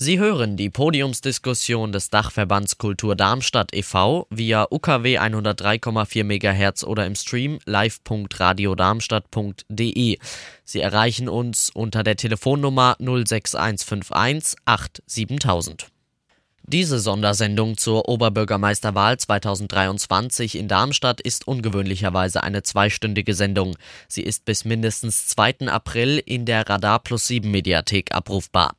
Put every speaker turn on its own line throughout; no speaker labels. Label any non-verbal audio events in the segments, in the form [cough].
Sie hören die Podiumsdiskussion des Dachverbands Kultur Darmstadt e.V. via UKW 103,4 MHz oder im Stream live.radiodarmstadt.de. Sie erreichen uns unter der Telefonnummer 06151 87000. Diese Sondersendung zur Oberbürgermeisterwahl 2023 in Darmstadt ist ungewöhnlicherweise eine zweistündige Sendung. Sie ist bis mindestens 2. April in der Radar Plus 7 Mediathek abrufbar.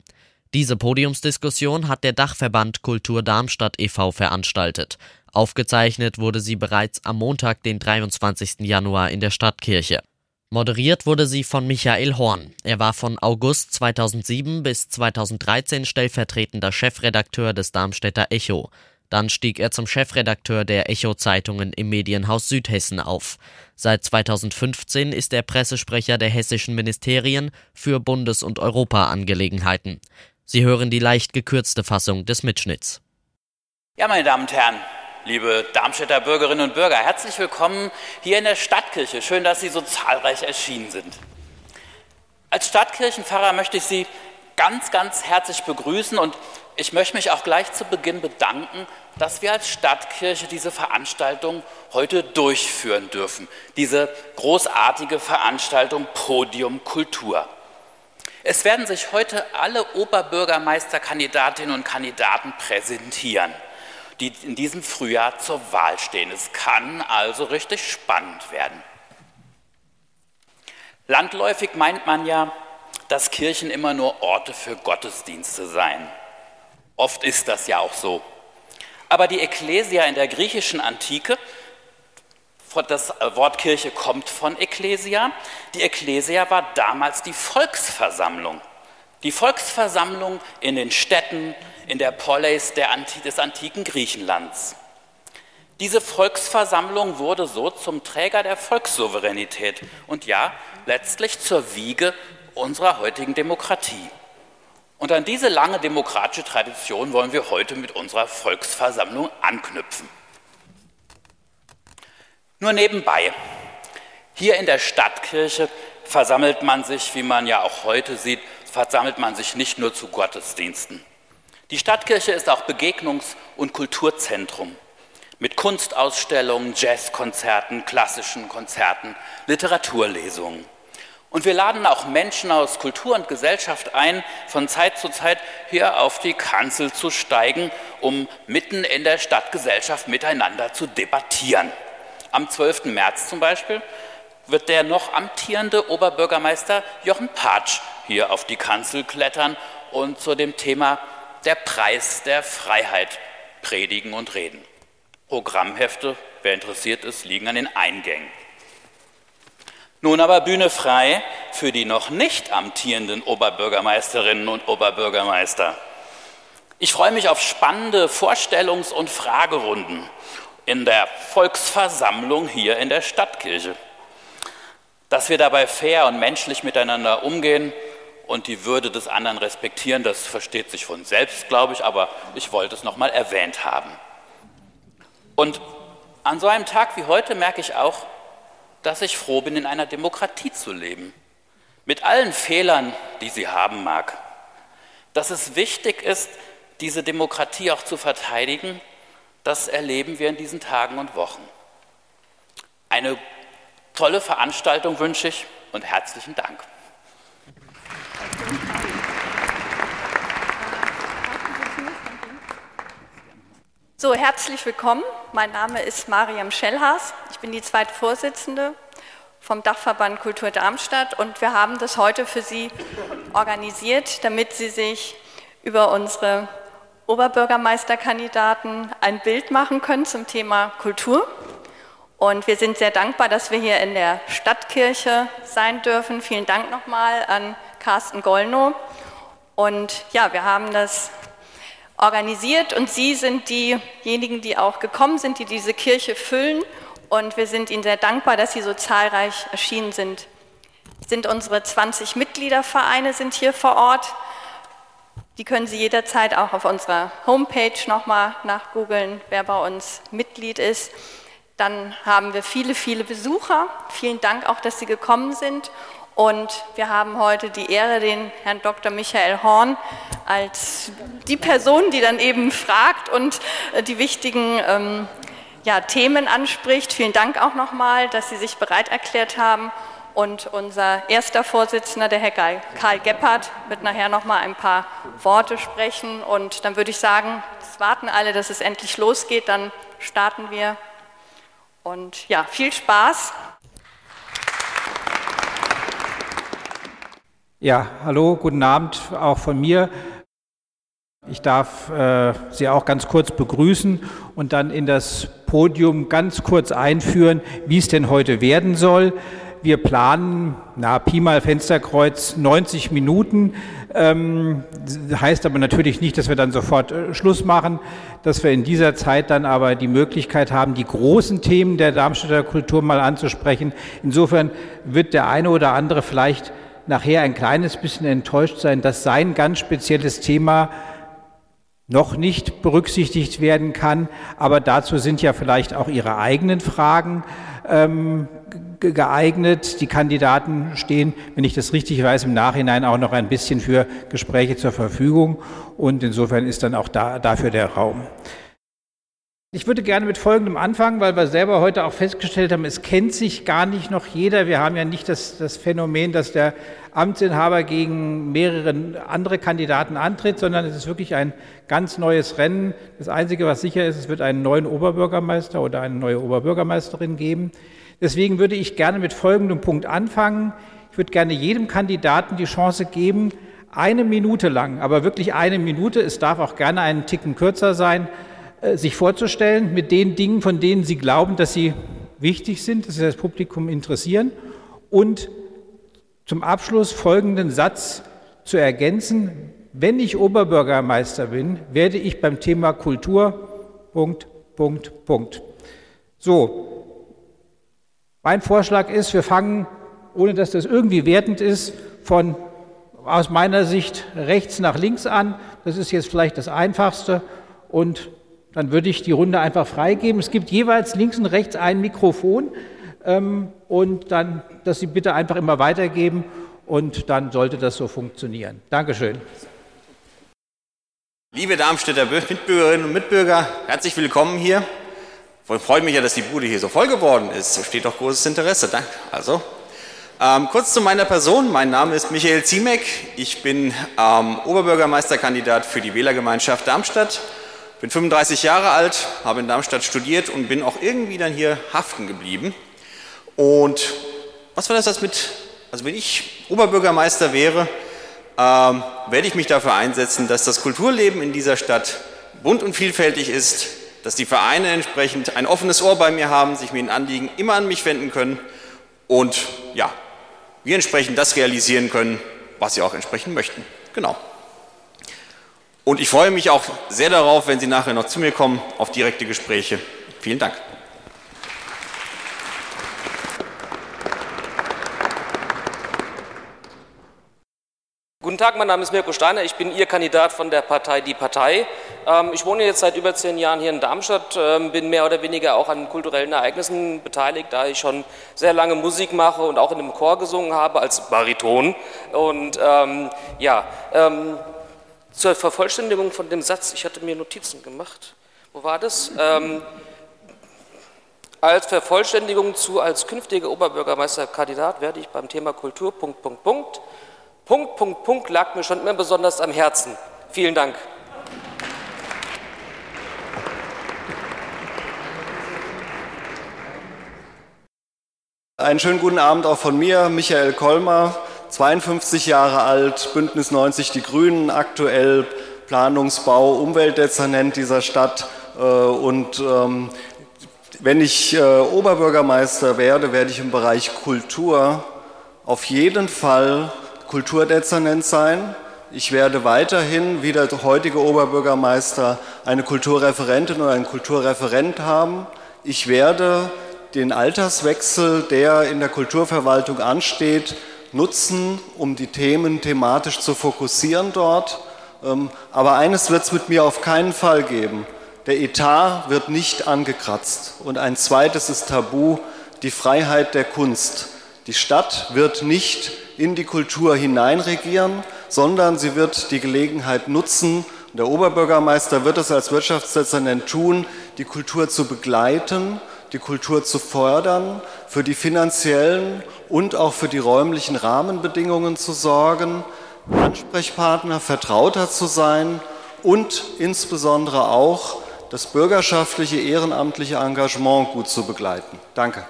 Diese Podiumsdiskussion hat der Dachverband Kultur Darmstadt e.V. veranstaltet. Aufgezeichnet wurde sie bereits am Montag, den 23. Januar in der Stadtkirche. Moderiert wurde sie von Michael Horn. Er war von August 2007 bis 2013 stellvertretender Chefredakteur des Darmstädter Echo. Dann stieg er zum Chefredakteur der Echo-Zeitungen im Medienhaus Südhessen auf. Seit 2015 ist er Pressesprecher der hessischen Ministerien für Bundes- und Europaangelegenheiten. Sie hören die leicht gekürzte Fassung des Mitschnitts.
Ja, meine Damen und Herren, liebe Darmstädter Bürgerinnen und Bürger, herzlich willkommen hier in der Stadtkirche. Schön, dass Sie so zahlreich erschienen sind. Als Stadtkirchenpfarrer möchte ich Sie ganz, ganz herzlich begrüßen und ich möchte mich auch gleich zu Beginn bedanken, dass wir als Stadtkirche diese Veranstaltung heute durchführen dürfen. Diese großartige Veranstaltung Podium Kultur. Es werden sich heute alle Oberbürgermeisterkandidatinnen und Kandidaten präsentieren, die in diesem Frühjahr zur Wahl stehen. Es kann also richtig spannend werden. Landläufig meint man ja, dass Kirchen immer nur Orte für Gottesdienste seien. Oft ist das ja auch so. Aber die Ekklesia in der griechischen Antike das Wort Kirche kommt von Ekklesia. Die Ekklesia war damals die Volksversammlung. Die Volksversammlung in den Städten, in der Polis des antiken Griechenlands. Diese Volksversammlung wurde so zum Träger der Volkssouveränität und ja, letztlich zur Wiege unserer heutigen Demokratie. Und an diese lange demokratische Tradition wollen wir heute mit unserer Volksversammlung anknüpfen. Nur nebenbei. Hier in der Stadtkirche versammelt man sich, wie man ja auch heute sieht, versammelt man sich nicht nur zu Gottesdiensten. Die Stadtkirche ist auch Begegnungs- und Kulturzentrum mit Kunstausstellungen, Jazzkonzerten, klassischen Konzerten, Literaturlesungen. Und wir laden auch Menschen aus Kultur und Gesellschaft ein, von Zeit zu Zeit hier auf die Kanzel zu steigen, um mitten in der Stadtgesellschaft miteinander zu debattieren. Am 12. März zum Beispiel wird der noch amtierende Oberbürgermeister Jochen Patsch hier auf die Kanzel klettern und zu dem Thema der Preis der Freiheit predigen und reden. Programmhefte, wer interessiert ist, liegen an den Eingängen. Nun aber Bühne frei für die noch nicht amtierenden Oberbürgermeisterinnen und Oberbürgermeister. Ich freue mich auf spannende Vorstellungs- und Fragerunden in der Volksversammlung hier in der Stadtkirche. Dass wir dabei fair und menschlich miteinander umgehen und die Würde des anderen respektieren, das versteht sich von selbst, glaube ich, aber ich wollte es nochmal erwähnt haben. Und an so einem Tag wie heute merke ich auch, dass ich froh bin, in einer Demokratie zu leben. Mit allen Fehlern, die sie haben mag. Dass es wichtig ist, diese Demokratie auch zu verteidigen das erleben wir in diesen Tagen und Wochen. Eine tolle Veranstaltung wünsche ich und herzlichen Dank.
So, herzlich willkommen. Mein Name ist Mariam Schellhaas. Ich bin die zweite Vorsitzende vom Dachverband Kultur Darmstadt und wir haben das heute für Sie organisiert, damit Sie sich über unsere Oberbürgermeisterkandidaten ein Bild machen können zum Thema Kultur. Und wir sind sehr dankbar, dass wir hier in der Stadtkirche sein dürfen. Vielen Dank nochmal an Carsten Gollnow. Und ja, wir haben das organisiert und Sie sind diejenigen, die auch gekommen sind, die diese Kirche füllen. Und wir sind Ihnen sehr dankbar, dass Sie so zahlreich erschienen sind. Sind unsere 20 Mitgliedervereine sind hier vor Ort. Die können Sie jederzeit auch auf unserer Homepage nochmal nachgoogeln, wer bei uns Mitglied ist. Dann haben wir viele, viele Besucher. Vielen Dank auch, dass Sie gekommen sind. Und wir haben heute die Ehre, den Herrn Dr. Michael Horn als die Person, die dann eben fragt und äh, die wichtigen ähm, ja, Themen anspricht. Vielen Dank auch nochmal, dass Sie sich bereit erklärt haben. Und unser erster Vorsitzender, der Herr Karl Gebhardt, wird nachher nochmal ein paar Worte sprechen. Und dann würde ich sagen, es warten alle, dass es endlich losgeht. Dann starten wir. Und ja, viel Spaß.
Ja, hallo, guten Abend auch von mir. Ich darf äh, Sie auch ganz kurz begrüßen und dann in das Podium ganz kurz einführen, wie es denn heute werden soll. Wir planen, na, Pi mal Fensterkreuz 90 Minuten. Ähm, heißt aber natürlich nicht, dass wir dann sofort äh, Schluss machen, dass wir in dieser Zeit dann aber die Möglichkeit haben, die großen Themen der Darmstädter Kultur mal anzusprechen. Insofern wird der eine oder andere vielleicht nachher ein kleines bisschen enttäuscht sein, dass sein ganz spezielles Thema noch nicht berücksichtigt werden kann. Aber dazu sind ja vielleicht auch Ihre eigenen Fragen ähm, geeignet. Die Kandidaten stehen, wenn ich das richtig weiß, im Nachhinein auch noch ein bisschen für Gespräche zur Verfügung. Und insofern ist dann auch da, dafür der Raum. Ich würde gerne mit Folgendem anfangen, weil wir selber heute auch festgestellt haben, es kennt sich gar nicht noch jeder. Wir haben ja nicht das, das Phänomen, dass der Amtsinhaber gegen mehrere andere Kandidaten antritt, sondern es ist wirklich ein ganz neues Rennen. Das Einzige, was sicher ist, es wird einen neuen Oberbürgermeister oder eine neue Oberbürgermeisterin geben. Deswegen würde ich gerne mit folgendem Punkt anfangen. Ich würde gerne jedem Kandidaten die Chance geben, eine Minute lang, aber wirklich eine Minute, es darf auch gerne einen Ticken kürzer sein, äh, sich vorzustellen mit den Dingen, von denen Sie glauben, dass sie wichtig sind, dass sie das Publikum interessieren und zum Abschluss folgenden Satz zu ergänzen. Wenn ich Oberbürgermeister bin, werde ich beim Thema Kultur Punkt, Punkt, Punkt. So, mein Vorschlag ist, wir fangen, ohne dass das irgendwie wertend ist, von aus meiner Sicht rechts nach links an. Das ist jetzt vielleicht das Einfachste. Und dann würde ich die Runde einfach freigeben. Es gibt jeweils links und rechts ein Mikrofon ähm, und dann, dass Sie bitte einfach immer weitergeben und dann sollte das so funktionieren. Dankeschön.
Liebe Darmstädter Mitbürgerinnen und Mitbürger, herzlich willkommen hier. Freut mich ja, dass die Bude hier so voll geworden ist. Da steht doch großes Interesse. Danke. Also, ähm, kurz zu meiner Person. Mein Name ist Michael Ziemek. Ich bin ähm, Oberbürgermeisterkandidat für die Wählergemeinschaft Darmstadt bin 35 Jahre alt, habe in Darmstadt studiert und bin auch irgendwie dann hier haften geblieben. Und was war das mit, also wenn ich Oberbürgermeister wäre, ähm, werde ich mich dafür einsetzen, dass das Kulturleben in dieser Stadt bunt und vielfältig ist, dass die Vereine entsprechend ein offenes Ohr bei mir haben, sich mit den Anliegen immer an mich wenden können und ja, wir entsprechend das realisieren können, was sie auch entsprechend möchten. Genau. Und ich freue mich auch sehr darauf, wenn Sie nachher noch zu mir kommen, auf direkte Gespräche. Vielen Dank.
Guten Tag, mein Name ist Mirko Steiner. Ich bin Ihr Kandidat von der Partei Die Partei. Ähm, ich wohne jetzt seit über zehn Jahren hier in Darmstadt, ähm, bin mehr oder weniger auch an kulturellen Ereignissen beteiligt, da ich schon sehr lange Musik mache und auch in einem Chor gesungen habe als Bariton. Und ähm, ja, ähm, zur Vervollständigung von dem Satz, ich hatte mir Notizen gemacht. Wo war das? Ähm, als Vervollständigung zu als künftiger Oberbürgermeisterkandidat werde ich beim Thema Kultur Punkt, Punkt, Punkt, Punkt, Punkt, Punkt lag mir schon immer besonders am Herzen. Vielen Dank.
Einen schönen guten Abend auch von mir, Michael Kolmer. 52 Jahre alt, Bündnis 90 Die Grünen, aktuell Planungsbau, Umweltdezernent dieser Stadt. Äh, und ähm, wenn ich äh, Oberbürgermeister werde, werde ich im Bereich Kultur auf jeden Fall Kulturdezernent sein. Ich werde weiterhin, wie der heutige Oberbürgermeister, eine Kulturreferentin oder einen Kulturreferent haben. Ich werde den Alterswechsel, der in der Kulturverwaltung ansteht, nutzen, um die Themen thematisch zu fokussieren dort. Ähm, aber eines wird es mit mir auf keinen Fall geben. Der Etat wird nicht angekratzt. Und ein zweites ist tabu, die Freiheit der Kunst. Die Stadt wird nicht in die Kultur hineinregieren, sondern sie wird die Gelegenheit nutzen, der Oberbürgermeister wird es als Wirtschaftsdezernent tun, die Kultur zu begleiten, die Kultur zu fördern, für die finanziellen und auch für die räumlichen Rahmenbedingungen zu sorgen, Ansprechpartner, Vertrauter zu sein und insbesondere auch das bürgerschaftliche, ehrenamtliche Engagement gut zu begleiten. Danke.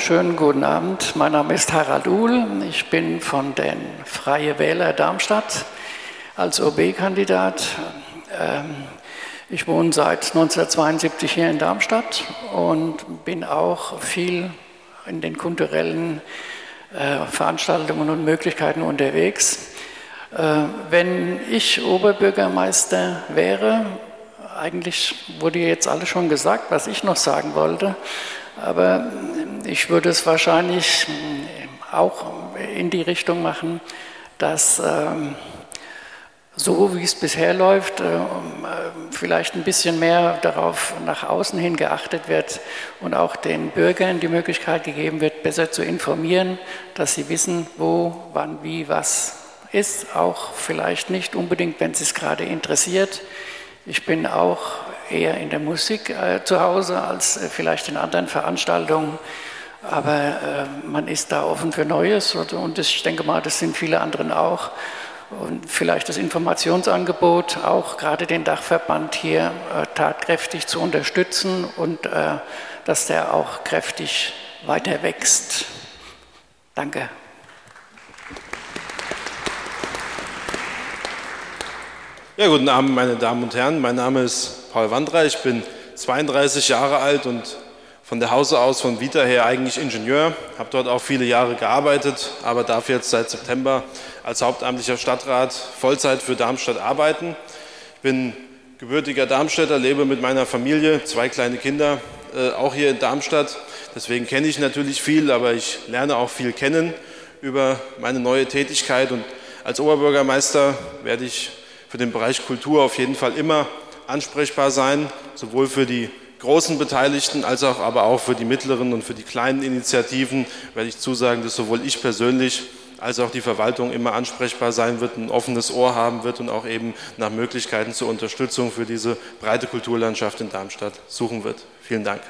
Schönen guten Abend. Mein Name ist Harald Uhl. Ich bin von den Freie Wähler Darmstadt als OB-Kandidat. Ähm, ich wohne seit 1972 hier in Darmstadt und bin auch viel in den kulturellen äh, Veranstaltungen und Möglichkeiten unterwegs. Äh, wenn ich Oberbürgermeister wäre, eigentlich wurde jetzt alles schon gesagt, was ich noch sagen wollte, aber ich würde es wahrscheinlich auch in die Richtung machen, dass ähm, so wie es bisher läuft, äh, vielleicht ein bisschen mehr darauf nach außen hin geachtet wird und auch den Bürgern die Möglichkeit gegeben wird, besser zu informieren, dass sie wissen, wo, wann, wie, was ist. Auch vielleicht nicht unbedingt, wenn es es gerade interessiert. Ich bin auch eher in der Musik äh, zu Hause als äh, vielleicht in anderen Veranstaltungen. Aber äh, man ist da offen für Neues und ich denke mal, das sind viele anderen auch und vielleicht das Informationsangebot, auch gerade den Dachverband hier äh, tatkräftig zu unterstützen und äh, dass der auch kräftig weiter wächst. Danke.
Ja, guten Abend, meine Damen und Herren. Mein Name ist Paul Wandrer. Ich bin 32 Jahre alt und von der Hause aus, von Vita her eigentlich Ingenieur, habe dort auch viele Jahre gearbeitet, aber darf jetzt seit September als hauptamtlicher Stadtrat Vollzeit für Darmstadt arbeiten. Bin gebürtiger Darmstädter, lebe mit meiner Familie, zwei kleine Kinder, äh, auch hier in Darmstadt. Deswegen kenne ich natürlich viel, aber ich lerne auch viel kennen über meine neue Tätigkeit. Und als Oberbürgermeister werde ich für den Bereich Kultur auf jeden Fall immer ansprechbar sein, sowohl für die großen Beteiligten als auch aber auch für die mittleren und für die kleinen Initiativen werde ich zusagen, dass sowohl ich persönlich als auch die Verwaltung immer ansprechbar sein wird, ein offenes Ohr haben wird und auch eben nach Möglichkeiten zur Unterstützung für diese breite Kulturlandschaft in Darmstadt suchen wird. Vielen Dank.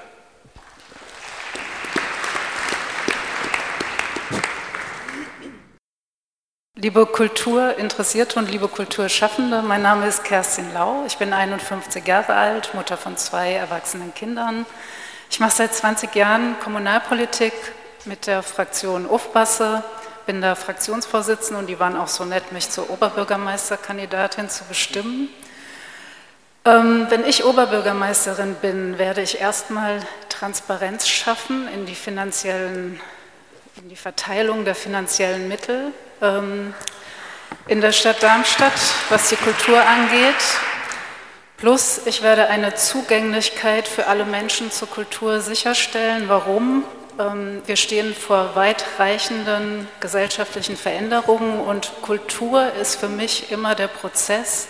Liebe Kulturinteressierte und liebe Kulturschaffende, mein Name ist Kerstin Lau. Ich bin 51 Jahre alt, Mutter von zwei erwachsenen Kindern. Ich mache seit 20 Jahren Kommunalpolitik mit der Fraktion Ufbasse, bin da Fraktionsvorsitzende und die waren auch so nett, mich zur Oberbürgermeisterkandidatin zu bestimmen. Ähm, wenn ich Oberbürgermeisterin bin, werde ich erstmal Transparenz schaffen in die finanziellen in die Verteilung der finanziellen Mittel in der Stadt Darmstadt, was die Kultur angeht. Plus, ich werde eine Zugänglichkeit für alle Menschen zur Kultur sicherstellen. Warum? Ähm, wir stehen vor weitreichenden gesellschaftlichen Veränderungen und Kultur ist für mich immer der Prozess,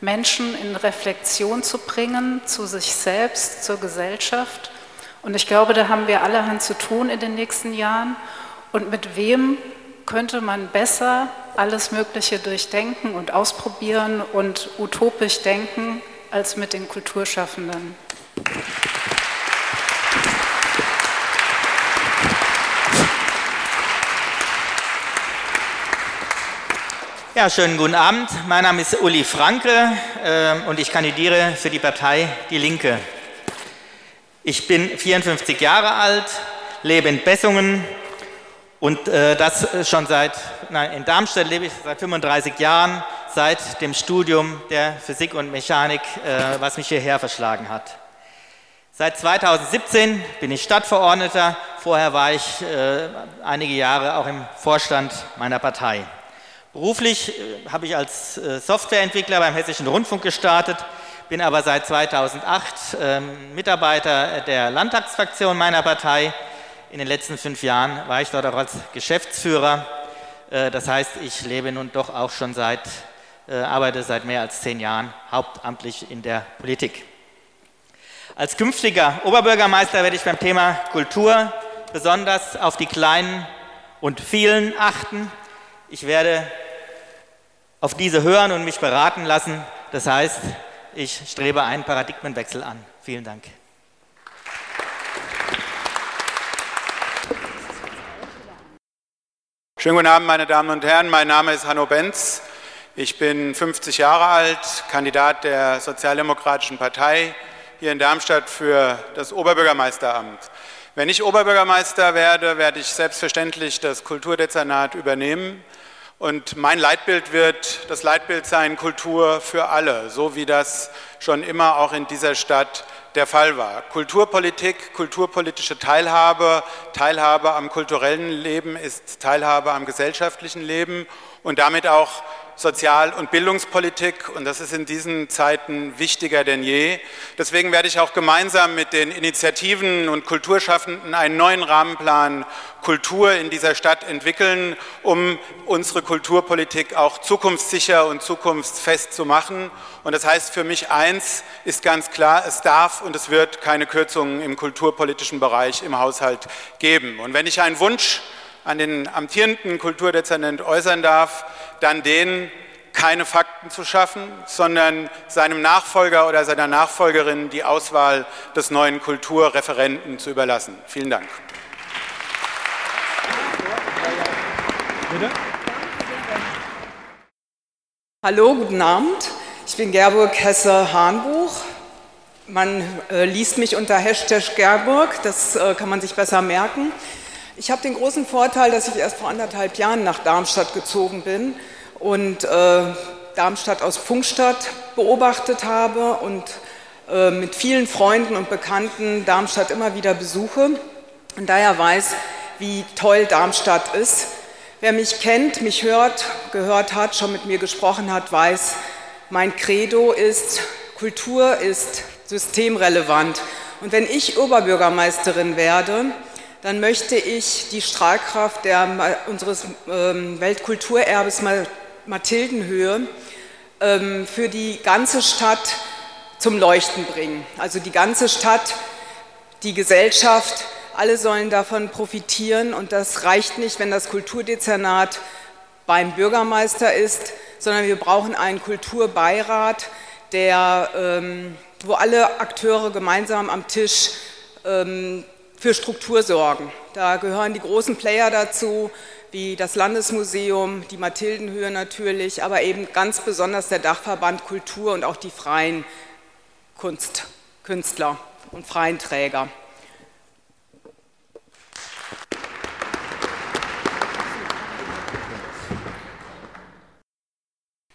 Menschen in Reflexion zu bringen, zu sich selbst, zur Gesellschaft. Und ich glaube, da haben wir allerhand zu tun in den nächsten Jahren. Und mit wem könnte man besser alles Mögliche durchdenken und ausprobieren und utopisch denken als mit den Kulturschaffenden?
Ja, schönen guten Abend. Mein Name ist Uli Franke äh, und ich kandidiere für die Partei Die Linke. Ich bin 54 Jahre alt, lebe in Bessungen und äh, das schon seit, nein, in Darmstadt lebe ich seit 35 Jahren, seit dem Studium der Physik und Mechanik, äh, was mich hierher verschlagen hat. Seit 2017 bin ich Stadtverordneter, vorher war ich äh, einige Jahre auch im Vorstand meiner Partei. Beruflich äh, habe ich als äh, Softwareentwickler beim Hessischen Rundfunk gestartet, bin aber seit 2008 ähm, Mitarbeiter der Landtagsfraktion meiner Partei. In den letzten fünf Jahren war ich dort auch als Geschäftsführer. Äh, das heißt, ich lebe nun doch auch schon seit, äh, arbeite seit mehr als zehn Jahren hauptamtlich in der Politik. Als künftiger Oberbürgermeister werde ich beim Thema Kultur besonders auf die Kleinen und vielen achten. Ich werde auf diese hören und mich beraten lassen. Das heißt, ich strebe einen Paradigmenwechsel an. Vielen Dank.
Schönen guten Abend, meine Damen und Herren. Mein Name ist Hanno Benz. Ich bin 50 Jahre alt, Kandidat der Sozialdemokratischen Partei hier in Darmstadt für das Oberbürgermeisteramt. Wenn ich Oberbürgermeister werde, werde ich selbstverständlich das Kulturdezernat übernehmen. Und mein Leitbild wird das Leitbild sein, Kultur für alle, so wie das schon immer auch in dieser Stadt der Fall war. Kulturpolitik, kulturpolitische Teilhabe, Teilhabe am kulturellen Leben ist Teilhabe am gesellschaftlichen Leben und damit auch Sozial- und Bildungspolitik und das ist in diesen Zeiten wichtiger denn je. Deswegen werde ich auch gemeinsam mit den Initiativen und Kulturschaffenden einen neuen Rahmenplan Kultur in dieser Stadt entwickeln, um unsere Kulturpolitik auch zukunftssicher und zukunftsfest zu machen. Und das heißt für mich eins ist ganz klar, es darf und es wird keine Kürzungen im kulturpolitischen Bereich im Haushalt geben. Und wenn ich einen Wunsch an den amtierenden Kulturdezernent äußern darf, dann den keine Fakten zu schaffen, sondern seinem Nachfolger oder seiner Nachfolgerin die Auswahl des neuen Kulturreferenten zu überlassen. Vielen Dank.
Bitte? Hallo, guten Abend. Ich bin Gerburg Hesse-Hahnbuch. Man äh, liest mich unter Hashtag Gerburg, das äh, kann man sich besser merken. Ich habe den großen Vorteil, dass ich erst vor anderthalb Jahren nach Darmstadt gezogen bin und äh, Darmstadt aus Funkstadt beobachtet habe und äh, mit vielen Freunden und Bekannten Darmstadt immer wieder besuche und daher weiß, wie toll Darmstadt ist. Wer mich kennt, mich hört, gehört hat, schon mit mir gesprochen hat, weiß, mein Credo ist, Kultur ist systemrelevant. Und wenn ich Oberbürgermeisterin werde, dann möchte ich die Strahlkraft der, unseres ähm, Weltkulturerbes Mathildenhöhe ähm, für die ganze Stadt zum Leuchten bringen. Also die ganze Stadt, die Gesellschaft, alle sollen davon profitieren und das reicht nicht, wenn das Kulturdezernat beim Bürgermeister ist, sondern wir brauchen einen Kulturbeirat, der, ähm, wo alle Akteure gemeinsam am Tisch für Struktur sorgen. Da gehören die großen Player dazu, wie das Landesmuseum, die Mathildenhöhe natürlich, aber eben ganz besonders der Dachverband Kultur und auch die freien Kunstkünstler und freien Träger.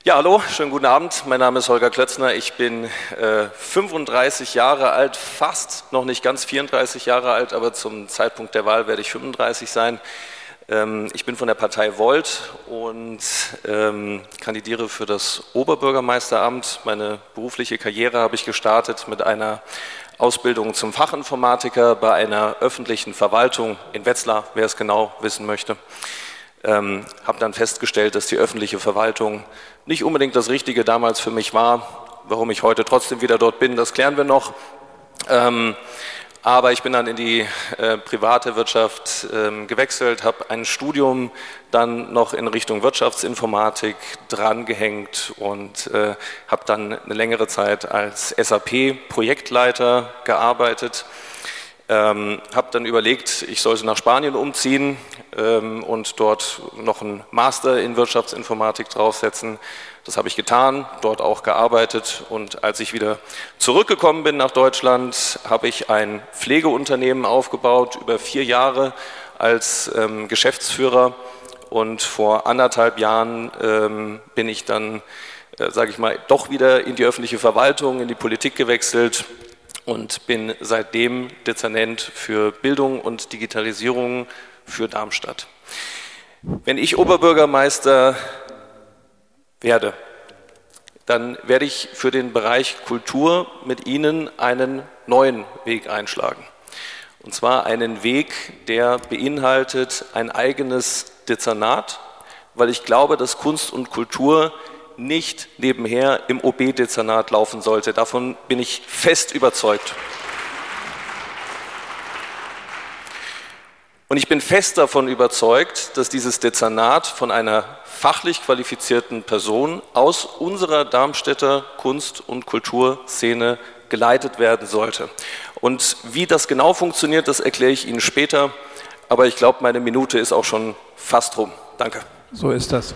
Ja, hallo, schönen guten Abend. Mein Name ist Holger Klötzner. Ich bin äh, 35 Jahre alt, fast noch nicht ganz 34 Jahre alt, aber zum Zeitpunkt der Wahl werde ich 35 sein. Ähm, ich bin von der Partei Volt und ähm, kandidiere für das Oberbürgermeisteramt. Meine berufliche Karriere habe ich gestartet mit einer Ausbildung zum Fachinformatiker bei einer öffentlichen Verwaltung in Wetzlar, wer es genau wissen möchte. Ähm, habe dann festgestellt, dass die öffentliche Verwaltung nicht unbedingt das Richtige damals für mich war. Warum ich heute trotzdem wieder dort bin, das klären wir noch. Ähm, aber ich bin dann in die äh, private Wirtschaft ähm, gewechselt, habe ein Studium dann noch in Richtung Wirtschaftsinformatik drangehängt und äh, habe dann eine längere Zeit als SAP-Projektleiter gearbeitet ähm, habe dann überlegt, ich sollte nach Spanien umziehen ähm, und dort noch einen Master in Wirtschaftsinformatik draufsetzen. Das habe ich getan, dort auch gearbeitet. Und als ich wieder zurückgekommen bin nach Deutschland, habe ich ein Pflegeunternehmen aufgebaut, über vier Jahre als ähm, Geschäftsführer. Und vor anderthalb Jahren ähm, bin ich dann, äh, sage ich mal, doch wieder in die öffentliche Verwaltung, in die Politik gewechselt und bin seitdem Dezernent für Bildung und Digitalisierung für Darmstadt. Wenn ich Oberbürgermeister werde, dann werde ich für den Bereich Kultur mit Ihnen einen neuen Weg einschlagen. Und zwar einen Weg, der beinhaltet ein eigenes Dezernat, weil ich glaube, dass Kunst und Kultur nicht nebenher im OB-Dezernat laufen sollte. Davon bin ich fest überzeugt. Und ich bin fest davon überzeugt, dass dieses Dezernat von einer fachlich qualifizierten Person aus unserer Darmstädter Kunst- und Kulturszene geleitet werden sollte. Und wie das genau funktioniert, das erkläre ich Ihnen später. Aber ich glaube, meine Minute ist auch schon fast rum. Danke.
So ist das.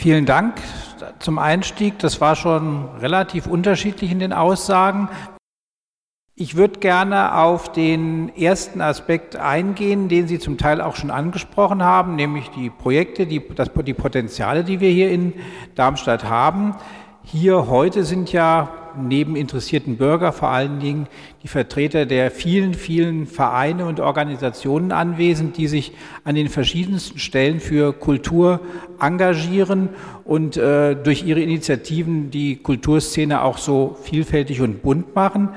Vielen Dank zum Einstieg. Das war schon relativ unterschiedlich in den Aussagen. Ich würde gerne auf den ersten Aspekt eingehen, den Sie zum Teil auch schon angesprochen haben, nämlich die Projekte, die, das, die Potenziale, die wir hier in Darmstadt haben. Hier heute sind ja neben interessierten Bürger vor allen Dingen die Vertreter der vielen, vielen Vereine und Organisationen anwesend, die sich an den verschiedensten Stellen für Kultur engagieren und äh, durch ihre Initiativen die Kulturszene auch so vielfältig und bunt machen.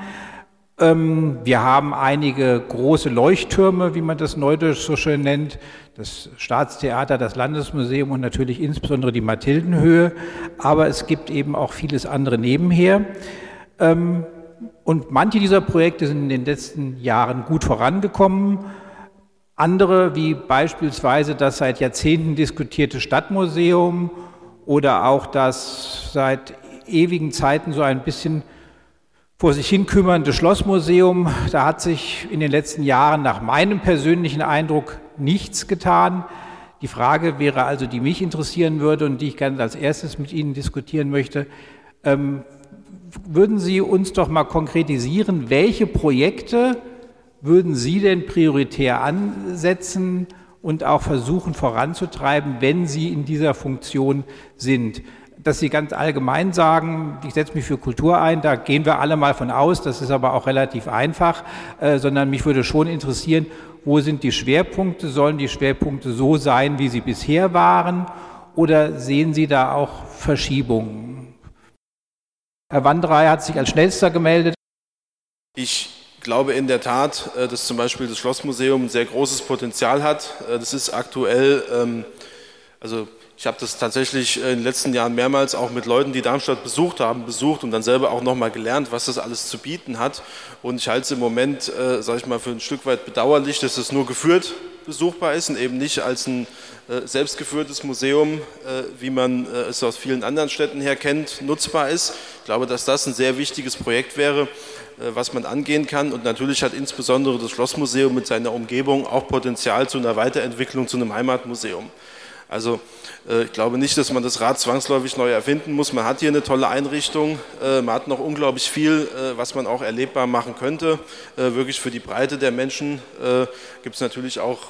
Ähm, wir haben einige große Leuchttürme, wie man das neudeutsch so schön nennt, das Staatstheater, das Landesmuseum und natürlich insbesondere die Mathildenhöhe. Aber es gibt eben auch vieles andere nebenher. Ähm, und manche dieser Projekte sind in den letzten Jahren gut vorangekommen. Andere, wie beispielsweise das seit Jahrzehnten diskutierte Stadtmuseum oder auch das seit ewigen Zeiten so ein bisschen vor sich hin kümmernde Schlossmuseum. Da hat sich in den letzten Jahren nach meinem persönlichen Eindruck nichts getan. Die Frage wäre also, die mich interessieren würde und die ich gerne als erstes mit Ihnen diskutieren möchte. Ähm, würden Sie uns doch mal konkretisieren, welche Projekte würden Sie denn prioritär ansetzen und auch versuchen voranzutreiben, wenn Sie in dieser Funktion sind? Dass Sie ganz allgemein sagen, ich setze mich für Kultur ein, da gehen wir alle mal von aus, das ist aber auch relativ einfach, äh, sondern mich würde schon interessieren, wo sind die Schwerpunkte? Sollen die Schwerpunkte so sein, wie sie bisher waren? Oder sehen Sie da auch Verschiebungen? Herr Wanderei hat sich als schnellster gemeldet.
Ich glaube in der Tat, äh, dass zum Beispiel das Schlossmuseum ein sehr großes Potenzial hat. Äh, das ist aktuell, ähm, also ich habe das tatsächlich in den letzten Jahren mehrmals auch mit Leuten, die Darmstadt besucht haben, besucht und dann selber auch nochmal gelernt, was das alles zu bieten hat. Und ich halte es im Moment, äh, sage ich mal, für ein Stück weit bedauerlich, dass es nur geführt besuchbar ist und eben nicht als ein äh, selbstgeführtes Museum, äh, wie man äh, es aus vielen anderen Städten her kennt, nutzbar ist. Ich glaube, dass das ein sehr wichtiges Projekt wäre, äh, was man angehen kann. Und natürlich hat insbesondere das Schlossmuseum mit seiner Umgebung auch Potenzial zu einer Weiterentwicklung zu einem Heimatmuseum. Also äh, ich glaube nicht, dass man das Rad zwangsläufig neu erfinden muss. Man hat hier eine tolle Einrichtung. Äh, man hat noch unglaublich viel, äh, was man auch erlebbar machen könnte. Wirklich für die Breite der Menschen gibt es natürlich auch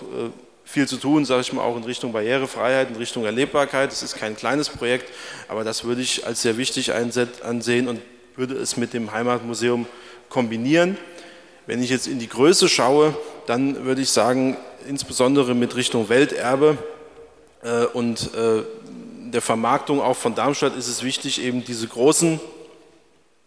viel zu tun, sage ich mal, auch in Richtung Barrierefreiheit, in Richtung Erlebbarkeit. Das ist kein kleines Projekt, aber das würde ich als sehr wichtig ansehen und würde es mit dem Heimatmuseum kombinieren. Wenn ich jetzt in die Größe schaue, dann würde ich sagen, insbesondere mit Richtung Welterbe, und äh, der Vermarktung auch von Darmstadt ist es wichtig, eben diese großen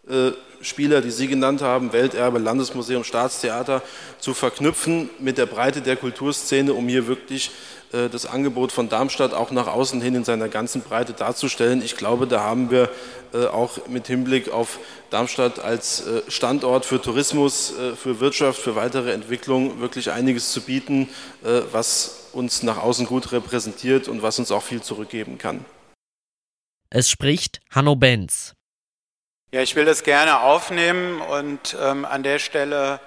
äh, Spieler, die Sie genannt haben, Welterbe, Landesmuseum, Staatstheater, zu verknüpfen mit der Breite der Kulturszene, um hier wirklich äh, das Angebot von Darmstadt auch nach außen hin in seiner ganzen Breite darzustellen. Ich glaube, da haben wir äh, auch mit Hinblick auf Darmstadt als äh, Standort für Tourismus, für Wirtschaft, für weitere Entwicklung wirklich einiges zu bieten, was uns nach außen gut repräsentiert und was uns auch viel zurückgeben kann.
Es spricht Hanno Benz.
Ja, ich will das gerne aufnehmen und ähm, an der Stelle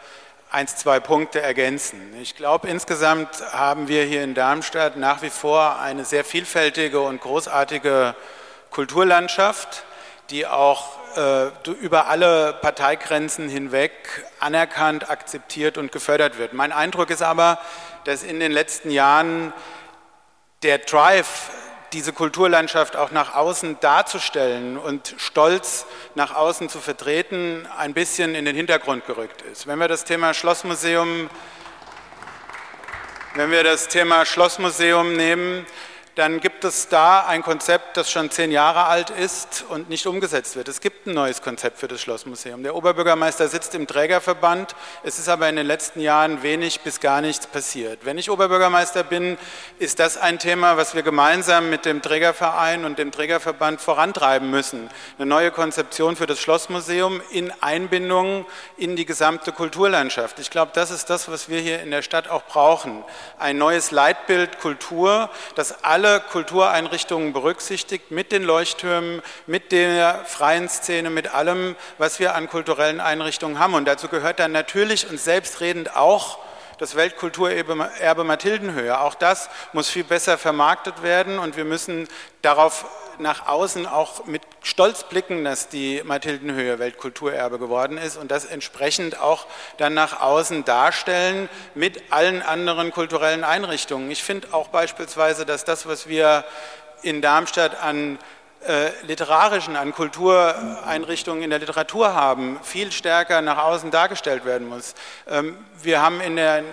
eins, zwei Punkte ergänzen. Ich glaube, insgesamt haben wir hier in Darmstadt nach wie vor eine sehr vielfältige und großartige Kulturlandschaft, die auch äh, über alle Parteigrenzen hinweg anerkannt, akzeptiert und gefördert wird. Mein Eindruck ist aber, dass in den letzten Jahren der Drive diese Kulturlandschaft auch nach außen darzustellen und stolz nach außen zu vertreten, ein bisschen in den Hintergrund gerückt ist. Wenn wir das Thema Schlossmuseum, wenn wir das Thema Schlossmuseum nehmen, dann gibt es da ein Konzept, das schon zehn Jahre alt ist und nicht umgesetzt wird. Es gibt ein neues Konzept für das Schlossmuseum. Der Oberbürgermeister sitzt im Trägerverband, es ist aber in den letzten Jahren wenig bis gar nichts passiert. Wenn ich Oberbürgermeister bin, ist das ein Thema, was wir gemeinsam mit dem Trägerverein und dem Trägerverband vorantreiben müssen. Eine neue Konzeption für das Schlossmuseum in Einbindung in die gesamte Kulturlandschaft. Ich glaube, das ist das, was wir hier in der Stadt auch brauchen. Ein neues Leitbild Kultur, das alle alle Kultureinrichtungen berücksichtigt, mit den Leuchttürmen, mit der freien Szene, mit allem, was wir an kulturellen Einrichtungen haben. Und dazu gehört dann natürlich und selbstredend auch das Weltkulturerbe Mathildenhöhe. Auch das muss viel besser vermarktet werden und wir müssen darauf nach außen auch mit Stolz blicken, dass die Mathildenhöhe Weltkulturerbe geworden ist und das entsprechend auch dann nach außen darstellen mit allen anderen kulturellen Einrichtungen. Ich finde auch beispielsweise, dass das, was wir in Darmstadt an äh, literarischen, an Kultureinrichtungen in der Literatur haben, viel stärker nach außen dargestellt werden muss. Ähm, wir haben in der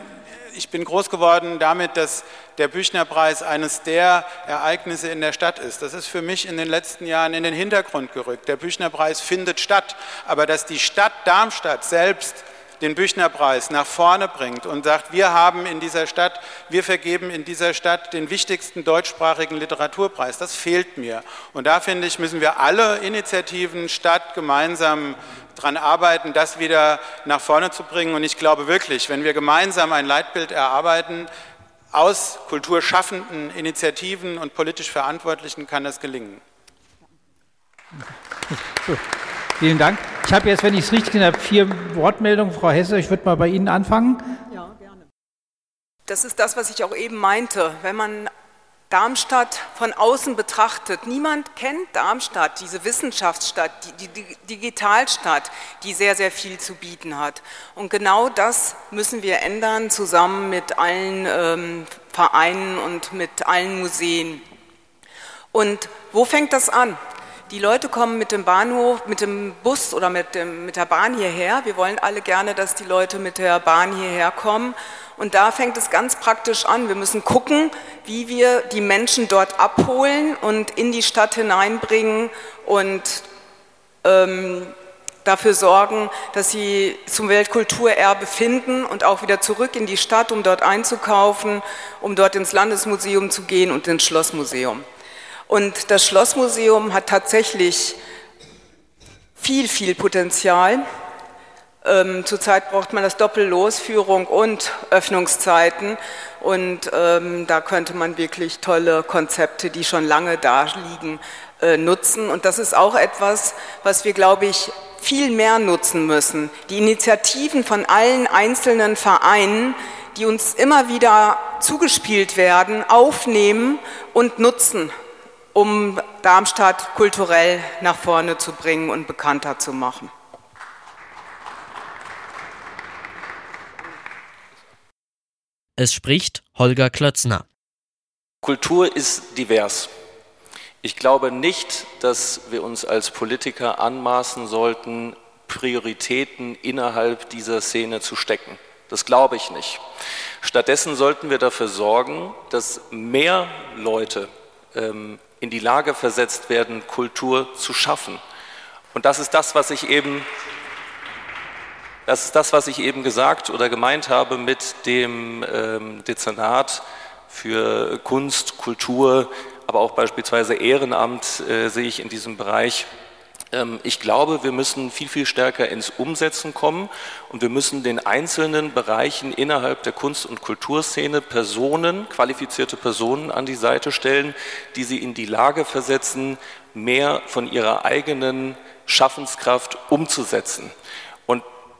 ich bin groß geworden damit, dass der Büchnerpreis eines der Ereignisse in der Stadt ist. Das ist für mich in den letzten Jahren in den Hintergrund gerückt. Der Büchnerpreis findet statt, aber dass die Stadt Darmstadt selbst den Büchnerpreis nach vorne bringt und sagt, wir haben in dieser Stadt, wir vergeben in dieser Stadt den wichtigsten deutschsprachigen Literaturpreis. Das fehlt mir. Und da finde ich, müssen wir alle Initiativen Stadt gemeinsam daran arbeiten, das wieder nach vorne zu bringen. Und ich glaube wirklich, wenn wir gemeinsam ein Leitbild erarbeiten, aus kulturschaffenden Initiativen und politisch Verantwortlichen kann das gelingen.
Vielen Dank. Ich habe jetzt, wenn ich es richtig gesehen habe, vier Wortmeldungen. Frau Hesse, ich würde mal bei Ihnen anfangen. Ja,
gerne. Das ist das, was ich auch eben meinte. Wenn man Darmstadt von außen betrachtet. Niemand kennt Darmstadt, diese Wissenschaftsstadt, die, die, Digitalstadt, die sehr, sehr viel zu bieten hat. Und genau das müssen wir ändern, zusammen mit allen ähm, Vereinen und mit allen Museen. Und wo fängt das an? Die Leute kommen mit dem Bahnhof, mit dem Bus oder mit, dem, mit der Bahn hierher. Wir wollen alle gerne, dass die Leute mit der Bahn hierher kommen. Und da fängt es ganz praktisch an. Wir müssen gucken, wie wir die Menschen dort abholen und in die Stadt hineinbringen und ähm, dafür sorgen, dass sie zum Weltkulturerbe finden und auch wieder zurück in die Stadt, um dort einzukaufen, um dort ins Landesmuseum zu gehen und ins Schlossmuseum. Und das Schlossmuseum hat tatsächlich viel, viel Potenzial. Ähm, zurzeit braucht man das Doppellosführung und Öffnungszeiten. Und ähm, da könnte man wirklich tolle Konzepte, die schon lange da liegen, äh, nutzen. Und das ist auch etwas, was wir, glaube ich, viel mehr nutzen müssen. Die Initiativen von allen einzelnen Vereinen, die uns immer wieder zugespielt werden, aufnehmen und nutzen um Darmstadt kulturell nach vorne zu bringen und bekannter zu machen.
Es spricht Holger Klötzner.
Kultur ist divers. Ich glaube nicht, dass wir uns als Politiker anmaßen sollten, Prioritäten innerhalb dieser Szene zu stecken. Das glaube ich nicht. Stattdessen sollten wir dafür sorgen, dass mehr Leute ähm, in die Lage versetzt werden, Kultur zu schaffen. Und das ist das, was ich eben, das ist das, was ich eben gesagt oder gemeint habe mit dem ähm, Dezernat für Kunst, Kultur, aber auch beispielsweise Ehrenamt äh, sehe ich in diesem Bereich ich glaube, wir müssen viel, viel stärker ins Umsetzen kommen und wir müssen den einzelnen Bereichen innerhalb der Kunst- und Kulturszene Personen, qualifizierte Personen an die Seite stellen, die sie in die Lage versetzen, mehr von ihrer eigenen Schaffenskraft umzusetzen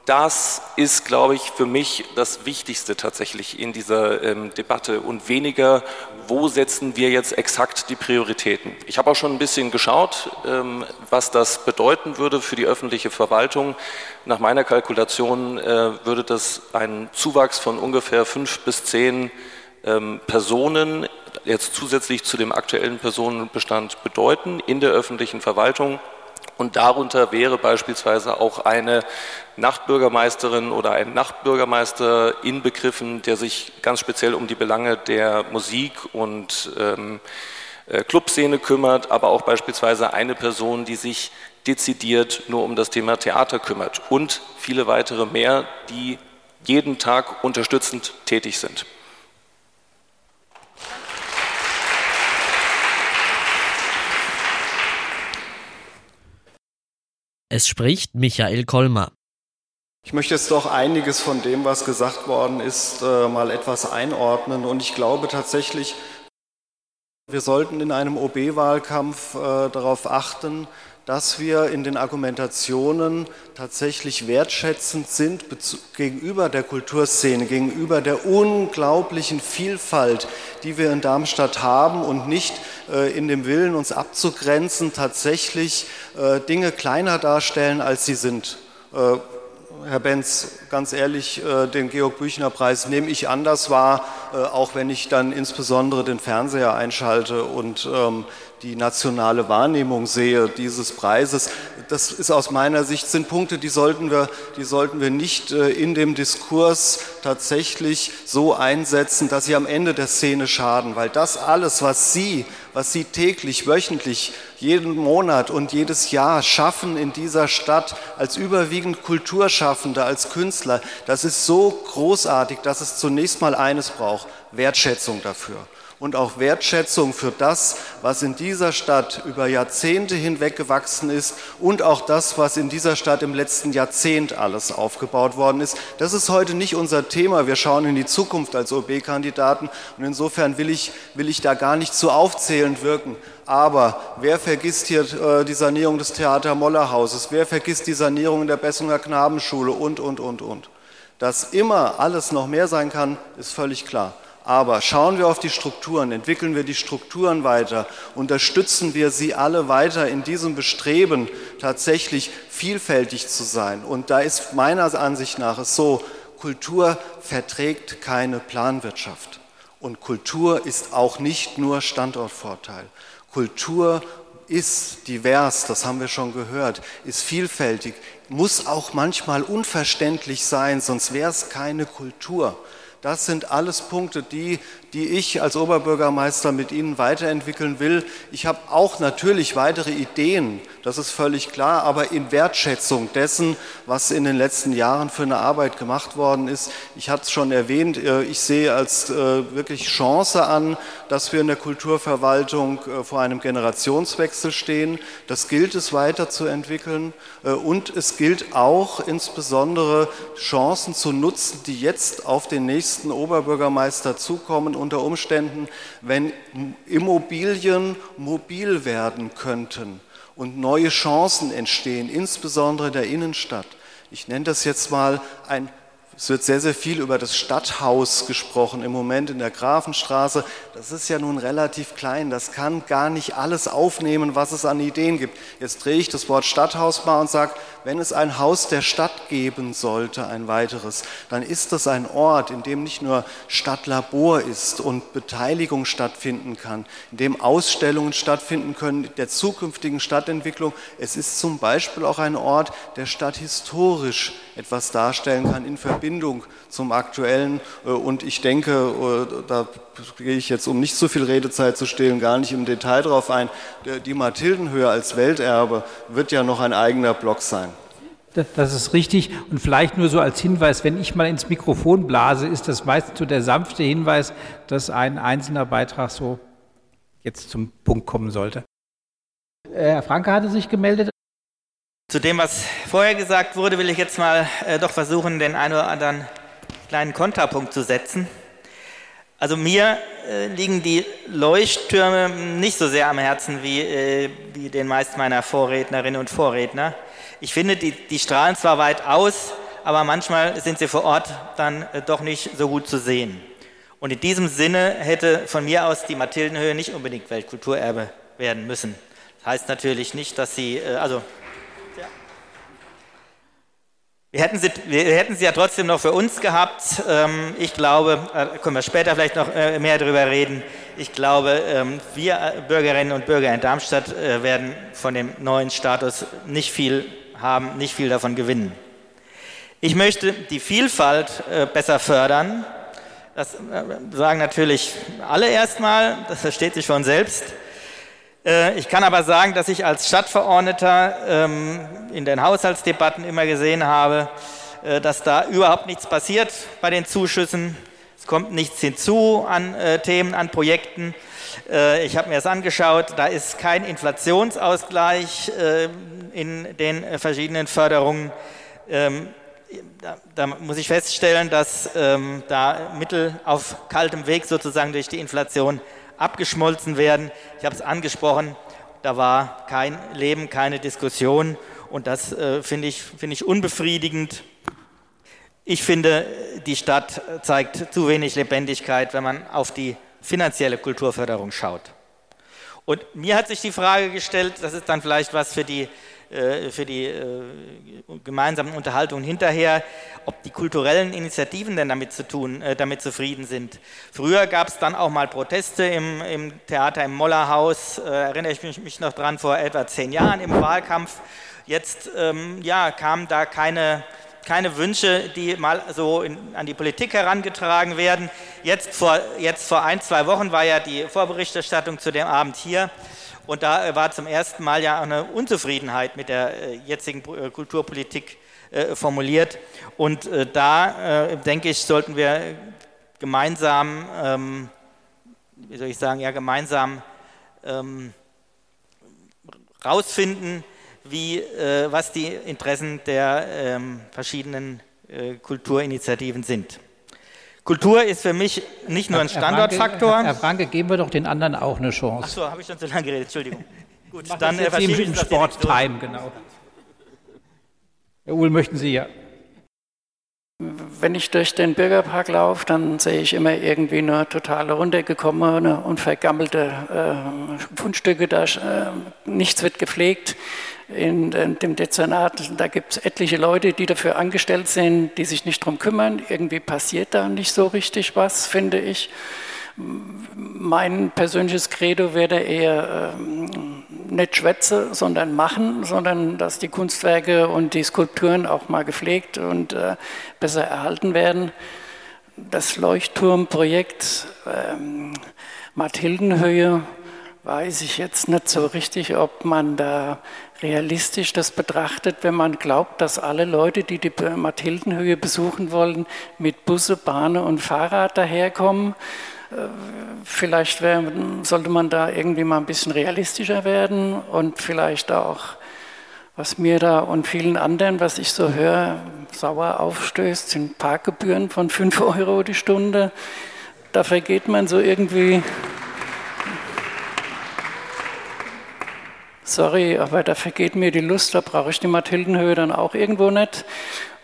das ist, glaube ich, für mich das Wichtigste tatsächlich in dieser ähm, Debatte und weniger, wo setzen wir jetzt exakt die Prioritäten. Ich habe auch schon ein bisschen geschaut, ähm, was das bedeuten würde für die öffentliche Verwaltung. Nach meiner Kalkulation äh, würde das einen Zuwachs von ungefähr fünf bis zehn ähm, Personen jetzt zusätzlich zu dem aktuellen Personenbestand bedeuten in der öffentlichen Verwaltung. Und darunter wäre beispielsweise auch eine Nachtbürgermeisterin oder ein Nachtbürgermeister inbegriffen, der sich ganz speziell um die Belange der Musik und ähm, äh, Clubszene kümmert, aber auch beispielsweise eine Person, die sich dezidiert nur um das Thema Theater kümmert und viele weitere mehr, die jeden Tag unterstützend tätig sind.
Es spricht Michael Kolmer.
Ich möchte jetzt doch einiges von dem, was gesagt worden ist, äh, mal etwas einordnen. Und ich glaube tatsächlich, wir sollten in einem OB-Wahlkampf äh, darauf achten, dass wir in den Argumentationen tatsächlich wertschätzend sind gegenüber der Kulturszene, gegenüber der unglaublichen Vielfalt, die wir in Darmstadt haben und nicht äh, in dem Willen, uns abzugrenzen, tatsächlich äh, Dinge kleiner darstellen, als sie sind. Äh, Herr Benz, ganz ehrlich, den Georg-Büchner-Preis nehme ich anders wahr, auch wenn ich dann insbesondere den Fernseher einschalte und ähm, die nationale Wahrnehmung sehe dieses Preises. Das ist aus meiner Sicht sind Punkte, die sollten wir, die sollten wir nicht äh, in dem Diskurs tatsächlich so einsetzen, dass sie am Ende der Szene schaden, weil das alles, was Sie, was Sie täglich, wöchentlich, jeden Monat und jedes Jahr schaffen in dieser Stadt als überwiegend Kulturschaffende, als Künstler, das ist so großartig, dass es zunächst mal eines braucht, Wertschätzung dafür und auch Wertschätzung für das, was in dieser Stadt über Jahrzehnte hinweg gewachsen ist und auch das, was in dieser Stadt im letzten Jahrzehnt alles aufgebaut worden ist. Das ist heute nicht unser Thema. Wir schauen in die Zukunft als OB-Kandidaten und insofern will ich, will ich da gar nicht zu aufzählend wirken. Aber wer vergisst hier äh, die Sanierung des Theater Mollerhauses? Wer vergisst die Sanierung in der Bessunger Knabenschule und, und, und, und? Dass immer alles noch mehr sein kann, ist völlig klar. Aber schauen wir auf die Strukturen, entwickeln wir die Strukturen weiter, unterstützen wir sie alle weiter in diesem Bestreben, tatsächlich vielfältig zu sein. Und da ist meiner Ansicht nach es so, Kultur verträgt keine Planwirtschaft. Und Kultur ist auch nicht nur Standortvorteil. Kultur ist divers, das haben wir schon gehört, ist vielfältig, muss auch manchmal unverständlich sein, sonst wäre es keine Kultur. Das sind alles Punkte, die, die ich als Oberbürgermeister mit Ihnen weiterentwickeln will. Ich habe auch natürlich weitere Ideen, das ist völlig klar, aber in Wertschätzung dessen, was in den letzten Jahren für eine Arbeit gemacht worden ist. Ich hatte es schon erwähnt, äh, ich sehe als äh, wirklich Chance an, dass wir in der Kulturverwaltung äh, vor einem Generationswechsel stehen. Das gilt es weiterzuentwickeln und es gilt auch insbesondere Chancen zu nutzen, die jetzt auf den nächsten Oberbürgermeister zukommen, unter Umständen, wenn Immobilien mobil werden könnten und neue Chancen entstehen, insbesondere in der Innenstadt. Ich nenne das jetzt mal ein es wird sehr, sehr viel über das Stadthaus gesprochen im Moment in der Grafenstraße. Das ist ja nun relativ klein. Das kann gar nicht alles aufnehmen, was es an Ideen gibt. Jetzt drehe ich das Wort Stadthaus mal und sage, wenn es ein Haus der Stadt geben sollte, ein weiteres, dann ist das ein Ort, in dem nicht nur Stadtlabor ist und Beteiligung stattfinden kann, in dem Ausstellungen stattfinden können der zukünftigen Stadtentwicklung. Es ist zum Beispiel auch ein Ort, der stadthistorisch etwas darstellen kann in Verbindung zum Aktuellen. Äh, und ich denke, äh, da gehe ich jetzt, um nicht zu viel Redezeit zu stehlen, gar nicht im Detail darauf ein, die Mathildenhöhe als Welterbe wird ja noch ein eigener Block sein.
Das ist richtig. Und vielleicht nur so als Hinweis, wenn ich mal ins Mikrofon blase, ist das meistens so der sanfte Hinweis, dass ein einzelner Beitrag so jetzt zum Punkt kommen sollte. Äh, Herr Franke hatte sich gemeldet.
Zu dem, was vorher gesagt wurde, will ich jetzt mal äh, doch versuchen, den einen oder anderen kleinen Kontrapunkt zu setzen. Also mir äh, liegen die Leuchttürme nicht so sehr am Herzen wie, äh, wie den meisten meiner Vorrednerinnen und Vorredner. Ich finde, die, die strahlen zwar weit aus, aber manchmal sind sie vor Ort dann äh, doch nicht so gut zu sehen. Und in diesem Sinne hätte von mir aus die Mathildenhöhe nicht unbedingt Weltkulturerbe werden müssen. Das heißt natürlich nicht, dass sie, äh, also Wir hätten, sie, wir hätten sie ja trotzdem noch für uns gehabt. Ähm, ich glaube, da äh, können wir später vielleicht noch äh, mehr darüber reden. Ich glaube, ähm, wir äh, Bürgerinnen und Bürger in Darmstadt werden von dem neuen Status nicht viel haben, nicht viel davon gewinnen. Ich möchte die Vielfalt besser fördern. Das sagen natürlich alle erstmal, das versteht sich von selbst. Ich kann aber sagen, dass ich als Stadtverordneter ähm, in den Haushaltsdebatten immer gesehen habe, äh, dass da überhaupt nichts passiert bei den Zuschüssen. Es kommt nichts hinzu an äh, Themen, an Projekten. Äh, ich habe mir das angeschaut, da ist kein Inflationsausgleich in den verschiedenen Förderungen. Ähm, da, da, muss ich feststellen, dass ähm, da Mittel auf kaltem Weg sozusagen durch die Inflation abgeschmolzen werden. Ich habe es angesprochen, da war kein Leben, keine Diskussion und das äh, finde ich, find ich unbefriedigend. Ich finde, die Stadt zeigt zu wenig Lebendigkeit, wenn man auf die finanzielle Kulturförderung schaut. Und mir hat sich die Frage gestellt, das ist dann vielleicht was für die für die äh, gemeinsamen Unterhaltungen hinterher, ob die kulturellen Initiativen denn damit, zu tun, äh, damit zufrieden sind. Früher gab es dann auch mal Proteste im, im Theater im Mollerhaus, erinnere ich mich, mich, noch dran, vor etwa zehn Jahren im Wahlkampf. Jetzt ähm, ja, kamen da keine, keine Wünsche, die mal so in, an die Politik herangetragen werden. Jetzt vor, jetzt vor ein, zwei Wochen war ja die Vorberichterstattung zu dem Abend hier. Und da war zum ersten Mal ja eine Unzufriedenheit mit der äh, jetzigen äh, Kulturpolitik äh, formuliert. Und da, denke ich, sollten wir gemeinsam, ähm, wie soll ich sagen, ja, gemeinsam ähm, rausfinden, wie, was die Interessen der ähm, verschiedenen Kulturinitiativen sind. Kultur ist für mich nicht nur ein Standortfaktor.
Herr Franke, geben wir doch den anderen auch eine Chance.
Ach so, habe ich schon zu lange geredet, Entschuldigung.
Gut, dann äh, verschiebe ich Sport Time, genau. Herr Uhl, möchten Sie ja.
Wenn ich durch den Bürgerpark laufe, dann sehe ich immer irgendwie nur total runtergekommene und vergammelte äh, Fundstücke, da äh, nichts wird gepflegt in, dem Dezernat, da gibt es etliche Leute, die dafür angestellt sind, die sich nicht darum kümmern. Irgendwie passiert da nicht so richtig was, finde ich. Mein persönliches Credo wäre eher ähm, nicht schwätze, sondern machen, sondern dass die Kunstwerke und die Skulpturen auch mal gepflegt und äh, besser erhalten werden. Das Leuchtturmprojekt ähm, Mathildenhöhe weiß ich jetzt nicht so richtig, ob man da realistisch das betrachtet, wenn man glaubt, dass alle Leute, die die Mathildenhöhe besuchen wollen, mit Busse, Bahne und Fahrrad daherkommen. Äh, vielleicht wär, sollte man da irgendwie mal ein bisschen realistischer werden und vielleicht auch, was mir da und vielen anderen, was ich so höre, sauer aufstößt, sind Parkgebühren von 5 [laughs] Euro die Stunde. Da vergeht man so irgendwie sorry, aber da vergeht mir die Lust, da brauche ich die Mathildenhöhe dann auch irgendwo nicht.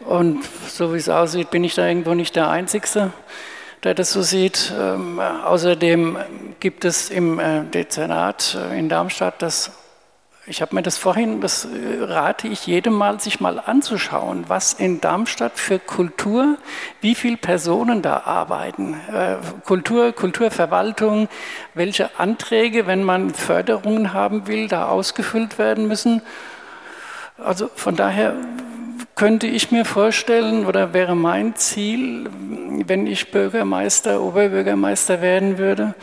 Und so wie es aussieht, bin ich da irgendwo nicht der Einzige, der das so sieht. Ähm, außerdem gibt es im äh, Dezernat äh, in Darmstadt das ich habe mir das vorhin, das äh, rate ich jedem mal, sich mal anzuschauen, was in Darmstadt für Kultur, wie viele Personen da arbeiten. Äh, Kultur, Kulturverwaltung, welche Anträge, wenn man Förderungen haben will, da ausgefüllt werden müssen. Also von daher könnte ich mir vorstellen oder wäre mein Ziel, wenn ich Bürgermeister, Oberbürgermeister werden würde,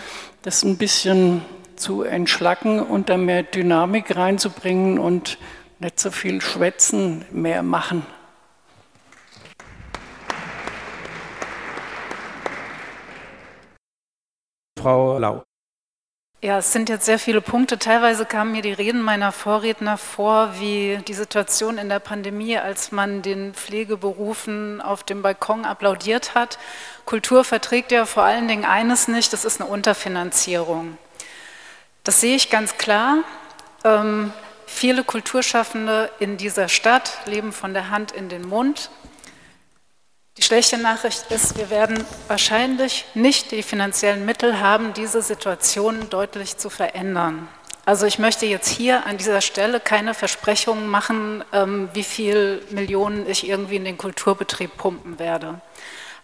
das ein bisschen zu entschlacken und da mehr Dynamik reinzubringen und nicht so viel schwätzen, mehr machen.
Frau Lau.
Ja, es sind jetzt sehr viele Punkte. Teilweise kamen mir die Reden meiner Vorredner vor, wie die Situation in der Pandemie, als man den Pflegeberufen auf dem Balkon applaudiert hat. Kultur verträgt ja vor allen Dingen eines nicht, das ist eine Unterfinanzierung. Das sehe ich ganz klar. Ähm, viele Kulturschaffende in dieser Stadt leben von der Hand in den Mund. Die schlechte Nachricht ist, wir werden wahrscheinlich nicht die finanziellen Mittel haben, diese Situation deutlich zu verändern. Also ich möchte jetzt hier an dieser Stelle keine Versprechungen machen, ähm, wie viel Millionen ich irgendwie in den Kulturbetrieb pumpen werde.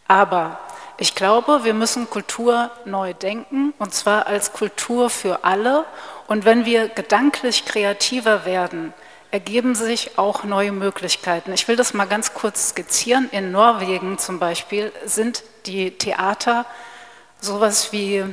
Aber ich glaube, wir müssen Kultur neu denken, und zwar als Kultur für alle. Und wenn wir gedanklich kreativer werden, ergeben sich auch neue Möglichkeiten. Ich will das mal ganz kurz skizzieren. In Norwegen zum Beispiel sind die Theater sowas wie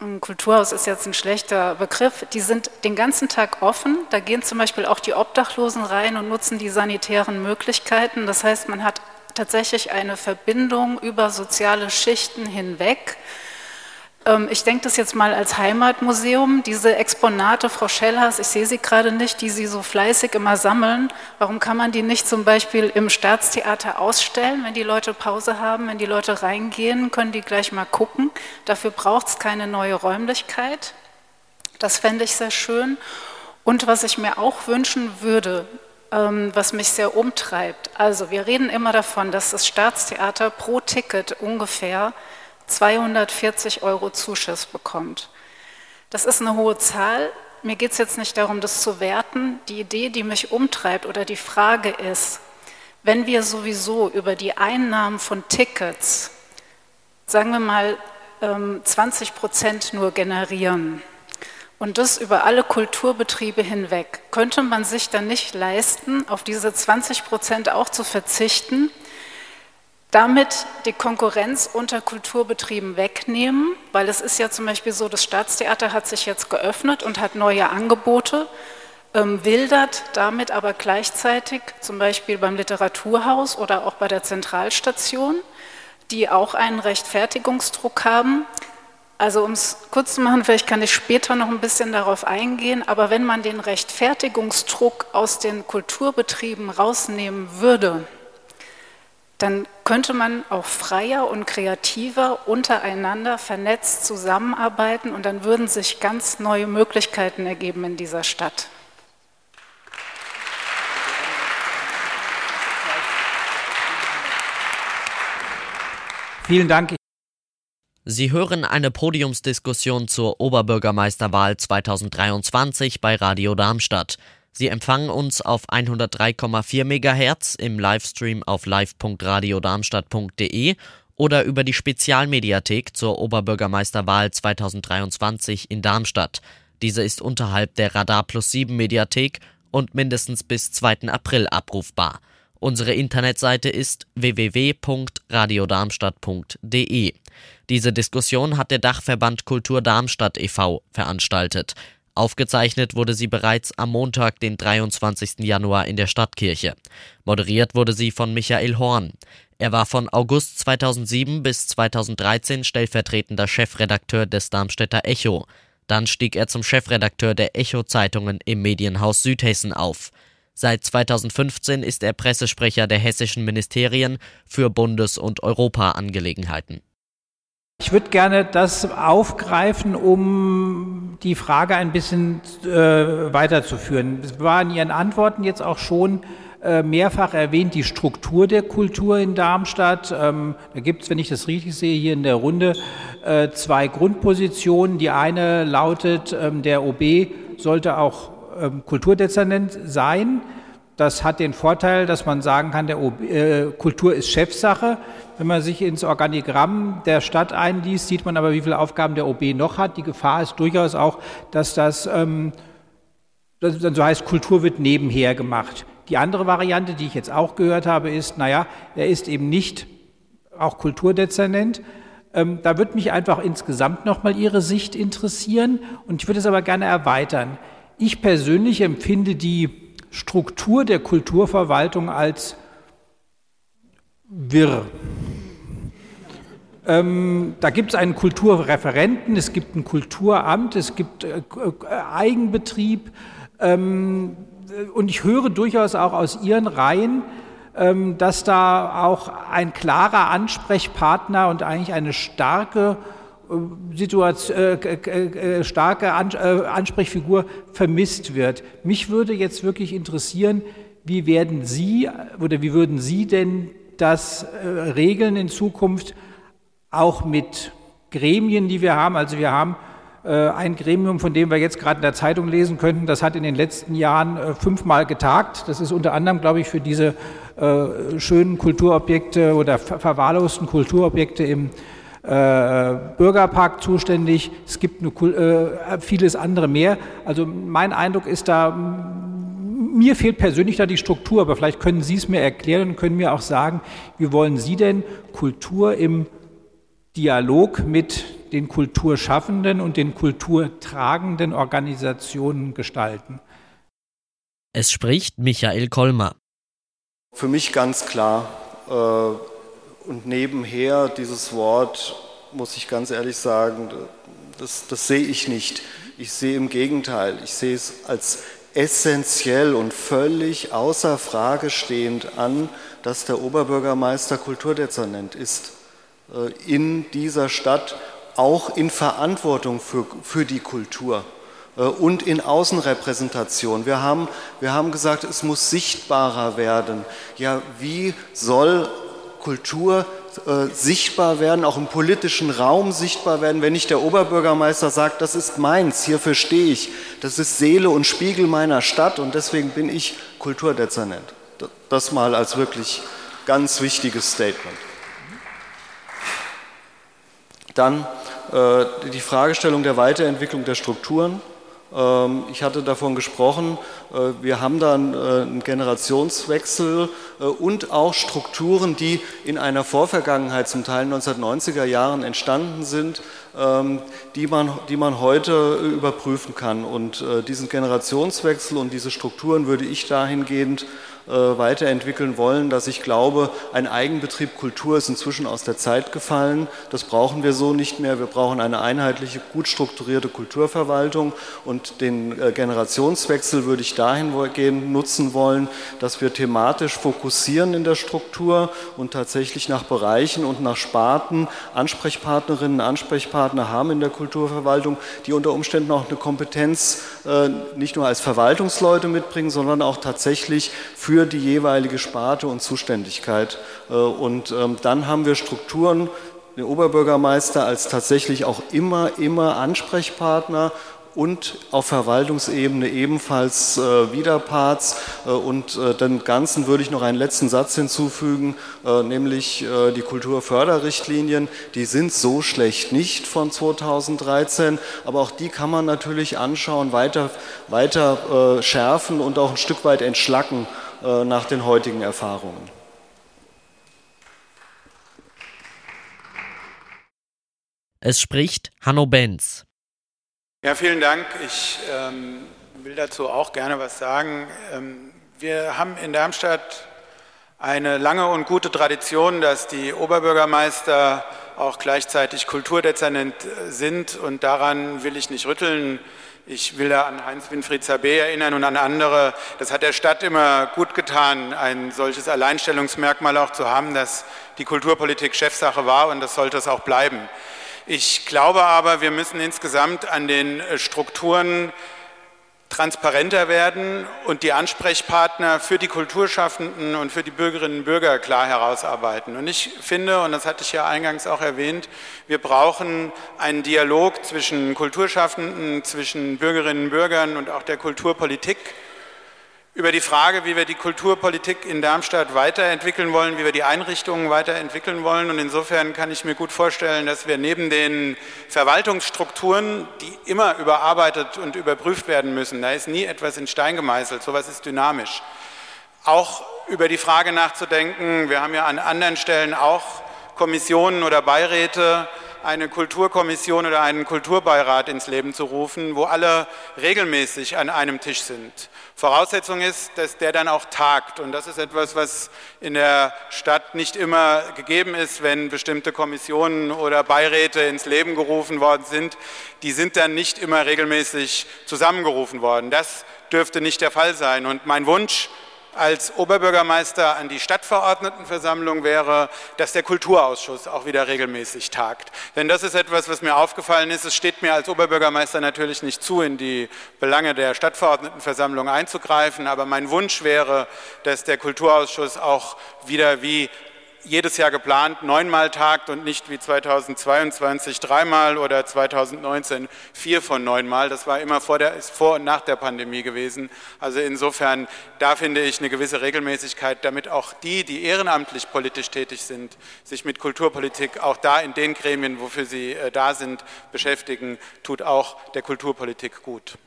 ein Kulturhaus ist jetzt ein schlechter Begriff, die sind den ganzen Tag offen. Da gehen zum Beispiel auch die Obdachlosen rein und nutzen die sanitären Möglichkeiten. Das heißt, man hat tatsächlich eine Verbindung über soziale Schichten hinweg. Ähm, ich denke das jetzt mal als Heimatmuseum. Diese Exponate, Frau Schellhaas, ich sehe sie gerade nicht, die Sie so fleißig immer sammeln. Warum kann man die nicht zum Beispiel im Staatstheater ausstellen, wenn die Leute Pause haben, wenn die Leute reingehen, können die gleich mal gucken. Dafür braucht es keine neue Räumlichkeit. Das fände ich sehr schön. Und was ich mir auch wünschen würde, was mich sehr umtreibt. Also wir reden immer davon, dass das Staatstheater pro Ticket ungefähr 240 Euro Zuschuss bekommt. Das ist eine hohe Zahl. Mir geht es jetzt nicht darum, das zu werten. Die Idee, die mich umtreibt oder die Frage ist, wenn wir sowieso über die Einnahmen von Tickets, sagen wir mal, 20 ähm, Prozent nur generieren und das über alle Kulturbetriebe hinweg, könnte man sich dann nicht leisten, auf diese 20 Prozent auch zu verzichten damit die Konkurrenz unter Kulturbetrieben wegnehmen, weil es ist ja zum Beispiel so, das Staatstheater hat sich jetzt geöffnet und hat neue Angebote, ähm, wildert damit aber gleichzeitig zum Beispiel beim Literaturhaus oder auch bei der Zentralstation, die auch einen Rechtfertigungsdruck haben. Also um es kurz zu machen, vielleicht kann ich später noch ein bisschen darauf eingehen, aber wenn man den Rechtfertigungsdruck aus den Kulturbetrieben rausnehmen würde, dann könnte man auch freier und kreativer untereinander vernetzt zusammenarbeiten und dann würden sich ganz neue Möglichkeiten ergeben in dieser Stadt.
Vielen Dank.
Sie hören eine Podiumsdiskussion zur Oberbürgermeisterwahl 2023 bei Radio Darmstadt. Sie empfangen uns auf 103,4 MHz im Livestream auf live.radiodarmstadt.de oder über die Spezialmediathek zur Oberbürgermeisterwahl 2023 in Darmstadt. Diese ist unterhalb der Radar Plus 7 Mediathek und mindestens bis 2. April abrufbar. Unsere Internetseite ist www.radiodarmstadt.de. Diese Diskussion hat der Dachverband Kultur Darmstadt e.V. veranstaltet. Aufgezeichnet wurde sie bereits am Montag, den 23. Januar in der Stadtkirche. Moderiert wurde sie von Michael Horn. Er war von August 2007 bis 2013 stellvertretender Chefredakteur des Darmstädter Echo. Dann stieg er zum Chefredakteur der Echo-Zeitungen im Medienhaus Südhessen auf. Seit 2015 ist er Pressesprecher der hessischen Ministerien für Bundes- und Europaangelegenheiten.
Ich würde gerne das aufgreifen, um die Frage ein bisschen äh, weiterzuführen. Es war in Ihren Antworten jetzt auch schon äh, mehrfach erwähnt, die Struktur der Kultur in Darmstadt. Ähm, da gibt es, wenn ich das richtig sehe, hier in der Runde äh, zwei Grundpositionen. Die eine lautet, ähm, der OB sollte auch ähm, Kulturdezernent sein. Das hat den Vorteil, dass man sagen kann, der OB, äh, Kultur ist Chefsache. Wenn man sich ins Organigramm der Stadt einliest, sieht man aber, wie viele Aufgaben der OB noch hat. Die Gefahr ist durchaus auch, dass das, ähm, das so heißt, Kultur wird nebenher gemacht. Die andere Variante, die ich jetzt auch gehört habe, ist, naja, er ist eben nicht auch Kulturdezernent. Ähm, da würde mich einfach insgesamt nochmal Ihre Sicht interessieren und ich würde es aber gerne erweitern. Ich persönlich empfinde die Struktur der Kulturverwaltung als wirr. Ähm, da gibt es einen Kulturreferenten, es gibt ein Kulturamt, es gibt äh, Eigenbetrieb. Ähm, und ich höre durchaus auch aus Ihren Reihen, ähm, dass da auch ein klarer Ansprechpartner und eigentlich eine starke Situation, äh, äh, starke äh, Ansprechfigur vermisst wird. Mich würde jetzt wirklich interessieren, wie werden Sie oder wie würden Sie denn das äh, regeln in Zukunft, auch mit Gremien, die wir haben? Also wir haben ein Gremium, von dem wir jetzt gerade in der Zeitung lesen könnten, das hat in den letzten Jahren fünfmal getagt. Das ist unter anderem, glaube ich, für diese schönen Kulturobjekte oder verwahrlosten Kulturobjekte im Bürgerpark zuständig. Es gibt eine, vieles andere mehr. Also mein Eindruck ist da, mir fehlt persönlich da die Struktur, aber vielleicht können Sie es mir erklären und können mir auch sagen, wie wollen Sie denn Kultur im Dialog mit den kulturschaffenden und den kulturtragenden Organisationen gestalten?
Es spricht Michael Kolmer.
Für mich ganz klar äh, und nebenher dieses Wort, muss ich ganz ehrlich sagen, das, das sehe ich nicht. Ich sehe im Gegenteil, ich sehe es als essentiell und völlig außer Frage stehend an, dass der Oberbürgermeister Kulturdezernent ist äh, in dieser Stadt, auch in Verantwortung für, für die Kultur äh, und in Außenrepräsentation. Wir haben, wir haben gesagt, es muss sichtbarer werden. Ja, wie soll Kultur äh, sichtbar werden, auch im politischen Raum sichtbar werden, wenn nicht der Oberbürgermeister sagt, das ist meins, hierfür stehe ich, das ist Seele und Spiegel meiner Stadt und deswegen bin ich Kulturdezernent. Das mal als wirklich ganz wichtiges Statement. Dann äh, die Fragestellung der Weiterentwicklung der Strukturen. Ähm, ich hatte davon gesprochen, wir haben dann äh, einen Generationswechsel äh, und auch Strukturen, die in einer Vorvergangenheit, zum Teil 1990er Jahren entstanden sind, ähm, die man, die man heute überprüfen kann. Und diesen Generationswechsel und diese Strukturen würde ich dahingehend äh, weiterentwickeln wollen, dass ich glaube, ein Eigenbetrieb Kultur ist inzwischen aus der Zeit gefallen. Das brauchen wir so nicht mehr. Wir brauchen eine einheitliche, gut strukturierte Kulturverwaltung und den äh, Generationswechsel würde ich dahingehend nutzen wollen, dass wir thematisch fokussieren in der Struktur und tatsächlich nach Bereichen und nach Sparten Ansprechpartnerinnen, Ansprechpartner haben in der Kulturverwaltung, die unter Umständen auch eine Kompetenz äh, nicht nur als Verwaltungsleute mitbringen, sondern auch tatsächlich für für die jeweilige Sparte und Zuständigkeit. Äh, und ähm, dann haben wir Strukturen, den Oberbürgermeister als tatsächlich auch immer, immer Ansprechpartner und auf Verwaltungsebene ebenfalls äh, Widerparts. Äh, und äh, dem Ganzen würde ich noch einen letzten Satz hinzufügen, äh, nämlich äh, die Kulturförderrichtlinien. Die sind so schlecht nicht von 2013, aber auch die kann man natürlich anschauen, weiter, weiter äh, schärfen und auch ein Stück weit entschlacken äh, nach den heutigen Erfahrungen.
Es spricht Hanno Benz.
Ja, vielen Dank. Ich ähm, will dazu auch gerne was sagen. Ähm, wir haben in Darmstadt eine lange und gute Tradition, dass die Oberbürgermeister auch gleichzeitig Kulturdezernent sind und daran will ich nicht rütteln. Ich will da an Heinz-Winfried Zabé erinnern und an andere. Das hat der Stadt immer gut getan, ein solches Alleinstellungsmerkmal auch zu haben, dass die Kulturpolitik Chefsache war und das sollte es auch bleiben. Ich glaube aber, wir müssen insgesamt an den Strukturen transparenter werden und die Ansprechpartner für die Kulturschaffenden und für die Bürgerinnen und Bürger klar herausarbeiten. Und ich finde, und das hatte ich ja eingangs auch erwähnt, wir brauchen einen Dialog zwischen Kulturschaffenden, zwischen Bürgerinnen und Bürgern und auch der Kulturpolitik über die Frage, wie wir die Kulturpolitik in Darmstadt weiterentwickeln wollen, wie wir die Einrichtungen weiterentwickeln wollen. Und insofern kann ich mir gut vorstellen, dass wir neben den Verwaltungsstrukturen, die immer überarbeitet und überprüft werden müssen, da ist nie etwas in Stein gemeißelt, sowas ist dynamisch, auch über die Frage nachzudenken, wir haben ja an anderen Stellen auch Kommissionen oder Beiräte, eine Kulturkommission oder einen Kulturbeirat ins Leben zu rufen, wo alle regelmäßig an einem Tisch sind. Voraussetzung ist, dass der dann auch tagt. Und das ist etwas, was in der Stadt nicht immer gegeben ist, wenn bestimmte Kommissionen oder Beiräte ins Leben gerufen worden sind. Die sind dann nicht immer regelmäßig zusammengerufen worden. Das dürfte nicht der Fall sein. Und mein Wunsch als Oberbürgermeister an die Stadtverordnetenversammlung wäre, dass der Kulturausschuss auch wieder regelmäßig tagt. Denn das ist etwas, was mir aufgefallen ist. Es steht mir als Oberbürgermeister natürlich nicht zu, in die Belange der Stadtverordnetenversammlung einzugreifen, aber mein Wunsch wäre, dass der Kulturausschuss auch wieder wie jedes Jahr geplant neunmal tagt und nicht wie 2022 dreimal oder 2019 vier von neunmal. Das war immer vor, der, vor und nach der Pandemie gewesen. Also insofern, da finde ich eine gewisse Regelmäßigkeit, damit auch die, die ehrenamtlich politisch tätig sind, sich mit Kulturpolitik auch da in den Gremien, wofür sie äh, da sind, beschäftigen, tut auch der Kulturpolitik gut.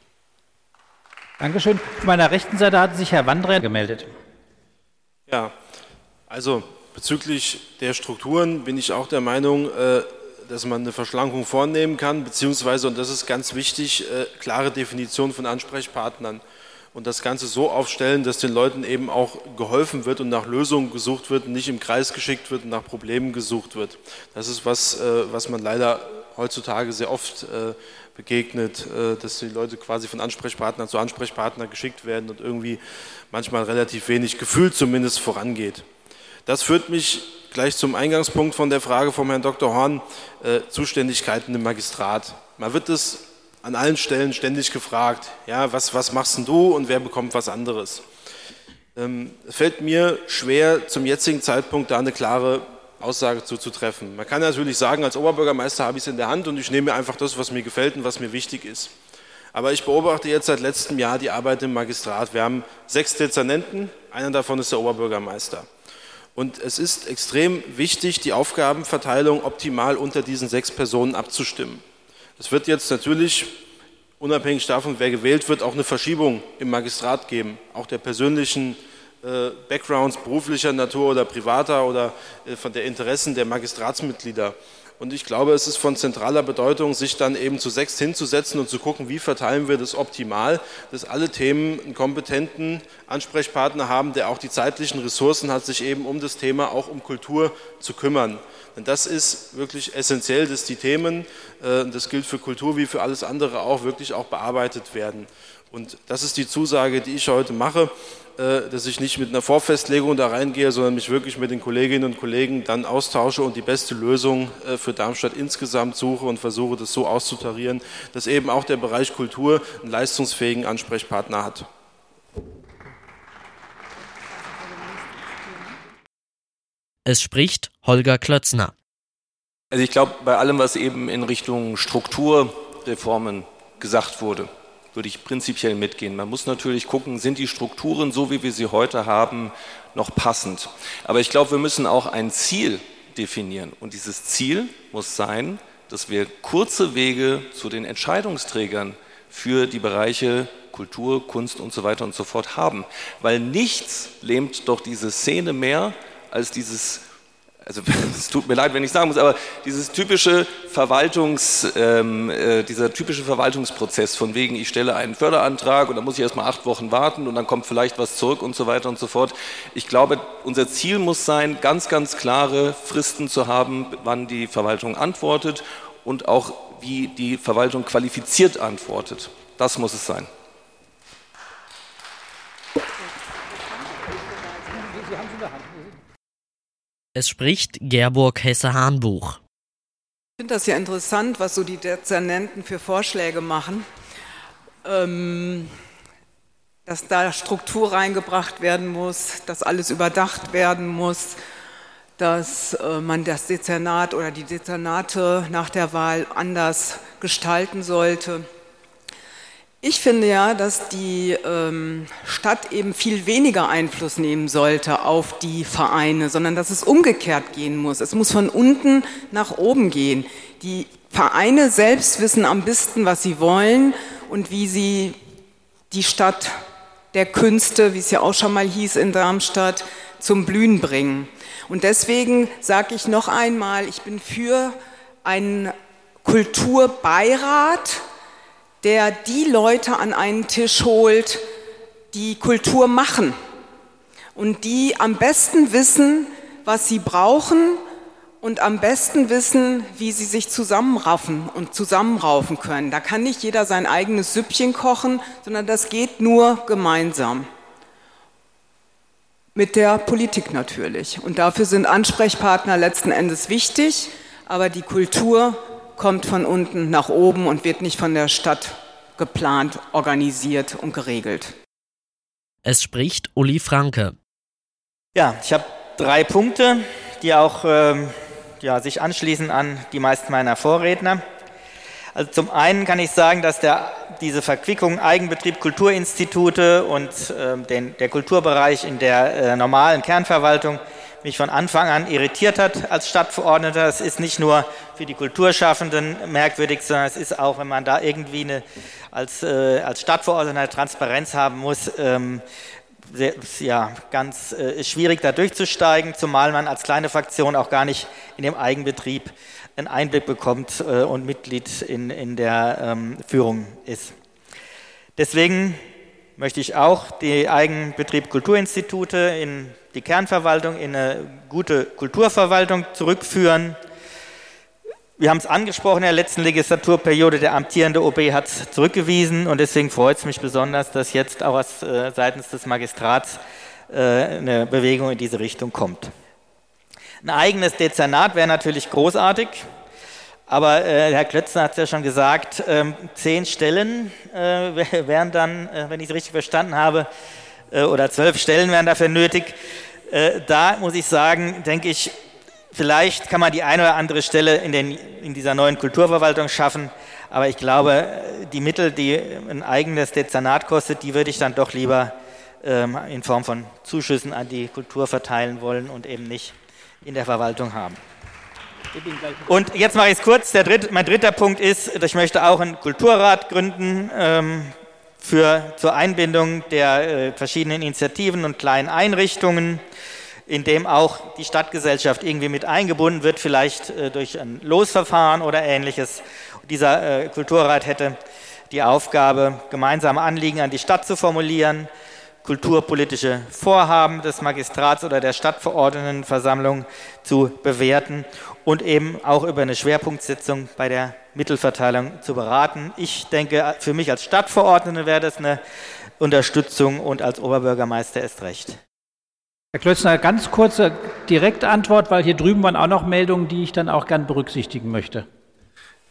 Dankeschön. Zu meiner rechten Seite hat sich Herr Wandrer gemeldet.
Ja, also Bezüglich der Strukturen bin ich auch der Meinung, äh, dass man eine Verschlankung vornehmen kann, beziehungsweise, und das ist ganz wichtig, äh, klare Definition von Ansprechpartnern und das Ganze so aufstellen, dass den Leuten eben auch geholfen wird und nach Lösungen gesucht wird, nicht im Kreis geschickt wird und nach Problemen gesucht wird. Das ist was, äh, was man leider heutzutage sehr oft begegnet, dass die Leute quasi von Ansprechpartner zu Ansprechpartner geschickt werden und irgendwie manchmal relativ wenig Gefühl zumindest vorangeht. Das führt mich gleich zum Eingangspunkt von der Frage vom Herrn Dr. Horn, äh, Zuständigkeiten im Magistrat. Man wird es an allen Stellen ständig gefragt, ja, was, was machst denn du und wer bekommt was anderes? Ähm, es fällt mir schwer, zum jetzigen Zeitpunkt da eine klare Aussage zu treffen. Man kann natürlich sagen, als Oberbürgermeister habe ich es in der Hand und ich nehme einfach das, was mir gefällt und was mir wichtig ist. Aber ich beobachte jetzt seit letztem Jahr die Arbeit im Magistrat. Wir haben sechs Dezernenten, einer davon ist der Oberbürgermeister. Und es ist extrem wichtig, die Aufgabenverteilung optimal unter diesen sechs Personen abzustimmen. Es wird jetzt natürlich, unabhängig davon, wer gewählt wird, auch eine Verschiebung im Magistrat geben, auch der persönlichen äh, Backgrounds beruflicher Natur oder privater oder äh, von der Interessen der Magistratsmitglieder. Und ich glaube, es ist von zentraler Bedeutung, sich dann eben zu sechs hinzusetzen und zu gucken, wie verteilen wir das optimal, dass alle Themen einen kompetenten Ansprechpartner haben, der auch die zeitlichen Ressourcen hat, sich eben um das Thema, auch um Kultur zu kümmern. Denn das ist wirklich essentiell, dass die Themen, äh, das gilt für Kultur wie für alles andere auch, wirklich auch bearbeitet werden. Und das ist die Zusage, die ich heute mache. Äh, dass ich nicht mit einer Vorfestlegung da reingehe, sondern mich wirklich mit den Kolleginnen und Kollegen dann austausche und die beste Lösung äh, für Darmstadt insgesamt suche und versuche, das so auszutarieren, dass eben auch der Bereich Kultur einen leistungsfähigen Ansprechpartner hat.
Es spricht Holger Klötzner.
Also ich glaube, bei allem, was eben in Richtung Strukturreformen gesagt wurde, würde ich prinzipiell mitgehen. Man muss natürlich gucken, sind die Strukturen, so wie wir sie heute haben, noch passend. Aber ich glaube, wir müssen auch ein Ziel definieren. Und dieses Ziel muss sein, dass wir kurze Wege zu den Entscheidungsträgern für die Bereiche Kultur, Kunst und so weiter und so fort haben. Weil nichts lähmt doch diese Szene mehr als dieses also [laughs] es tut mir leid, wenn ich sagen muss, aber dieses typische Verwaltungs, ähm, äh, dieser typische Verwaltungsprozess von wegen, ich stelle einen Förderantrag und dann muss ich erstmal acht Wochen warten und dann kommt vielleicht was zurück und so weiter und so fort. Ich glaube, unser Ziel muss sein, ganz, ganz klare Fristen zu haben, wann die Verwaltung antwortet und auch wie die Verwaltung qualifiziert antwortet. Das muss es sein.
Es spricht Gerburg Hesse-Hahnbuch.
Ich finde das ja interessant, was so die Dezernenten für Vorschläge machen. Ähm, dass da Struktur reingebracht werden muss, dass alles überdacht werden muss, dass äh, man das Dezernat oder die Dezernate nach der Wahl anders gestalten sollte. Ich finde ja, dass die ähm, Stadt eben viel weniger Einfluss nehmen sollte auf die Vereine, sondern dass es umgekehrt gehen muss. Es muss von unten nach oben gehen. Die Vereine selbst wissen am besten, was sie wollen und wie sie die Stadt der Künste, wie es ja auch schon mal hieß in Darmstadt, zum Blühen bringen. Und deswegen sage ich noch einmal, ich bin für einen Kulturbeirat, der die Leute an einen Tisch holt, die Kultur machen und die am besten wissen, was sie brauchen und am besten wissen, wie sie sich zusammenraffen und zusammenraufen können. Da kann nicht jeder sein eigenes Süppchen kochen, sondern das geht nur gemeinsam. Mit der Politik natürlich. Und dafür sind Ansprechpartner letzten Endes wichtig, aber die Kultur kommt von unten nach oben und wird nicht von der Stadt geplant, organisiert und geregelt.
Es spricht Uli Franke.
Ja, ich habe drei Punkte. die auch ähm, ja, sich anschließen an die meisten meiner Vorredner. Also zum einen kann ich sagen, dass der, diese Verquickung Eigenbetrieb Kulturinstitute und äh, den, der Kulturbereich in der äh, normalen Kernverwaltung mich von Anfang an irritiert hat als Stadtverordneter. Es ist nicht nur für die Kulturschaffenden merkwürdig, sondern es ist auch, wenn man da irgendwie eine, als, äh, als Stadtverordneter Transparenz haben muss, ähm, sehr, ja, ganz äh, schwierig da durchzusteigen, zumal man als kleine Fraktion auch gar nicht in dem Eigenbetrieb einen Einblick bekommt äh, und Mitglied in, in der ähm, Führung ist. Deswegen möchte ich auch die Eigenbetrieb Kulturinstitute in die Kernverwaltung, in eine gute Kulturverwaltung zurückführen. Wir haben es angesprochen in der letzten Legislaturperiode, der amtierende OB hat es zurückgewiesen und deswegen freut es mich besonders, dass jetzt auch aus, äh, seitens des Magistrats äh, eine Bewegung in diese Richtung kommt. Ein eigenes Dezernat wäre natürlich großartig, aber äh, Herr Klötzner hat es ja schon gesagt, ähm, zehn Stellen äh, [laughs] wären dann, äh, wenn ich es richtig verstanden habe, oder zwölf Stellen wären dafür nötig. Äh, da muss ich sagen, denke ich, vielleicht kann man die eine oder andere Stelle in, den, in dieser neuen Kulturverwaltung schaffen, aber ich glaube, die Mittel, die ein eigenes Dezernat kostet, die würde ich dann doch lieber ähm, in Form von Zuschüssen an die Kultur verteilen wollen und eben nicht in der Verwaltung haben. Und jetzt mache ich es kurz. Dritte, mein dritter Punkt ist, ich möchte auch einen Kulturrat gründen ähm, für, zur Einbindung der äh, verschiedenen Initiativen und kleinen Einrichtungen, in dem auch die Stadtgesellschaft irgendwie mit eingebunden wird, vielleicht äh, durch ein Losverfahren oder ähnliches. Dieser äh, Kulturrat hätte die Aufgabe, gemeinsame Anliegen an die Stadt zu formulieren, kulturpolitische Vorhaben des Magistrats oder der Stadtverordnetenversammlung zu bewerten und eben auch über eine Schwerpunktssitzung bei der Mittelverteilung zu beraten. Ich denke, für mich als Stadtverordnete wäre das eine Unterstützung und als Oberbürgermeister erst recht.
Herr Klötzner, ganz kurze Direktantwort, weil hier drüben waren auch noch Meldungen, die ich dann auch gern berücksichtigen möchte.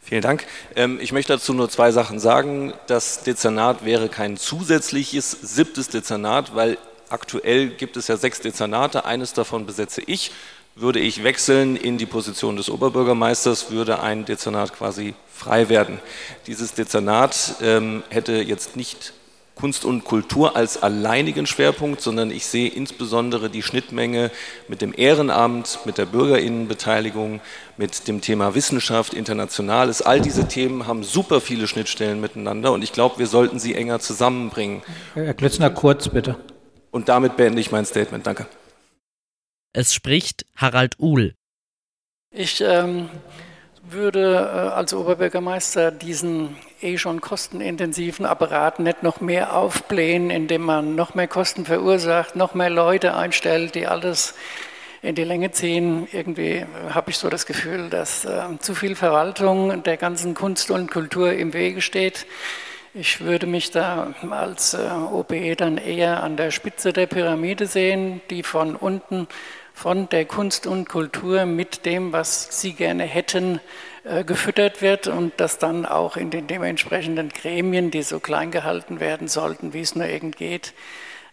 Vielen Dank. Ähm, ich möchte dazu nur zwei Sachen sagen. Das Dezernat wäre kein zusätzliches siebtes Dezernat, weil aktuell gibt es ja sechs Dezernate. Eines davon besetze ich. Würde ich wechseln in die Position des Oberbürgermeisters, würde ein Dezernat quasi frei werden. Dieses Dezernat ähm, hätte jetzt nicht Kunst und Kultur als alleinigen Schwerpunkt, sondern ich sehe insbesondere die Schnittmenge mit dem Ehrenamt, mit der Bürgerinnenbeteiligung, mit dem Thema Wissenschaft, Internationales. All diese Themen haben super viele Schnittstellen miteinander und ich glaube, wir sollten sie enger zusammenbringen.
Herr Klötzner, kurz bitte.
Und damit beende ich mein Statement. Danke.
Es spricht Harald Uhl.
Ich ähm, würde äh, als Oberbürgermeister diesen eh schon kostenintensiven Apparat nicht noch mehr aufblähen, indem man noch mehr Kosten verursacht, noch mehr Leute einstellt, die alles in die Länge ziehen. Irgendwie habe ich so das Gefühl, dass äh, zu viel Verwaltung der ganzen Kunst und Kultur im Wege steht. Ich würde mich da als äh, OBE dann eher an der Spitze der Pyramide sehen, die von unten von der Kunst und Kultur mit dem, was sie gerne hätten, äh, gefüttert wird und das dann auch in den dementsprechenden Gremien, die so klein gehalten werden sollten, wie es nur irgend geht,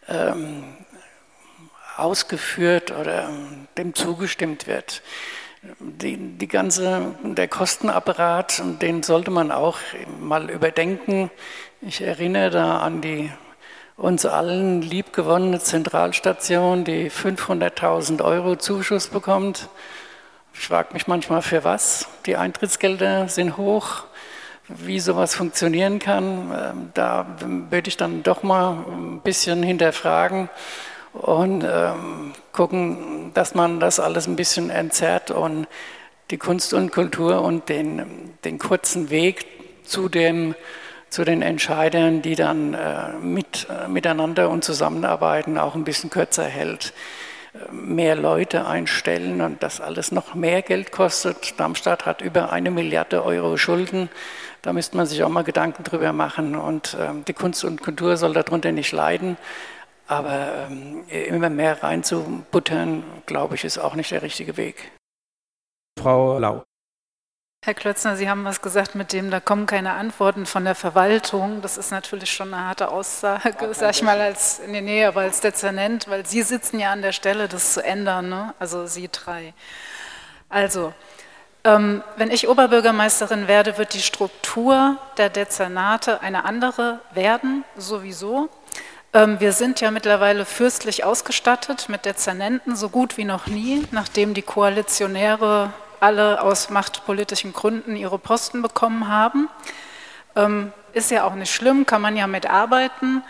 ähm, ausgeführt oder ähm, dem zugestimmt wird. Die, die ganze, der Kostenapparat, den sollte man auch mal überdenken. Ich erinnere da an die uns allen liebgewonnene Zentralstation, die 500.000 Euro Zuschuss bekommt. Ich frage mich manchmal, für was? Die Eintrittsgelder sind hoch. Wie sowas funktionieren kann, ähm, da würde ich dann doch mal ein bisschen hinterfragen und ähm, gucken, dass man das alles ein bisschen entzerrt und die Kunst und Kultur und den, den kurzen Weg zu dem zu den Entscheidern, die dann äh, mit, äh, miteinander und zusammenarbeiten, auch ein bisschen kürzer hält. Äh, mehr Leute einstellen und das alles noch mehr Geld kostet. Darmstadt hat über eine Milliarde Euro Schulden. Da müsste man sich auch mal Gedanken drüber machen. Und ähm, die Kunst und Kultur soll darunter nicht leiden. Aber ähm, immer mehr reinzubuttern, glaube ich, ist auch nicht der richtige Weg.
Frau Lau.
Herr Klötzner, Sie haben was gesagt mit dem, da kommen keine Antworten von der Verwaltung. Das ist natürlich schon eine harte Aussage, sag ich mal, als, nee, nee, aber als Dezernent, weil Sie sitzen ja an der Stelle, das zu ändern, ne? also Sie drei. Also, ähm, wenn ich Oberbürgermeisterin werde, wird die Struktur der Dezernate eine andere werden, sowieso. Ähm, wir sind ja mittlerweile fürstlich ausgestattet mit Dezernenten, so gut wie noch nie, nachdem die Koalitionäre alle aus machtpolitischen Gründen ihre Posten bekommen haben. Ähm, ist ja auch nicht schlimm, kann man ja mitarbeiten.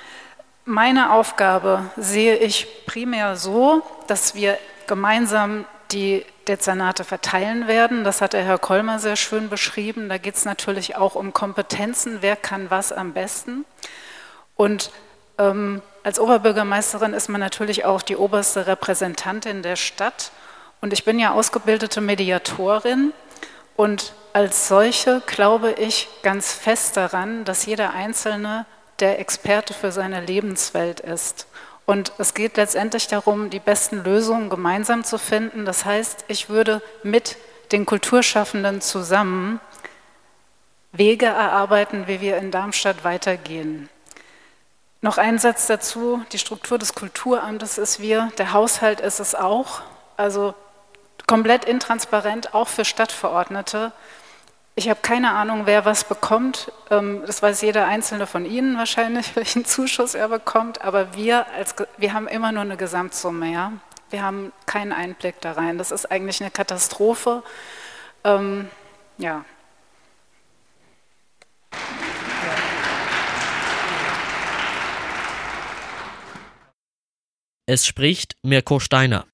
Meine Aufgabe sehe ich primär so, dass wir gemeinsam die Dezernate verteilen werden. Das hat der Herr Kolmer sehr schön beschrieben. Da geht es natürlich auch um Kompetenzen, wer kann was am besten. Und ähm, als Oberbürgermeisterin ist man natürlich auch die oberste Repräsentantin der Stadt. Und ich bin ja ausgebildete Mediatorin und als solche glaube ich ganz fest daran, dass jeder Einzelne der Experte für seine Lebenswelt ist. Und es geht letztendlich darum, die besten Lösungen gemeinsam zu finden. Das heißt, ich würde mit den Kulturschaffenden zusammen Wege erarbeiten, wie wir in Darmstadt weitergehen. Noch ein Satz dazu, die Struktur des Kulturamtes ist wir, der Haushalt ist es auch. Also komplett intransparent, auch für Stadtverordnete. Ich habe keine Ahnung, wer was bekommt. Ähm, das weiß jeder Einzelne von Ihnen wahrscheinlich, [laughs] welchen Zuschuss er bekommt. Aber wir, als, wir haben immer nur eine Gesamtsumme. Ja? Wir haben keinen Einblick da rein. Das ist eigentlich eine Katastrophe. Ähm, ja.
Es spricht Mirko Steiner.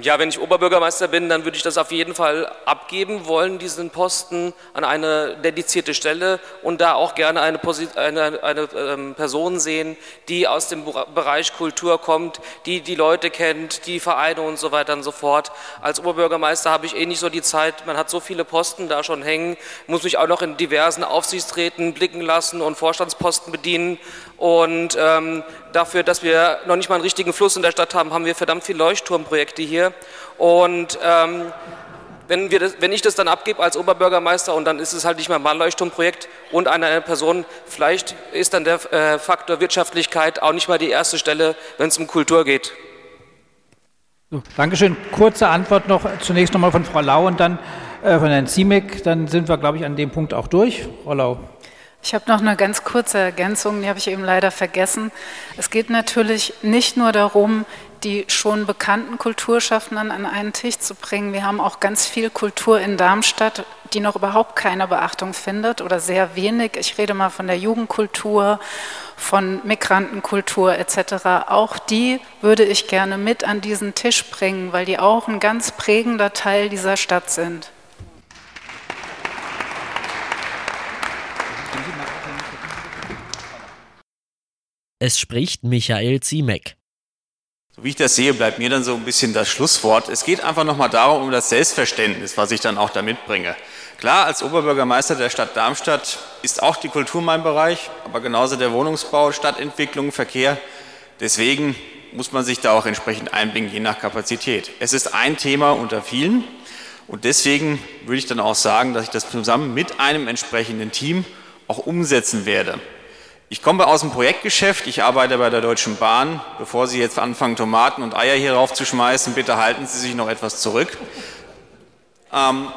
Ja, wenn ich Oberbürgermeister bin, dann würde ich das auf jeden Fall abgeben wollen, diesen Posten an eine dedizierte Stelle und da auch gerne eine, eine, eine ähm, Person sehen, die aus dem Bereich Kultur kommt, die die Leute kennt, die Vereine und so weiter und so fort. Als Oberbürgermeister habe ich eh nicht so die Zeit, man hat so viele Posten da schon hängen, muss mich auch noch in diversen Aufsichtsräten blicken lassen und Vorstandsposten bedienen und ähm, dafür, dass wir noch nicht mal einen richtigen Fluss in der Stadt haben, haben wir verdammt viele Leuchtturmprojekte hier. Und ähm, wenn, wir das, wenn ich das dann abgebe als Oberbürgermeister und dann ist es halt nicht mehr mal ein Leuchtturmprojekt und eine Person, vielleicht ist dann der äh, Faktor Wirtschaftlichkeit auch nicht mal die erste Stelle, wenn es um Kultur geht.
So, Dankeschön. Kurze Antwort noch zunächst nochmal von Frau Lau und dann äh, von Herrn Ziemek. Dann sind wir, glaube ich, an dem Punkt auch durch. Frau Lau.
Ich habe noch eine ganz kurze Ergänzung, die habe ich eben leider vergessen. Es geht natürlich nicht nur darum, die schon bekannten Kulturschaffenden an einen Tisch zu bringen. Wir haben auch ganz viel Kultur in Darmstadt, die noch überhaupt keine Beachtung findet oder sehr wenig. Ich rede mal von der Jugendkultur, von Migrantenkultur etc. Auch die würde ich gerne mit an diesen Tisch bringen, weil die auch ein ganz prägender Teil dieser Stadt sind.
Es spricht Michael Ziemek.
So wie ich das sehe, bleibt mir dann so ein bisschen das Schlusswort. Es geht einfach nochmal darum, um das Selbstverständnis, was ich dann auch da mitbringe. Klar, als Oberbürgermeister der Stadt Darmstadt ist auch die Kultur mein Bereich, aber genauso der Wohnungsbau, Stadtentwicklung, Verkehr. Deswegen muss man sich da auch entsprechend einbringen, je nach Kapazität. Es ist ein Thema unter vielen und deswegen würde ich dann auch sagen, dass ich das zusammen mit einem entsprechenden Team auch umsetzen werde. Ich komme aus dem Projektgeschäft, ich arbeite bei der Deutschen Bahn. Bevor Sie jetzt anfangen, Tomaten und Eier hier rauf zu schmeißen, bitte halten Sie sich noch etwas zurück. Ähm,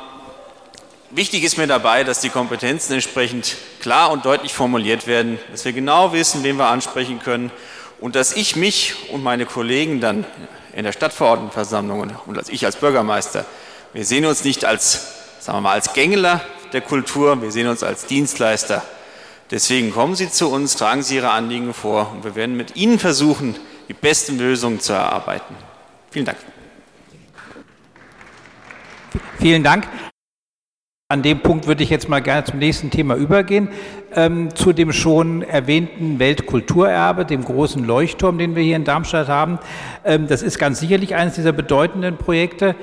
wichtig ist mir dabei, dass die Kompetenzen entsprechend klar und deutlich formuliert werden, dass wir genau wissen, wen wir ansprechen können und dass ich mich und meine Kollegen dann in der Stadtverordnetenversammlung und als ich als Bürgermeister, wir sehen uns nicht als, sagen wir mal, als Gängler der Kultur, wir sehen uns als Dienstleister Deswegen kommen Sie zu uns, tragen Sie Ihre Anliegen vor und wir werden mit Ihnen versuchen, die besten Lösungen zu erarbeiten. Vielen Dank.
Vielen Dank. An dem Punkt würde ich jetzt mal gerne zum nächsten Thema übergehen, ähm, zu dem schon erwähnten Weltkulturerbe, dem großen Leuchtturm, den wir hier in Darmstadt haben. Ähm, das ist ganz sicherlich eines dieser bedeutenden Projekte.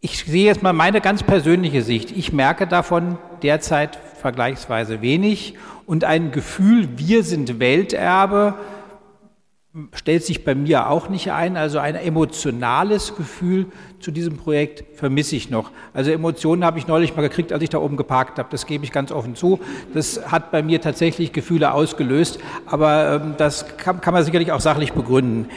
Ich sehe jetzt mal meine ganz persönliche Sicht. Ich merke davon derzeit vergleichsweise wenig und ein Gefühl, wir sind Welterbe, stellt sich bei mir auch nicht ein. Also ein emotionales Gefühl zu diesem Projekt vermisse ich noch. Also Emotionen habe ich neulich mal gekriegt, als ich da oben geparkt habe. Das gebe ich ganz offen zu. Das hat bei mir tatsächlich Gefühle ausgelöst, aber ähm, das kann, kann man sicherlich auch sachlich begründen.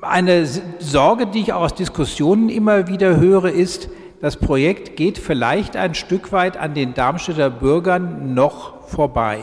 Eine Sorge, die ich auch aus Diskussionen immer wieder höre, ist, das Projekt geht vielleicht ein Stück weit an den Darmstädter Bürgern noch vorbei.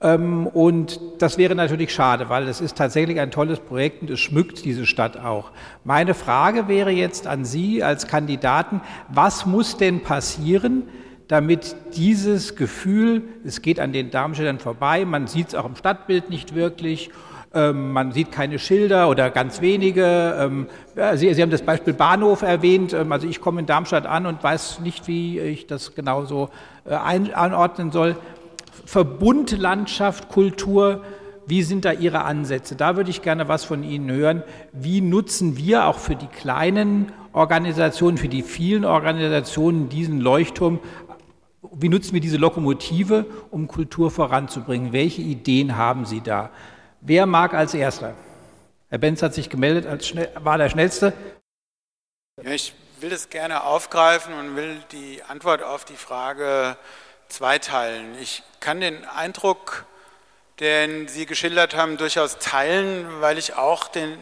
Ähm, und das wäre natürlich schade, weil es ist tatsächlich ein tolles Projekt und es schmückt diese Stadt auch. Meine Frage wäre jetzt an Sie als Kandidaten, was muss denn passieren, damit dieses Gefühl, es geht an den Darmstädtern vorbei, man sieht es auch im Stadtbild nicht wirklich, ähm, man sieht keine Schilder oder ganz wenige. Ähm, Sie, Sie, haben das Beispiel Bahnhof erwähnt. also ich komme in Darmstadt an und weiß nicht, wie ich das genauso äh, einordnen soll. Verbundlandschaft, Kultur, wie sind da Ihre Ansätze? Da würde ich gerne was von Ihnen hören. Wie nutzen wir auch für die kleinen Organisationen, für die vielen Organisationen diesen Leuchtturm? Wie nutzen wir diese Lokomotive, um Kultur voranzubringen? Welche Ideen haben Sie da? Wer mag als Erster? Herr Benz hat sich gemeldet, als schnell, war der Schnellste.
Ja, ich will das gerne aufgreifen und will die Antwort auf die Frage zweiteilen. Ich kann den Eindruck, den Sie geschildert haben, durchaus teilen, weil ich auch den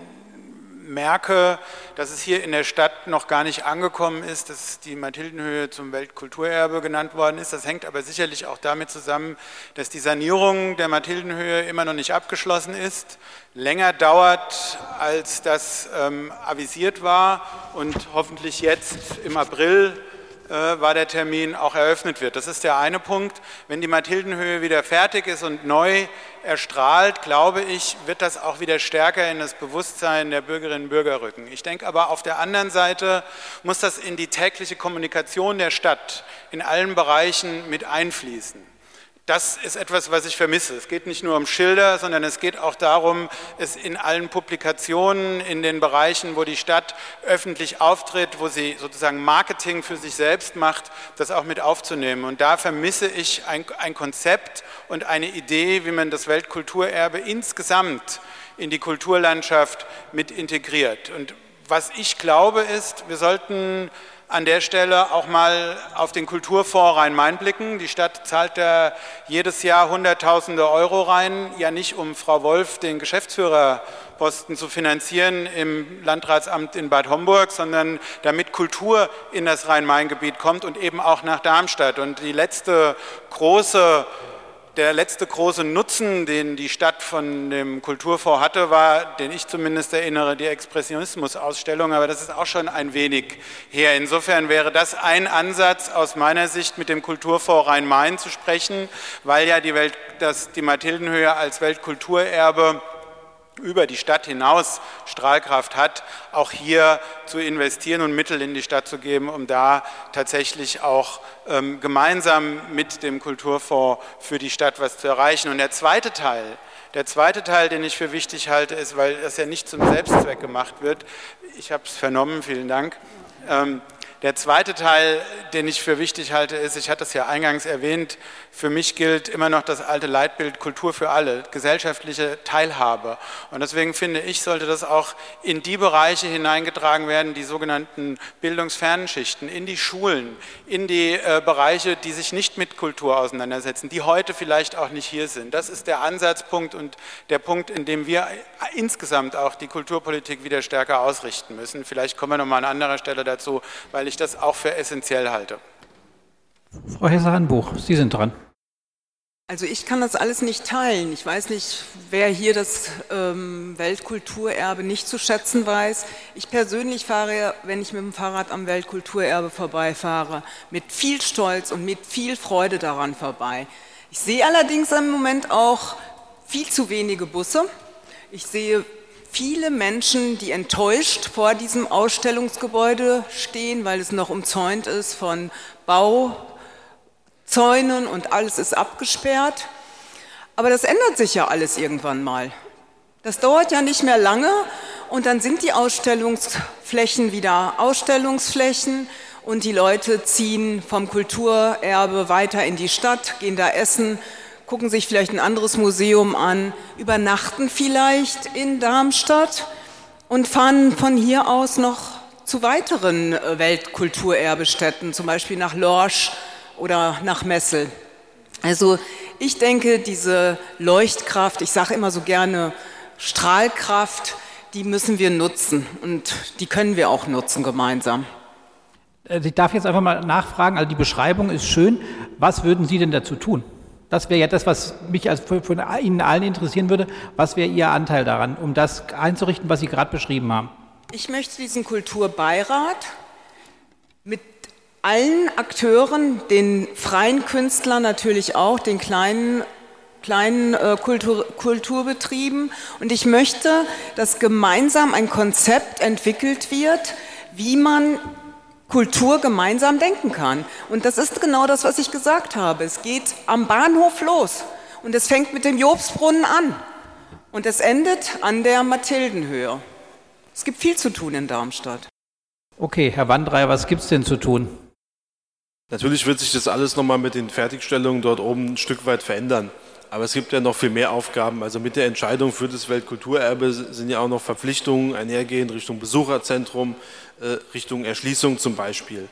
merke, dass es hier in der Stadt noch gar nicht angekommen ist, dass die Mathildenhöhe zum Weltkulturerbe genannt worden ist. Das hängt aber sicherlich auch damit zusammen, dass die Sanierung der Mathildenhöhe immer noch nicht abgeschlossen ist, länger dauert, als das ähm, avisiert war und hoffentlich jetzt im April war der Termin auch eröffnet wird. Das ist der eine Punkt. Wenn die Mathildenhöhe wieder fertig ist und neu erstrahlt, glaube ich, wird das auch wieder stärker in das Bewusstsein der Bürgerinnen und Bürger rücken. Ich denke aber auf der anderen Seite muss das in die tägliche Kommunikation der Stadt in allen Bereichen mit einfließen. Das ist etwas, was ich vermisse. Es geht nicht nur um Schilder, sondern es geht auch darum, es in allen Publikationen, in den Bereichen, wo die Stadt öffentlich auftritt, wo sie sozusagen Marketing für sich selbst macht, das auch mit aufzunehmen. Und da vermisse ich ein, ein Konzept und eine Idee, wie man das Weltkulturerbe insgesamt in die Kulturlandschaft mit integriert. Und was ich glaube ist, wir sollten an der Stelle auch mal auf den Kulturfonds Rhein-Main blicken. Die Stadt zahlt da jedes Jahr Hunderttausende Euro rein, ja nicht um Frau Wolf den Geschäftsführerposten zu finanzieren im Landratsamt in Bad Homburg, sondern damit Kultur in das Rhein-Main-Gebiet kommt und eben auch nach Darmstadt. Und die letzte große der letzte große Nutzen, den die Stadt von dem Kulturfonds hatte, war, den ich zumindest erinnere, die Expressionismus-Ausstellung, aber das ist auch schon ein wenig her. Insofern wäre das ein Ansatz aus meiner Sicht, mit dem Kulturfonds Rhein-Main zu sprechen, weil ja die, Welt, das, die Mathildenhöhe als Weltkulturerbe über die Stadt hinaus Strahlkraft hat, auch hier zu investieren und Mittel in die Stadt zu geben, um da tatsächlich auch ähm, gemeinsam mit dem Kulturfonds für die Stadt was zu erreichen. Und der zweite Teil, der zweite Teil, den ich für wichtig halte, ist, weil das ja nicht zum Selbstzweck gemacht wird, ich habe es vernommen, vielen Dank, ähm, der zweite Teil, den ich für wichtig halte, ist, ich hatte es ja eingangs erwähnt, für mich gilt immer noch das alte Leitbild Kultur für alle, gesellschaftliche Teilhabe. Und deswegen finde ich, sollte das auch in die Bereiche hineingetragen werden, die sogenannten bildungsfernen Schichten, in die Schulen, in die äh, Bereiche, die sich nicht mit Kultur auseinandersetzen, die heute vielleicht auch nicht hier sind. Das ist der Ansatzpunkt und der Punkt, in dem wir insgesamt auch die Kulturpolitik wieder stärker ausrichten müssen. Vielleicht kommen wir noch mal an anderer Stelle dazu, weil ich ich das auch für essentiell halte.
Frau Hesse-Hanbuch, Sie sind dran.
Also ich kann das alles nicht teilen. Ich weiß nicht, wer hier das ähm, Weltkulturerbe nicht zu schätzen weiß. Ich persönlich fahre, wenn ich mit dem Fahrrad am Weltkulturerbe vorbeifahre, mit viel Stolz und mit viel Freude daran vorbei. Ich sehe allerdings im Moment auch viel zu wenige Busse. Ich sehe viele Menschen, die enttäuscht vor diesem Ausstellungsgebäude stehen, weil es noch umzäunt ist von Bauzäunen und alles ist abgesperrt. Aber das ändert sich ja alles irgendwann mal. Das dauert ja nicht mehr lange und dann sind die Ausstellungsflächen wieder Ausstellungsflächen und die Leute ziehen vom Kulturerbe weiter in die Stadt, gehen da essen, gucken sich vielleicht ein anderes Museum an, übernachten vielleicht in Darmstadt und fahren von hier aus noch zu weiteren äh, Weltkulturerbestätten, zum Beispiel nach Lorsch oder nach Messel. Also ich denke, diese Leuchtkraft, ich sage immer so gerne Strahlkraft, die müssen wir nutzen und die können wir auch nutzen gemeinsam.
Äh, ich darf jetzt einfach mal nachfragen, also die Beschreibung ist schön. Was würden Sie denn dazu tun? Das wäre ja das, was mich als von Ihnen allen interessieren würde. Was wäre Ihr Anteil daran, um das einzurichten, was Sie gerade beschrieben haben?
Ich möchte diesen Kulturbeirat mit allen Akteuren, den freien Künstlern natürlich auch, den kleinen kleinen äh, Kultur, Kulturbetrieben. Und ich möchte, dass gemeinsam ein Konzept entwickelt wird, wie man Kultur gemeinsam denken kann. Und das ist genau das, was ich gesagt habe. Es geht am Bahnhof los und es fängt mit dem Jobsbrunnen an und es endet an der Mathildenhöhe. Es gibt viel zu tun in Darmstadt.
Okay, Herr Wandreier, was gibt es denn zu tun?
Natürlich wird sich das alles nochmal mit den Fertigstellungen dort oben ein Stück weit verändern. Aber es gibt ja noch viel mehr Aufgaben. Also mit der Entscheidung für das Weltkulturerbe sind ja auch noch Verpflichtungen einhergehend Richtung Besucherzentrum, äh, Richtung Erschließung zum Beispiel.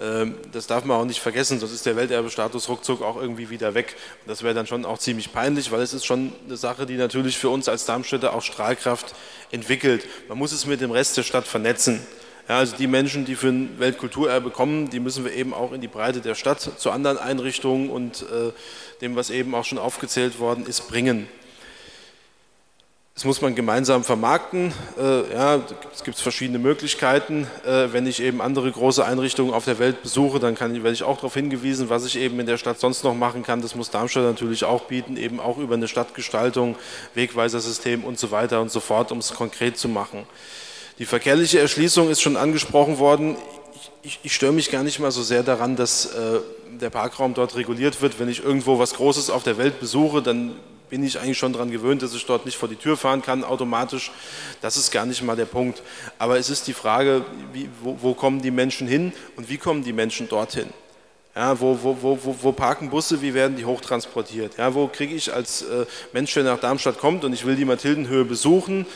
Ähm, das darf man auch nicht vergessen, sonst ist der Welterbestatus ruckzuck auch irgendwie wieder weg. Das wäre dann schon auch ziemlich peinlich, weil es ist schon eine Sache, die natürlich für uns als Darmstädter auch Strahlkraft entwickelt. Man muss es mit dem Rest der Stadt vernetzen. Ja, also die Menschen, die für ein Weltkulturerbe kommen, die müssen wir eben auch in die Breite der Stadt zu anderen Einrichtungen und äh, dem, was eben auch schon aufgezählt worden ist, bringen. Das muss man gemeinsam vermarkten. Äh, ja, es gibt verschiedene Möglichkeiten. Äh, wenn ich eben andere große Einrichtungen auf der Welt besuche, dann kann, werde ich auch darauf hingewiesen, was ich eben in der Stadt sonst noch machen kann. Das muss Darmstadt natürlich auch bieten, eben auch über eine Stadtgestaltung, Wegweisersystem und so weiter und so fort, um es konkret zu machen. Die verkehrliche Erschließung ist schon angesprochen worden. Ich, ich, ich störe mich gar nicht mal so sehr daran, dass äh, der Parkraum dort reguliert wird. Wenn ich irgendwo was Großes auf der Welt besuche, dann bin ich eigentlich schon daran gewöhnt, dass ich dort nicht vor die Tür fahren kann automatisch. Das ist gar nicht mal der Punkt. Aber es ist die Frage, wie, wo, wo kommen die Menschen hin und wie kommen die Menschen dorthin? Ja, wo, wo, wo, wo, parken Busse, wie werden die hochtransportiert? Ja, wo kriege ich als äh, Mensch, der nach Darmstadt kommt und ich will die Mathildenhöhe besuchen,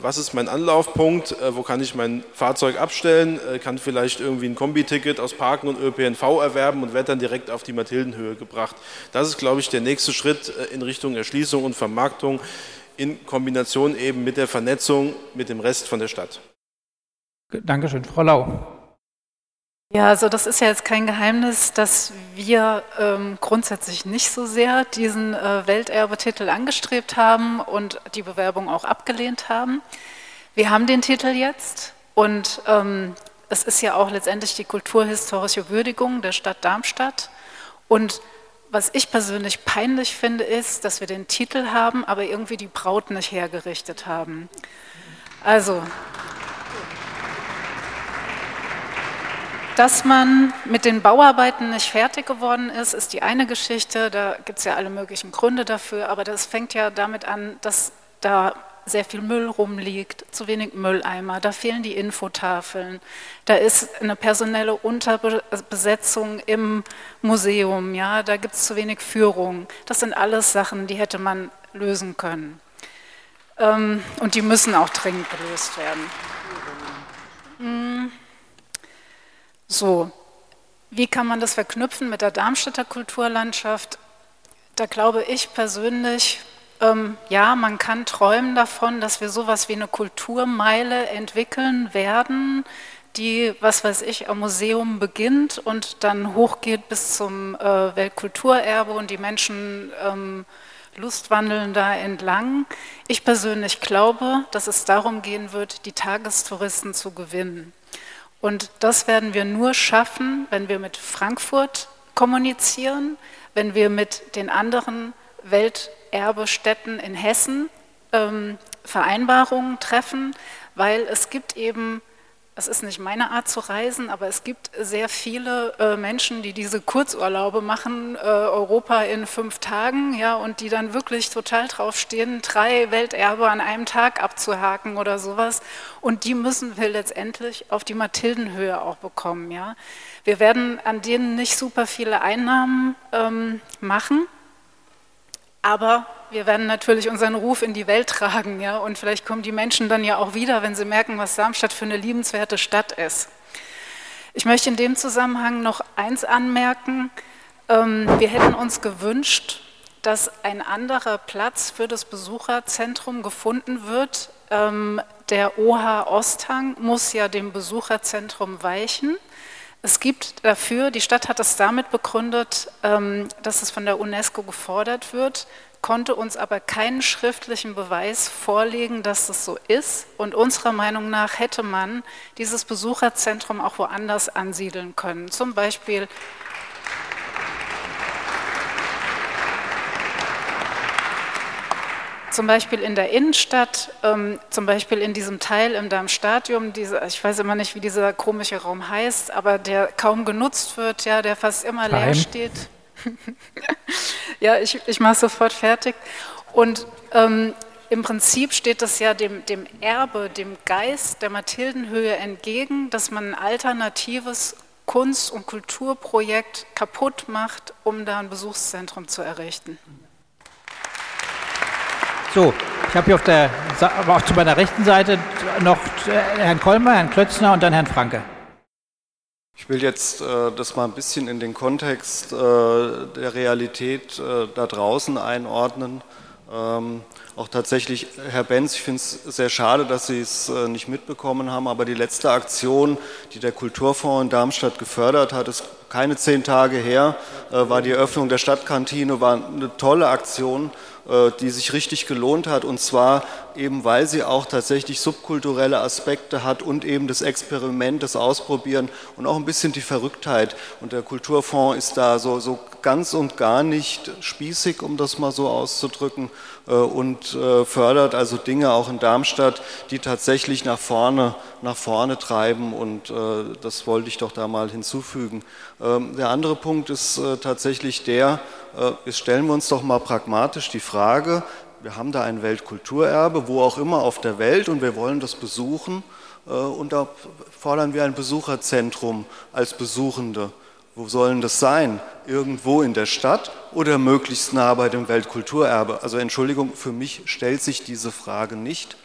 was ist mein Anlaufpunkt, äh, wo kann ich mein Fahrzeug abstellen, äh, kann vielleicht irgendwie ein Kombiticket aus Parken und ÖPNV erwerben und werde dann direkt auf die Mathildenhöhe gebracht. Das ist, glaube ich, der nächste Schritt äh, in Richtung Erschließung und Vermarktung in Kombination eben mit der Vernetzung mit dem Rest von der Stadt.
Dankeschön, Frau Lau.
Ja, also das ist ja jetzt kein Geheimnis, dass wir ähm, grundsätzlich nicht so sehr diesen äh, Welterbetitel angestrebt haben und die Bewerbung auch abgelehnt haben. Wir haben den Titel jetzt und ähm, es ist ja auch letztendlich die kulturhistorische Würdigung der Stadt Darmstadt. Und was ich persönlich peinlich finde, ist, dass wir den Titel haben, aber irgendwie die Braut nicht hergerichtet haben. Also, Dass man mit den Bauarbeiten nicht fertig geworden ist, ist die eine Geschichte. Da gibt es ja alle möglichen Gründe dafür. Aber das fängt ja damit an, dass da sehr viel Müll rumliegt, zu wenig Mülleimer, da fehlen die Infotafeln, da ist eine personelle Unterbesetzung im Museum, ja, da gibt es zu wenig Führung. Das sind alles Sachen, die hätte man lösen können. Ähm, und die müssen auch dringend gelöst werden. Hm. So, wie kann man das verknüpfen mit der Darmstädter Kulturlandschaft? Da glaube ich persönlich, ähm, ja, man kann träumen davon, dass wir sowas wie eine Kulturmeile entwickeln werden, die, was weiß ich, am Museum beginnt und dann hochgeht bis zum äh, Weltkulturerbe und die Menschen ähm, lustwandeln da entlang. Ich persönlich glaube, dass es darum gehen wird, die Tagestouristen zu gewinnen. Und das werden wir nur schaffen, wenn wir mit Frankfurt kommunizieren, wenn wir mit den anderen Welterbestätten in Hessen ähm, Vereinbarungen treffen, weil es gibt eben es ist nicht meine Art zu reisen, aber es gibt sehr viele äh, Menschen, die diese Kurzurlaube machen, äh, Europa in fünf Tagen, ja, und die dann wirklich total draufstehen, drei Welterbe an einem Tag abzuhaken oder sowas. Und die müssen wir letztendlich auf die Mathildenhöhe auch bekommen, ja. Wir werden an denen nicht super viele Einnahmen ähm, machen, Aber wir werden natürlich unseren Ruf in die Welt tragen, ja, und vielleicht kommen die Menschen dann ja auch wieder, wenn sie merken, was Darmstadt für eine liebenswerte Stadt ist. Ich möchte in dem Zusammenhang noch eins anmerken. Ähm, wir hätten uns gewünscht, dass ein anderer Platz für das Besucherzentrum gefunden wird. Ähm, der OH Osthang muss ja dem Besucherzentrum weichen. Es gibt dafür, die Stadt hat es damit begründet, ähm, dass es von der UNESCO gefordert wird, konnte uns aber keinen schriftlichen Beweis vorlegen, dass es so ist. Und unserer Meinung nach hätte man dieses Besucherzentrum auch woanders ansiedeln können. Zum Beispiel zum Beispiel in der Innenstadt, ähm, zum Beispiel in diesem Teil im Darmstadium, diese, ich weiß immer nicht, wie dieser komische Raum heißt, aber der kaum genutzt wird, ja, der fast immer leer steht. [laughs] ja, ich, ich mache sofort fertig. Und ähm, im Prinzip steht das ja dem, dem Erbe, dem Geist der Mathildenhöhe entgegen, dass man ein alternatives Kunst- und Kulturprojekt kaputt macht, um da ein Besuchszentrum zu errichten.
So, ich habe hier auf der, aber auch zu meiner rechten Seite noch äh, Herrn Kolmer, Herrn Klötzner und dann Herrn Franke.
Ich will jetzt äh, das mal ein bisschen in den Kontext äh, der Realität äh, da draußen einordnen. Ähm, auch tatsächlich, Herr Benz, ich finde es sehr schade, dass Sie es äh, nicht mitbekommen haben, aber die letzte Aktion, die der Kulturfonds in Darmstadt gefördert hat, ist keine zehn Tage her, äh, war die Eröffnung der Stadtkantine, war eine tolle Aktion die sich richtig gelohnt hat, und zwar eben, weil sie auch tatsächlich subkulturelle Aspekte hat und eben das Experiment, das Ausprobieren und auch ein bisschen die Verrücktheit. Und der Kulturfonds ist da so, so ganz und gar nicht spießig, um das mal so auszudrücken, äh, und äh, fördert also Dinge auch in Darmstadt, die tatsächlich nach vorne, nach vorne treiben. Und das wollte ich doch da mal hinzufügen. Ähm, der andere Punkt ist tatsächlich der, äh, jetzt stellen wir uns doch mal pragmatisch die Frage, wir haben da ein Weltkulturerbe, wo auch immer auf der Welt, und wir wollen das besuchen. Äh, und da fordern wir ein Besucherzentrum als Besuchende. Wo sollen das sein? Irgendwo in der Stadt oder möglichst nah bei dem Weltkulturerbe? Also Entschuldigung, für mich stellt sich diese Frage nicht.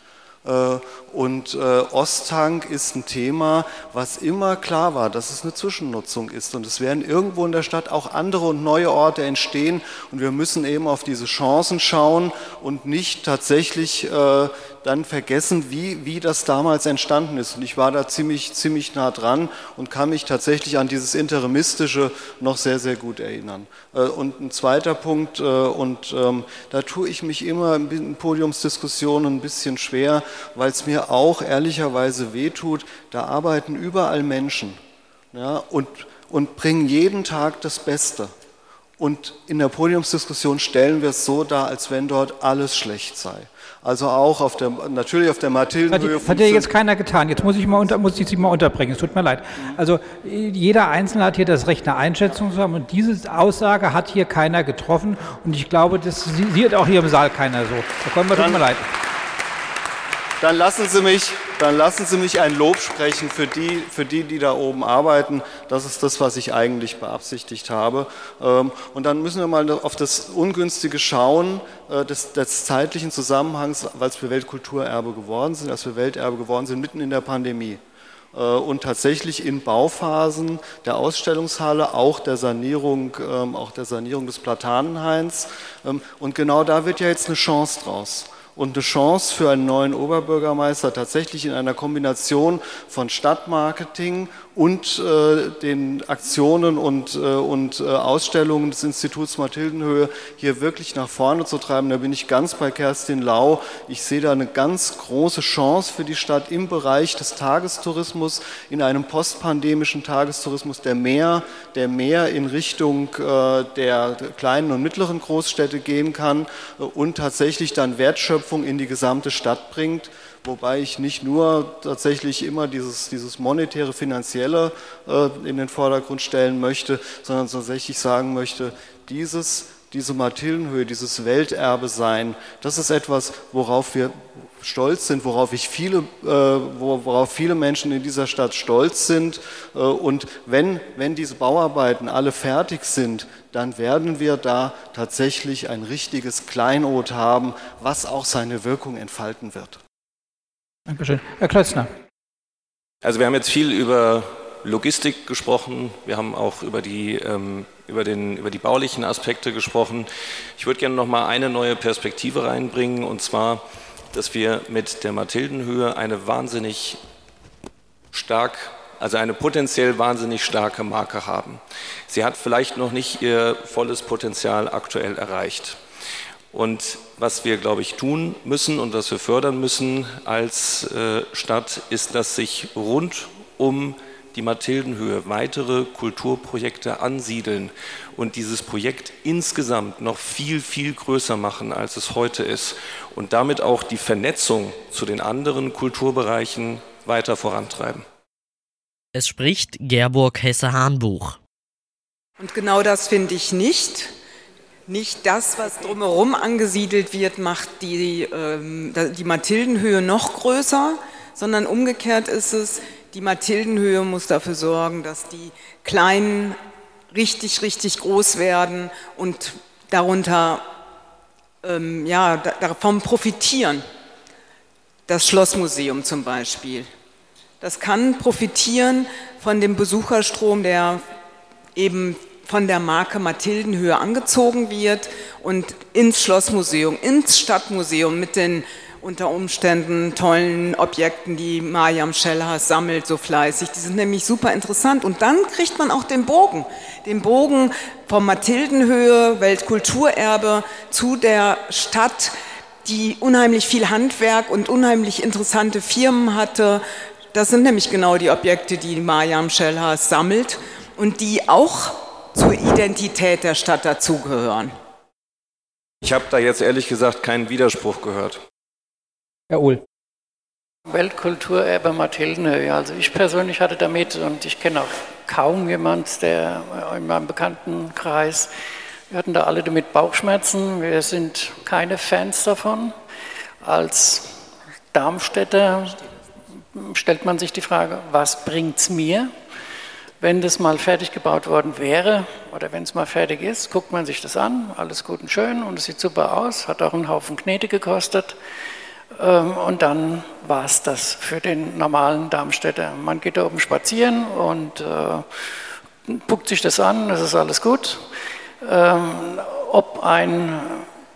Äh, und äh, Osthang ist ein Thema, was immer klar war, dass es eine Zwischennutzung ist. Und es werden irgendwo in der Stadt auch andere und neue Orte entstehen. Und wir müssen eben auf diese Chancen schauen und nicht tatsächlich äh, dann vergessen, wie, wie das damals entstanden ist. Und ich war da ziemlich, ziemlich nah dran und kann mich tatsächlich an dieses Interimistische noch sehr, sehr gut erinnern. Und ein zweiter Punkt, und ähm, da tue ich mich immer in Podiumsdiskussionen ein bisschen schwer, weil es mir auch ehrlicherweise wehtut, da arbeiten überall Menschen ja, und, und bringen jeden Tag das Beste. Und in der Podiumsdiskussion stellen wir es so dar, als wenn dort alles schlecht sei. Also auch auf der, natürlich auf der Mathildenhöhe.
Hat, hat ja jetzt keiner getan. Jetzt muss ich, mal unter, muss ich Sie mal unterbringen. Es tut mir leid. Also jeder Einzelne hat hier das Recht, eine Einschätzung zu haben. Und diese Aussage hat hier keiner getroffen. Und ich glaube, das sieht auch hier im Saal keiner so. Da kommen wir, tut mir leid.
Dann lassen Sie mich, dann lassen Sie mich ein Lob sprechen für die, für die, die da oben arbeiten. Das ist das, was ich eigentlich beabsichtigt habe. Ähm, und dann müssen wir mal auf das Ungünstige schauen, äh, des, des zeitlichen Zusammenhangs, weil wir Weltkulturerbe geworden sind, als wir Welterbe geworden sind, mitten in der Pandemie äh, und tatsächlich in Bauphasen der Ausstellungshalle, auch der Sanierung, ähm, auch der Sanierung des Platanenhains. Ähm, und genau da wird ja jetzt eine Chance draus und eine Chance für einen neuen Oberbürgermeister tatsächlich in einer Kombination von Stadtmarketing und äh, den Aktionen und, äh, und äh, Ausstellungen des Instituts Mathildenhöhe hier wirklich nach vorne zu treiben. Da bin ich ganz bei Kerstin Lau. Ich sehe da eine ganz große Chance für die Stadt im Bereich des Tagestourismus, in einem postpandemischen Tagestourismus, der mehr, der mehr in Richtung äh, der kleinen und mittleren Großstädte gehen kann äh, und tatsächlich dann Wertschöpfung in die gesamte Stadt bringt wobei ich nicht nur tatsächlich immer dieses, dieses monetäre, finanzielle äh, in den Vordergrund stellen möchte, sondern tatsächlich sagen möchte, dieses diese Mathildenhöhe, dieses Welterbe sein, das ist etwas, worauf wir stolz sind, worauf, ich viele, äh, worauf viele Menschen in dieser Stadt stolz sind. Äh, und wenn, wenn diese Bauarbeiten alle fertig sind, dann werden wir da tatsächlich ein richtiges Kleinod haben, was auch seine Wirkung entfalten wird.
Dankeschön. Herr Klötzner.
Also wir haben jetzt viel über Logistik gesprochen, wir haben auch über die, ähm, über, den, über die baulichen Aspekte gesprochen. Ich würde gerne noch mal eine neue Perspektive reinbringen, und zwar, dass wir mit der Mathildenhöhe eine wahnsinnig stark, also eine potenziell wahnsinnig starke Marke haben. Sie hat vielleicht noch nicht ihr volles Potenzial aktuell erreicht. Und was wir, glaube ich, tun müssen und was wir fördern müssen als äh, Stadt, ist, dass sich rund um die Mathildenhöhe weitere Kulturprojekte ansiedeln und dieses Projekt insgesamt noch viel, viel größer machen, als es heute ist und damit auch die Vernetzung zu den anderen Kulturbereichen weiter vorantreiben.
Es spricht Gerburg Hesse-Hahnbuch.
Und genau das finde ich nicht. Nicht das, was drumherum angesiedelt wird, macht die, ähm, die Mathildenhöhe noch größer, sondern umgekehrt ist es, die Mathildenhöhe muss dafür sorgen, dass die Kleinen richtig, richtig groß werden und darunter ähm, ja, davon profitieren. Das Schlossmuseum zum Beispiel. Das kann profitieren von dem Besucherstrom, der eben von der Marke Mathildenhöhe angezogen wird und ins Schlossmuseum, ins Stadtmuseum mit den unter Umständen tollen Objekten, die Mariam Schellhaas sammelt so fleißig. Die sind nämlich super interessant. Und dann kriegt man auch den Bogen, den Bogen vom Mathildenhöhe, Weltkulturerbe, zu der Stadt, die unheimlich viel Handwerk und unheimlich interessante Firmen hatte. Das sind nämlich genau die Objekte, die Mariam Schellhaas sammelt und die auch zur Identität der Stadt dazugehören.
Ich habe da jetzt ehrlich gesagt keinen Widerspruch gehört.
Herr Uhl.
Weltkulturerbe Mathildenhöhe. Also ich persönlich hatte damit und ich kenne auch kaum jemand, der in meinem Bekanntenkreis, wir hatten da alle damit Bauchschmerzen. Wir sind keine Fans davon. Als Darmstädter stellt man sich die Frage, was bringt es mir? Wenn das mal fertig gebaut worden wäre oder wenn es mal fertig ist, guckt man sich das an, alles gut und schön und es sieht super aus, hat auch einen Haufen Knete gekostet. Ähm, und dann war es das für den normalen Darmstädter. Man geht da oben spazieren und äh, guckt sich das an, das ist alles gut. Ähm, ob ein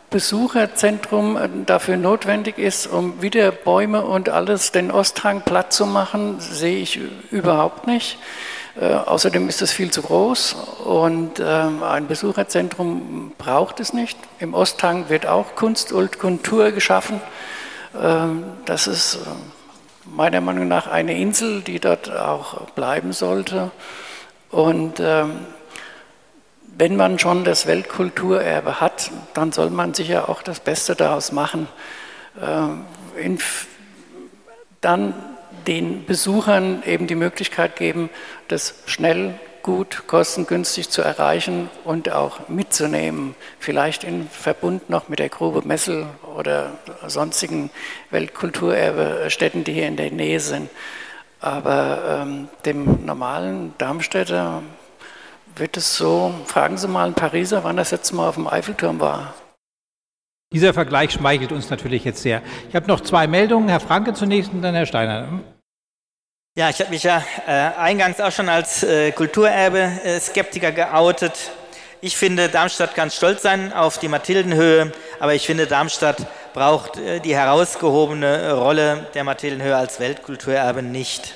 Besucherzentrum äh, dafür notwendig ist, um wieder Bäume und alles den Osthang platt zu machen, sehe ich überhaupt nicht. Äh, außerdem ist es viel zu groß und äh, ein Besucherzentrum braucht es nicht. Im Osthang wird auch Kunst und Kultur geschaffen. Ähm, das ist ähm, meiner Meinung nach eine Insel, die dort auch bleiben sollte. Und ähm, wenn man schon das Weltkulturerbe hat, dann soll man sicher auch das Beste daraus machen. dann den Besuchern eben die Möglichkeit geben, das schnell gut, kostengünstig zu erreichen und auch mitzunehmen. Vielleicht in Verbund noch mit der Grube Messel oder sonstigen Weltkulturerbestätten, die hier in der Nähe sind. Aber ähm, dem normalen Darmstädter wird es so, fragen Sie mal einen Pariser, wann das jetzt mal auf dem Eiffelturm war.
Dieser Vergleich schmeichelt uns natürlich jetzt sehr. Ich habe noch zwei Meldungen, Herr Franke zunächst und dann Herr Steiner.
Ja, ich habe mich ja äh, eingangs auch schon als äh, Kulturerbe-Skeptiker geoutet. Ich finde, Darmstadt kann stolz sein auf die Mathildenhöhe, aber ich finde, Darmstadt braucht äh, die herausgehobene Rolle der Mathildenhöhe als Weltkulturerbe nicht.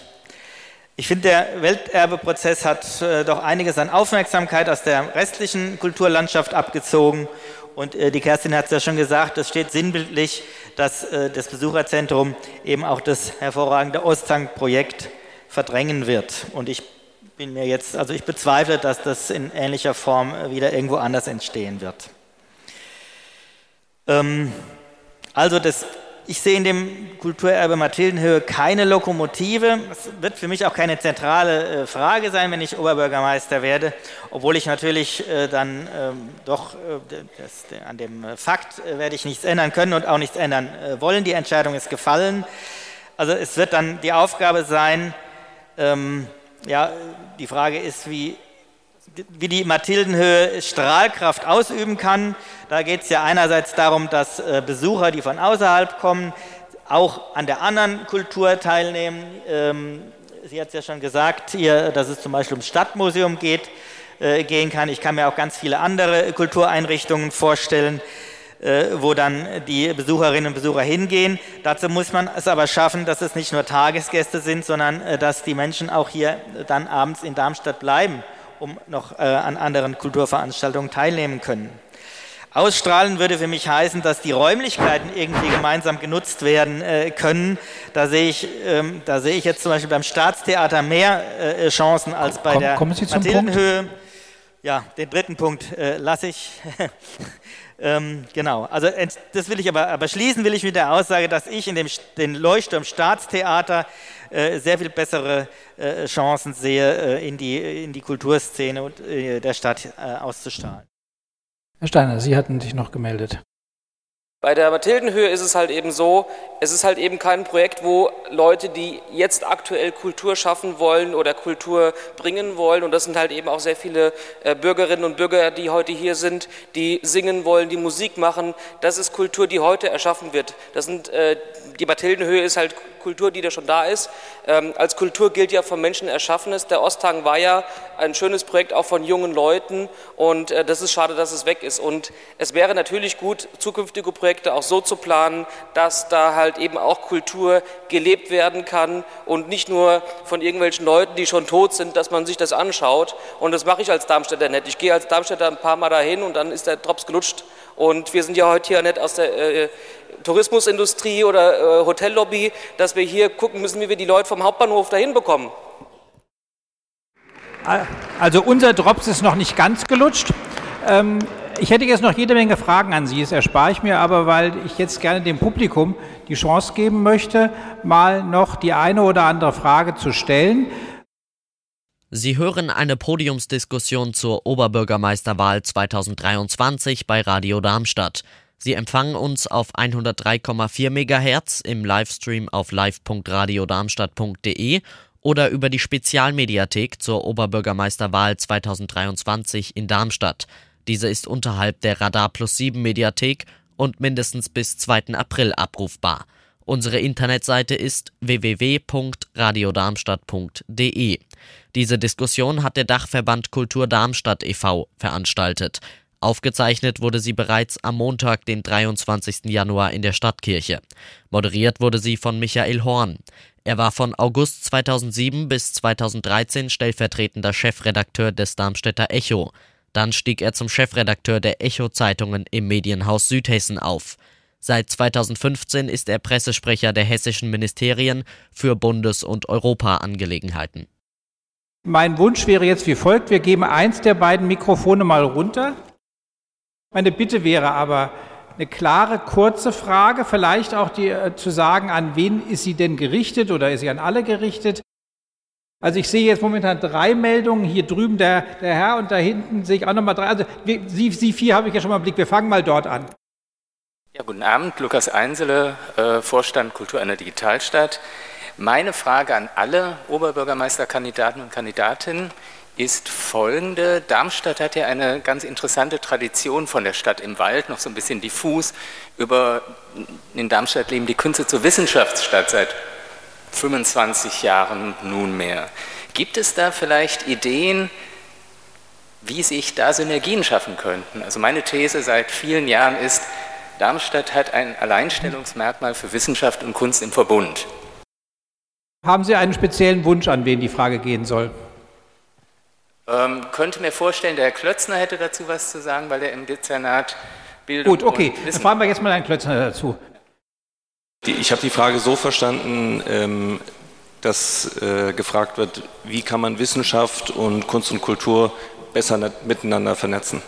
Ich finde, der Welterbeprozess hat äh, doch einiges an Aufmerksamkeit aus der restlichen Kulturlandschaft abgezogen. Und äh, die Kerstin hat es ja schon gesagt, es steht sinnbildlich dass äh, das Besucherzentrum eben auch das hervorragende Osthang-Projekt verdrängen wird. Und ich bin mir jetzt, also ich bezweifle, dass das in ähnlicher Form wieder irgendwo anders entstehen wird. Ähm, also das ich sehe in dem Kulturerbe Mathildenhöhe keine Lokomotive. Es wird für mich auch keine zentrale äh, Frage sein, wenn ich Oberbürgermeister werde, obwohl ich natürlich äh, dann ähm, doch das, an dem Fakt werde ich nichts ändern können und auch nichts ändern wollen. Die Entscheidung ist gefallen. Also es wird dann die Aufgabe sein, ähm, ja, die Frage ist, wie wie die Mathildenhöhe Strahlkraft ausüben kann. Da geht es ja einerseits darum, dass äh, Besucher, die von außerhalb kommen, auch an der anderen Kultur teilnehmen. Ähm, sie hat es ja schon gesagt, hier, dass es zum Beispiel ums Stadtmuseum geht, äh, gehen kann. Ich kann mir auch ganz viele andere Kultureinrichtungen vorstellen, äh, wo dann die Besucherinnen und Besucher hingehen. Dazu muss man es aber schaffen, dass es nicht nur Tagesgäste sind, sondern dass die Menschen auch hier dann abends in Darmstadt bleiben um noch äh, an anderen Kulturveranstaltungen teilnehmen können. Ausstrahlen würde für mich heißen, dass die Räumlichkeiten irgendwie gemeinsam genutzt werden äh, können. Da sehe, ich, ähm, da sehe ich jetzt zum Beispiel beim Staatstheater mehr äh, Chancen als bei Komm, der Mathildenhöhe. Ja, den dritten Punkt äh, lasse ich. [laughs] ähm, genau, also das will ich aber, aber schließen will ich mit der Aussage, dass ich in dem den Leuchtturm Staatstheater sehr viel bessere äh, Chancen sehe, äh, in, die, in die Kulturszene und, der Stadt auszustrahlen.
Herr Steiner, Sie hatten sich noch gemeldet.
Bei der Mathildenhöhe ist es halt eben so, es ist halt eben kein Projekt, wo Leute, die jetzt aktuell Kultur schaffen wollen oder Kultur bringen wollen, und das sind halt eben auch sehr viele Bürgerinnen und Bürger, die heute hier sind, die singen wollen, die Musik machen, das ist Kultur, die heute erschaffen wird. Das sind, die Mathildenhöhe ist halt Kultur, die da schon da ist. Ähm, als Kultur gilt ja vom Menschen Erschaffenes. Der Osthang war ja ein schönes Projekt auch von jungen Leuten und äh, das ist schade, dass es weg ist. Und es wäre natürlich gut, zukünftige Projekte auch so zu planen, dass da halt eben auch Kultur gelebt werden kann und nicht nur von irgendwelchen Leuten, die schon tot sind, dass man sich das anschaut. Und das mache ich als Darmstädter nicht. Ich gehe als Darmstädter ein paar Mal dahin und dann ist der Drops gelutscht. Und wir sind ja heute hier nicht aus der äh, Tourismusindustrie oder äh, Hotellobby, dass wir hier gucken müssen, wie wir die Leute vom Hauptbahnhof dahin bekommen.
Also unser Drops ist noch nicht ganz gelutscht. Ähm, ich hätte jetzt noch jede Menge Fragen an Sie, das erspare ich mir aber, weil ich jetzt gerne dem Publikum die Chance geben möchte, mal noch die eine oder andere Frage zu stellen.
Sie hören eine Podiumsdiskussion zur Oberbürgermeisterwahl 2023 bei Radio Darmstadt. Sie empfangen uns auf 103,4 MHz im Livestream auf live.radiodarmstadt.de oder über die Spezialmediathek zur Oberbürgermeisterwahl 2023 in Darmstadt. Diese ist unterhalb der Radar Plus 7 Mediathek und mindestens bis 2. April abrufbar. Unsere Internetseite ist www.radiodarmstadt.de. Diese Diskussion hat der Dachverband Kultur Darmstadt e.V. veranstaltet. Aufgezeichnet wurde sie bereits am Montag, den 23. Januar in der Stadtkirche. Moderiert wurde sie von Michael Horn. Er war von August 2007 bis 2013 stellvertretender Chefredakteur des Darmstädter Echo. Dann stieg er zum Chefredakteur der Echo-Zeitungen im Medienhaus Südhessen auf. Seit 2015 ist er Pressesprecher der hessischen Ministerien für Bundes- und Europaangelegenheiten.
Mein Wunsch wäre jetzt wie folgt: Wir geben eins der beiden Mikrofone mal runter. Meine Bitte wäre aber eine klare, kurze Frage, vielleicht auch die, äh, zu sagen, an wen ist sie denn gerichtet oder ist sie an alle gerichtet? Also ich sehe jetzt momentan drei Meldungen, hier drüben der, der Herr und da hinten sehe ich auch nochmal drei. Also Sie, Sie vier habe ich ja schon mal im Blick, wir fangen mal dort an.
Ja, guten Abend, Lukas Einsele, äh, Vorstand Kultur einer Digitalstadt. Meine Frage an alle Oberbürgermeisterkandidaten und Kandidatinnen ist folgende. Darmstadt hat ja eine ganz interessante Tradition von der Stadt im Wald, noch so ein bisschen diffus. Über, in Darmstadt leben die Künste zur Wissenschaftsstadt seit 25 Jahren nunmehr. Gibt es da vielleicht Ideen, wie sich da Synergien schaffen könnten? Also meine These seit vielen Jahren ist, Darmstadt hat ein Alleinstellungsmerkmal für Wissenschaft und Kunst im Verbund.
Haben Sie einen speziellen Wunsch, an wen die Frage gehen soll?
Ähm, könnte mir vorstellen, der Herr Klötzner hätte dazu was zu sagen, weil er im Dezernat
Bildung Gut, okay, dann fragen wir jetzt mal Herrn Klötzner dazu.
Ich habe die Frage so verstanden, ähm, dass äh, gefragt wird, wie kann man Wissenschaft und Kunst und Kultur besser miteinander vernetzen?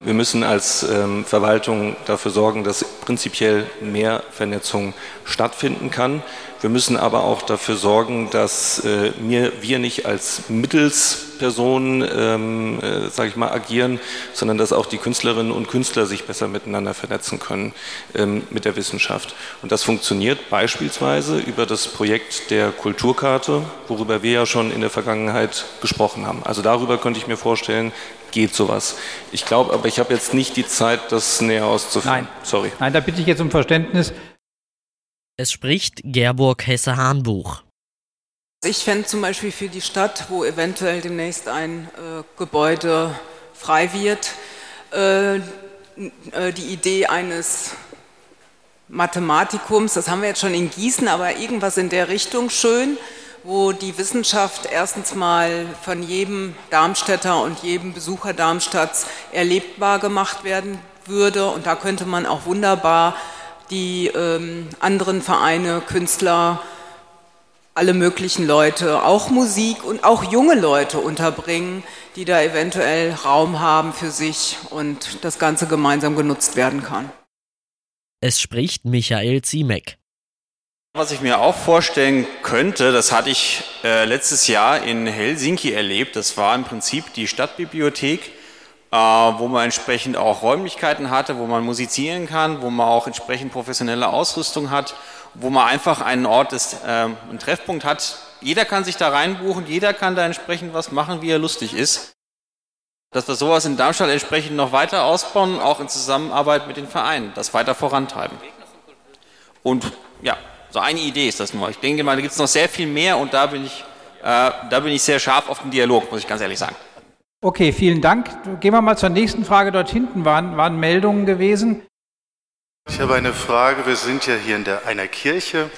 Wir müssen als ähm, Verwaltung dafür sorgen, dass prinzipiell mehr Vernetzung stattfinden kann. Wir müssen aber auch dafür sorgen, dass äh, wir, wir nicht als Mittelspersonen, ähm, äh, sage ich mal, agieren, sondern dass auch die Künstlerinnen und Künstler sich besser miteinander vernetzen können ähm, mit der Wissenschaft. Und das funktioniert beispielsweise über das Projekt der Kulturkarte, worüber wir ja schon in der Vergangenheit gesprochen haben. Also darüber könnte ich mir vorstellen, geht sowas. Ich glaube aber, ich habe jetzt nicht die Zeit, das näher auszuführen.
Nein, sorry. Nein, da bitte ich jetzt um Verständnis.
Es spricht Gerburg Hesse-Hahnbuch.
Ich fände zum Beispiel für die Stadt, wo eventuell demnächst ein äh, Gebäude frei wird, äh, äh, die Idee eines Mathematikums, das haben wir jetzt schon in Gießen, aber irgendwas in der Richtung schön, wo die Wissenschaft erstens mal von jedem Darmstädter und jedem Besucher Darmstadts erlebbar gemacht werden würde. Und da könnte man auch wunderbar die ähm, anderen Vereine, Künstler, alle möglichen Leute, auch Musik und auch junge Leute unterbringen, die da eventuell Raum haben für sich und das Ganze gemeinsam genutzt werden kann.
Es spricht Michael Ziemek.
Was ich mir auch vorstellen könnte, das hatte ich äh, letztes Jahr in Helsinki erlebt, das war im Prinzip die Stadtbibliothek äh, wo man entsprechend auch Räumlichkeiten hatte, wo man musizieren kann, wo man auch entsprechend professionelle Ausrüstung hat, wo man einfach einen Ort, des, äh, einen Treffpunkt hat. Jeder kann sich da reinbuchen, jeder kann da entsprechend was machen, wie er lustig ist. Dass wir sowas in Darmstadt entsprechend noch weiter ausbauen, auch in Zusammenarbeit mit den Vereinen, das weiter vorantreiben. Und ja, so eine Idee ist das nur. Ich denke mal, da gibt es noch sehr viel mehr und da bin ich, äh, da bin ich sehr scharf auf den Dialog, muss ich ganz ehrlich sagen.
Okay, vielen Dank. Gehen wir mal zur nächsten Frage. Dort hinten waren, waren Meldungen gewesen.
Ich habe eine Frage. Wir sind ja hier in der, einer Kirche.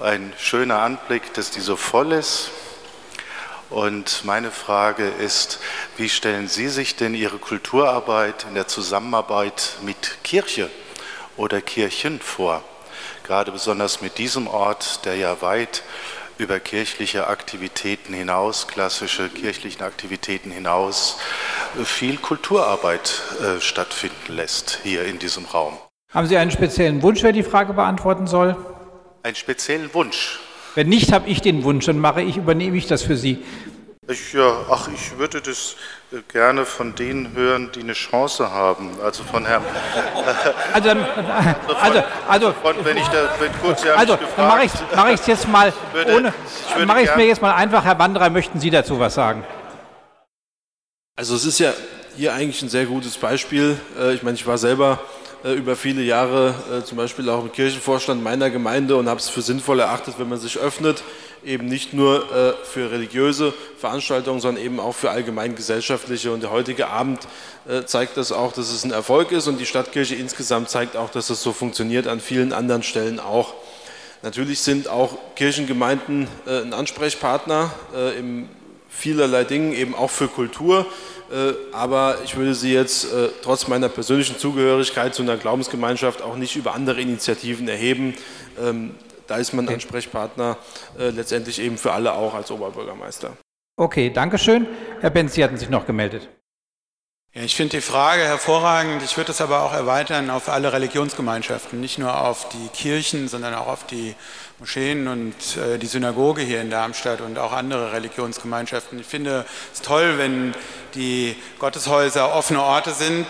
Ein schöner Anblick, dass die so voll ist. Und meine Frage ist, wie stellen Sie sich denn Ihre Kulturarbeit in der Zusammenarbeit mit Kirche oder Kirchen vor? Gerade besonders mit diesem Ort, der ja weit über kirchliche Aktivitäten hinaus, klassische kirchlichen Aktivitäten hinaus, viel Kulturarbeit äh, stattfinden lässt hier in diesem Raum.
Haben Sie einen speziellen Wunsch, wer die Frage beantworten soll?
Einen speziellen Wunsch?
Wenn nicht, habe ich den Wunsch und mache ich, übernehme ich das für Sie.
Ich, ja, ach, ich würde das äh, gerne von denen hören, die eine Chance haben. Also von Herrn. [laughs]
Also, also, also, also
von, wenn ich da, wenn kurz Sie
also, dann mache ich es mach jetzt mal
würde,
ohne. Mache ich es mir jetzt mal einfach, Herr Wanderer, möchten Sie dazu was sagen?
Also es ist ja hier eigentlich ein sehr gutes Beispiel. Äh, ich meine, ich war selber äh, über viele Jahre zum Beispiel auch im Kirchenvorstand meiner Gemeinde und habe es für sinnvoll erachtet, wenn man sich öffnet eben nicht nur äh, für religiöse Veranstaltungen, sondern eben auch für allgemein gesellschaftliche. Und der heutige Abend äh, zeigt das auch, dass es ein Erfolg ist und die Stadtkirche insgesamt zeigt auch, dass es so funktioniert, an vielen anderen Stellen auch. Natürlich sind auch Kirchengemeinden äh, ein Ansprechpartner in vielerlei Dingen, eben auch für Kultur. Aber ich würde sie jetzt trotz meiner persönlichen Zugehörigkeit zu einer Glaubensgemeinschaft auch nicht über andere Initiativen erheben. Ähm, da ist man Ansprechpartner äh, letztendlich eben für alle auch als Oberbürgermeister.
Okay, danke schön. Herr Benz, Sie hatten sich noch gemeldet.
Ja, ich finde die Frage hervorragend. Ich würde es aber auch erweitern auf alle Religionsgemeinschaften, nicht nur auf die Kirchen, sondern auch auf die Moscheen und äh, die Synagoge hier in Darmstadt und auch andere Religionsgemeinschaften. Ich finde es toll, wenn die Gotteshäuser offene Orte sind,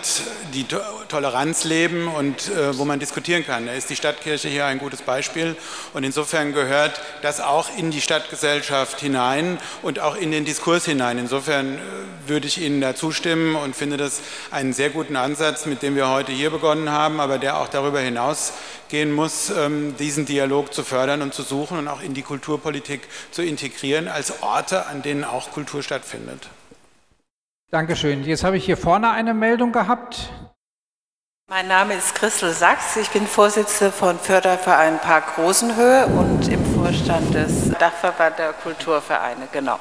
die Toleranz leben und äh, wo man diskutieren kann. Da ist die Stadtkirche hier ein gutes Beispiel und insofern gehört das auch in die Stadtgesellschaft hinein und auch in den Diskurs hinein. Insofern äh, würde ich Ihnen da zustimmen und finde das einen sehr guten Ansatz, mit dem wir heute hier begonnen haben, aber der auch darüber hinaus gehen muss, ähm, diesen Dialog zu fördern und zu suchen und auch in die Kulturpolitik zu integrieren als Orte, an denen auch Kultur stattfindet.
Dankeschön. Jetzt habe ich hier vorne eine Meldung gehabt.
Mein Name ist Christel Sachs. Ich bin Vorsitzende von Förderverein Park Rosenhöhe und im Vorstand des Dachverband der Kulturvereine. Genau.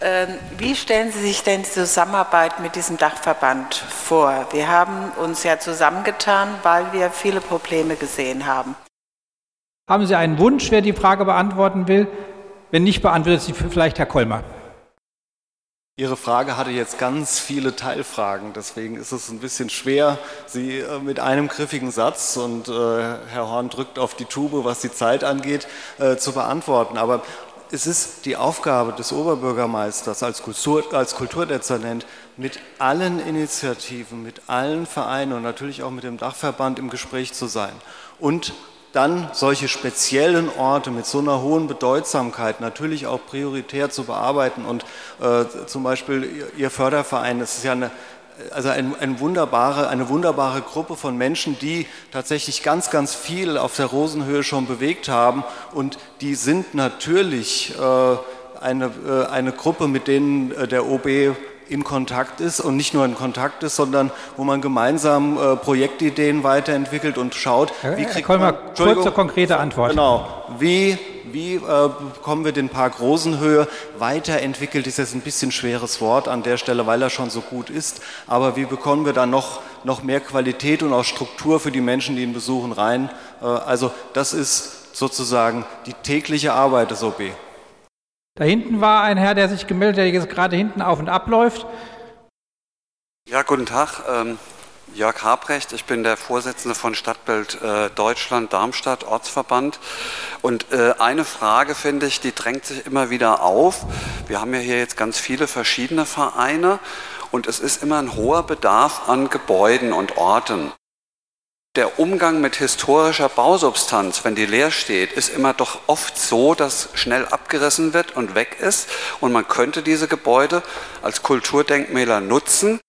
Ähm, wie stellen Sie sich denn die Zusammenarbeit mit diesem Dachverband vor? Wir haben uns ja zusammengetan, weil wir viele Probleme gesehen haben.
Haben Sie einen Wunsch, wer die Frage beantworten will? Wenn nicht, beantwortet sie vielleicht Herr Kolmer.
Ihre Frage hatte jetzt ganz viele Teilfragen, deswegen ist es ein bisschen schwer, sie äh, mit einem griffigen Satz und äh, Herr Horn drückt auf die Tube, was die Zeit angeht, äh, zu beantworten. Aber es ist die Aufgabe des Oberbürgermeisters als, Kultur, als Kulturdezernent, mit allen Initiativen, mit allen Vereinen und natürlich auch mit dem Dachverband im Gespräch zu sein und dann solche speziellen Orte mit so einer hohen Bedeutsamkeit natürlich auch prioritär zu bearbeiten. Und äh, zum Beispiel Ihr Förderverein, das ist ja eine, also ein, ein wunderbare, eine wunderbare Gruppe von Menschen, die tatsächlich ganz, ganz viel auf der Rosenhöhe schon bewegt haben. Und die sind natürlich äh, eine, äh, eine Gruppe, mit denen äh, der OB in Kontakt ist und nicht nur in Kontakt ist, sondern wo man gemeinsam äh, Projektideen weiterentwickelt und schaut,
wie kriegt Herr Kolmer, man kurze konkrete Antwort.
Genau, wie wie äh, bekommen wir den Park Rosenhöhe weiterentwickelt, ist jetzt ein bisschen schweres Wort an der Stelle, weil er schon so gut ist, aber wie bekommen wir da noch, noch mehr Qualität und auch Struktur für die Menschen, die ihn besuchen, rein? Äh, also das ist sozusagen die tägliche Arbeit des OB.
Da hinten war ein Herr, der sich gemeldet hat, der jetzt gerade hinten auf und ab läuft.
Ja, guten Tag. Ähm, Jörg Habrecht, ich bin der Vorsitzende von Stadtbild äh, Deutschland Darmstadt Ortsverband. Und äh, eine Frage, finde ich, die drängt sich immer wieder auf. Wir haben ja hier jetzt ganz viele verschiedene Vereine und es ist immer ein hoher Bedarf an Gebäuden und Orten der Umgang mit historischer Bausubstanz, wenn die leer steht, ist immer doch oft so, dass schnell abgerissen wird und weg ist. Und man könnte diese Gebäude als Kulturdenkmäler nutzen.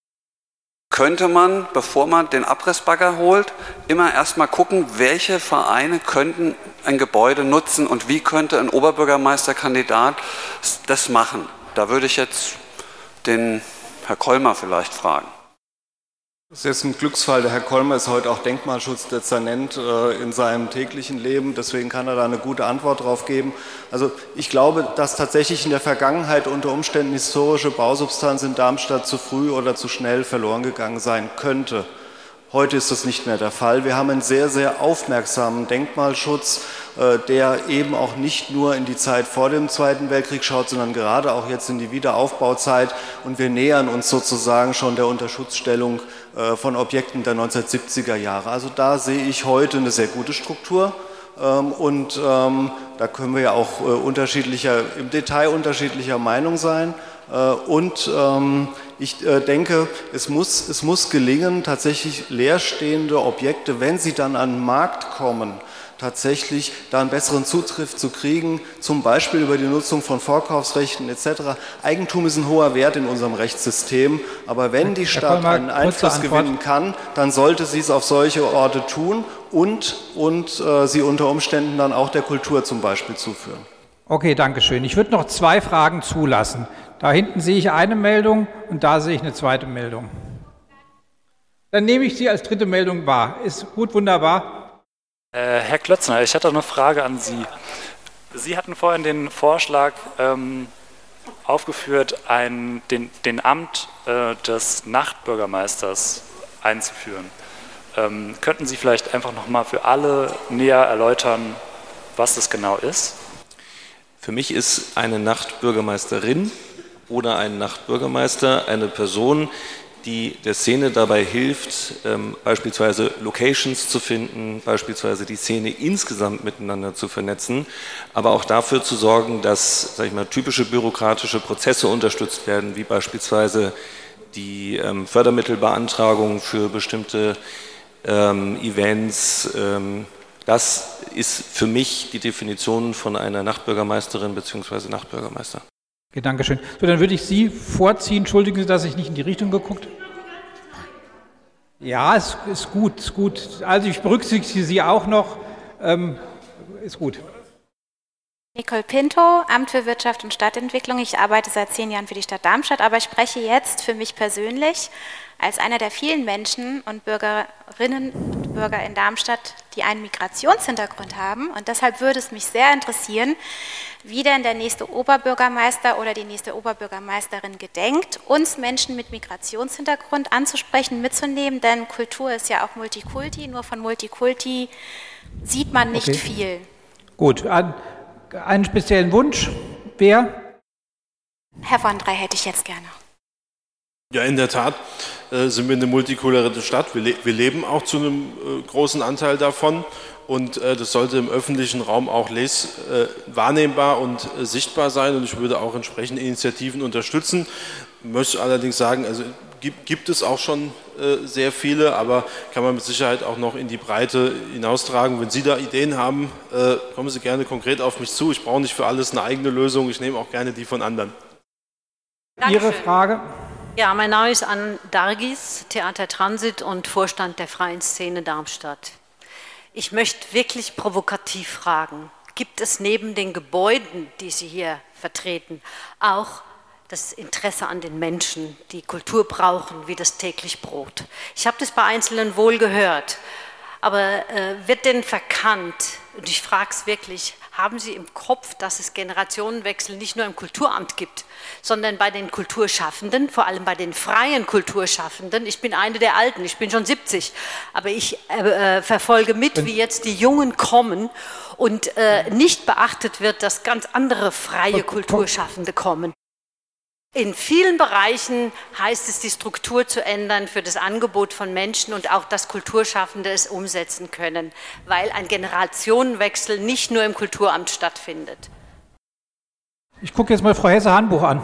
Könnte man, bevor man den Abrissbagger holt, immer erstmal gucken, welche Vereine könnten ein Gebäude nutzen und wie könnte ein Oberbürgermeisterkandidat das machen. Da würde ich jetzt den Herr Kolmer vielleicht fragen.
Das ist jetzt ein Glücksfall. Der Herr Kolmer ist heute auch Denkmalschutzdezernent äh, in seinem täglichen Leben. Deswegen kann er da eine gute Antwort drauf geben. Also ich glaube, dass tatsächlich in der Vergangenheit unter Umständen historische Bausubstanz in Darmstadt zu früh oder zu schnell verloren gegangen sein könnte. Heute ist das nicht mehr der Fall. Wir haben einen sehr, sehr aufmerksamen Denkmalschutz, äh, der eben auch nicht nur in die Zeit vor dem Zweiten Weltkrieg schaut, sondern gerade auch jetzt in die Wiederaufbauzeit. Und wir nähern uns sozusagen schon der Unterschutzstellung von Objekten der 1970er Jahre. Also da sehe ich heute eine sehr gute Struktur. Ähm, und ähm, da können wir ja auch äh, unterschiedlicher, im Detail unterschiedlicher Meinung sein. Und ähm, ich äh, denke, es muss, es muss gelingen, tatsächlich leerstehende Objekte, wenn sie dann an den Markt kommen, tatsächlich da einen besseren Zutritt zu kriegen, zum Beispiel über die Nutzung von Vorkaufsrechten etc. Eigentum ist ein hoher Wert in unserem Rechtssystem, aber wenn die Stadt einen Einfluss gewinnen kann, dann sollte sie es auf solche Orte tun und, und äh, sie unter Umständen dann auch der Kultur zum Beispiel zuführen.
Okay, danke schön. Ich würde noch zwei Fragen zulassen. Da hinten sehe ich eine Meldung und da sehe ich eine zweite Meldung. Dann nehme ich sie als dritte Meldung wahr. Ist gut, wunderbar.
Äh, Herr Klötzner, ich hatte eine Frage an Sie. Sie hatten vorhin den Vorschlag ähm, aufgeführt, ein, den, den Amt äh, des Nachtbürgermeisters einzuführen. Ähm, könnten Sie vielleicht einfach nochmal für alle näher erläutern, was das genau ist?
Für mich ist eine Nachtbürgermeisterin oder ein Nachtbürgermeister eine Person, die der Szene dabei hilft, ähm, beispielsweise Locations zu finden, beispielsweise die Szene insgesamt miteinander zu vernetzen, aber auch dafür zu sorgen, dass sag ich mal, typische bürokratische Prozesse unterstützt werden, wie beispielsweise die ähm, Fördermittelbeantragung für bestimmte ähm, Events. Ähm, das ist für mich die Definition von einer Nachtbürgermeisterin bzw. Nachtbürgermeister.
Okay, Dankeschön. So, dann würde ich Sie vorziehen. Entschuldigen Sie, dass ich nicht in die Richtung geguckt Ja, ist, ist gut, ist gut. Also ich berücksichtige Sie auch noch. Ähm, ist gut.
Nicole Pinto, Amt für Wirtschaft und Stadtentwicklung. Ich arbeite seit zehn Jahren für die Stadt Darmstadt, aber ich spreche jetzt für mich persönlich als einer der vielen Menschen und Bürgerinnen und Bürger in Darmstadt, die einen Migrationshintergrund haben. Und deshalb würde es mich sehr interessieren, wie denn der nächste Oberbürgermeister oder die nächste Oberbürgermeisterin gedenkt, uns Menschen mit Migrationshintergrund anzusprechen, mitzunehmen, denn Kultur ist ja auch Multikulti, nur von Multikulti sieht man nicht okay. viel.
Gut, einen speziellen Wunsch? Wer?
Herr Wandrei hätte ich jetzt gerne.
Ja, in der Tat äh, sind wir eine multikulturelle Stadt. Wir, le wir, leben auch zu einem äh, großen Anteil davon. Und äh, das sollte im öffentlichen Raum auch les äh, wahrnehmbar und äh, sichtbar sein. Und ich würde auch entsprechende Initiativen unterstützen. Ich möchte allerdings sagen, also gibt, gibt es auch schon äh, sehr viele, aber kann man mit Sicherheit auch noch in die Breite hinaustragen. Wenn Sie da Ideen haben, kommen Sie gerne konkret auf mich zu. Ich brauche nicht für alles eine eigene Lösung. Ich nehme auch gerne die von anderen.
Dankeschön. Ihre Frage?
Ja, mein Name ist Ann Dargis, Theater Transit und Vorstand der Freien Szene Darmstadt. Ich möchte wirklich provokativ fragen, gibt es neben den Gebäuden, die Sie hier vertreten, auch das Interesse an den Menschen, die Kultur brauchen, wie das täglich Brot? Ich habe das bei Einzelnen wohl gehört, aber äh, wird denn verkannt, und ich frage es wirklich, haben Sie im Kopf, dass es Generationenwechsel nicht nur im Kulturamt gibt, sondern bei den Kulturschaffenden, vor allem bei den freien Kulturschaffenden. Ich bin eine der Alten, ich bin schon 70, aber ich äh, äh, verfolge mit, wie jetzt die Jungen kommen und äh, nicht beachtet wird, dass ganz andere freie Kulturschaffende kommen. In vielen Bereichen heißt es, die Struktur zu ändern für das Angebot von Menschen und auch, dass Kulturschaffende es umsetzen können, weil ein Generationenwechsel nicht nur im Kulturamt stattfindet.
Ich gucke jetzt mal Frau Hesse-Hanbuch an.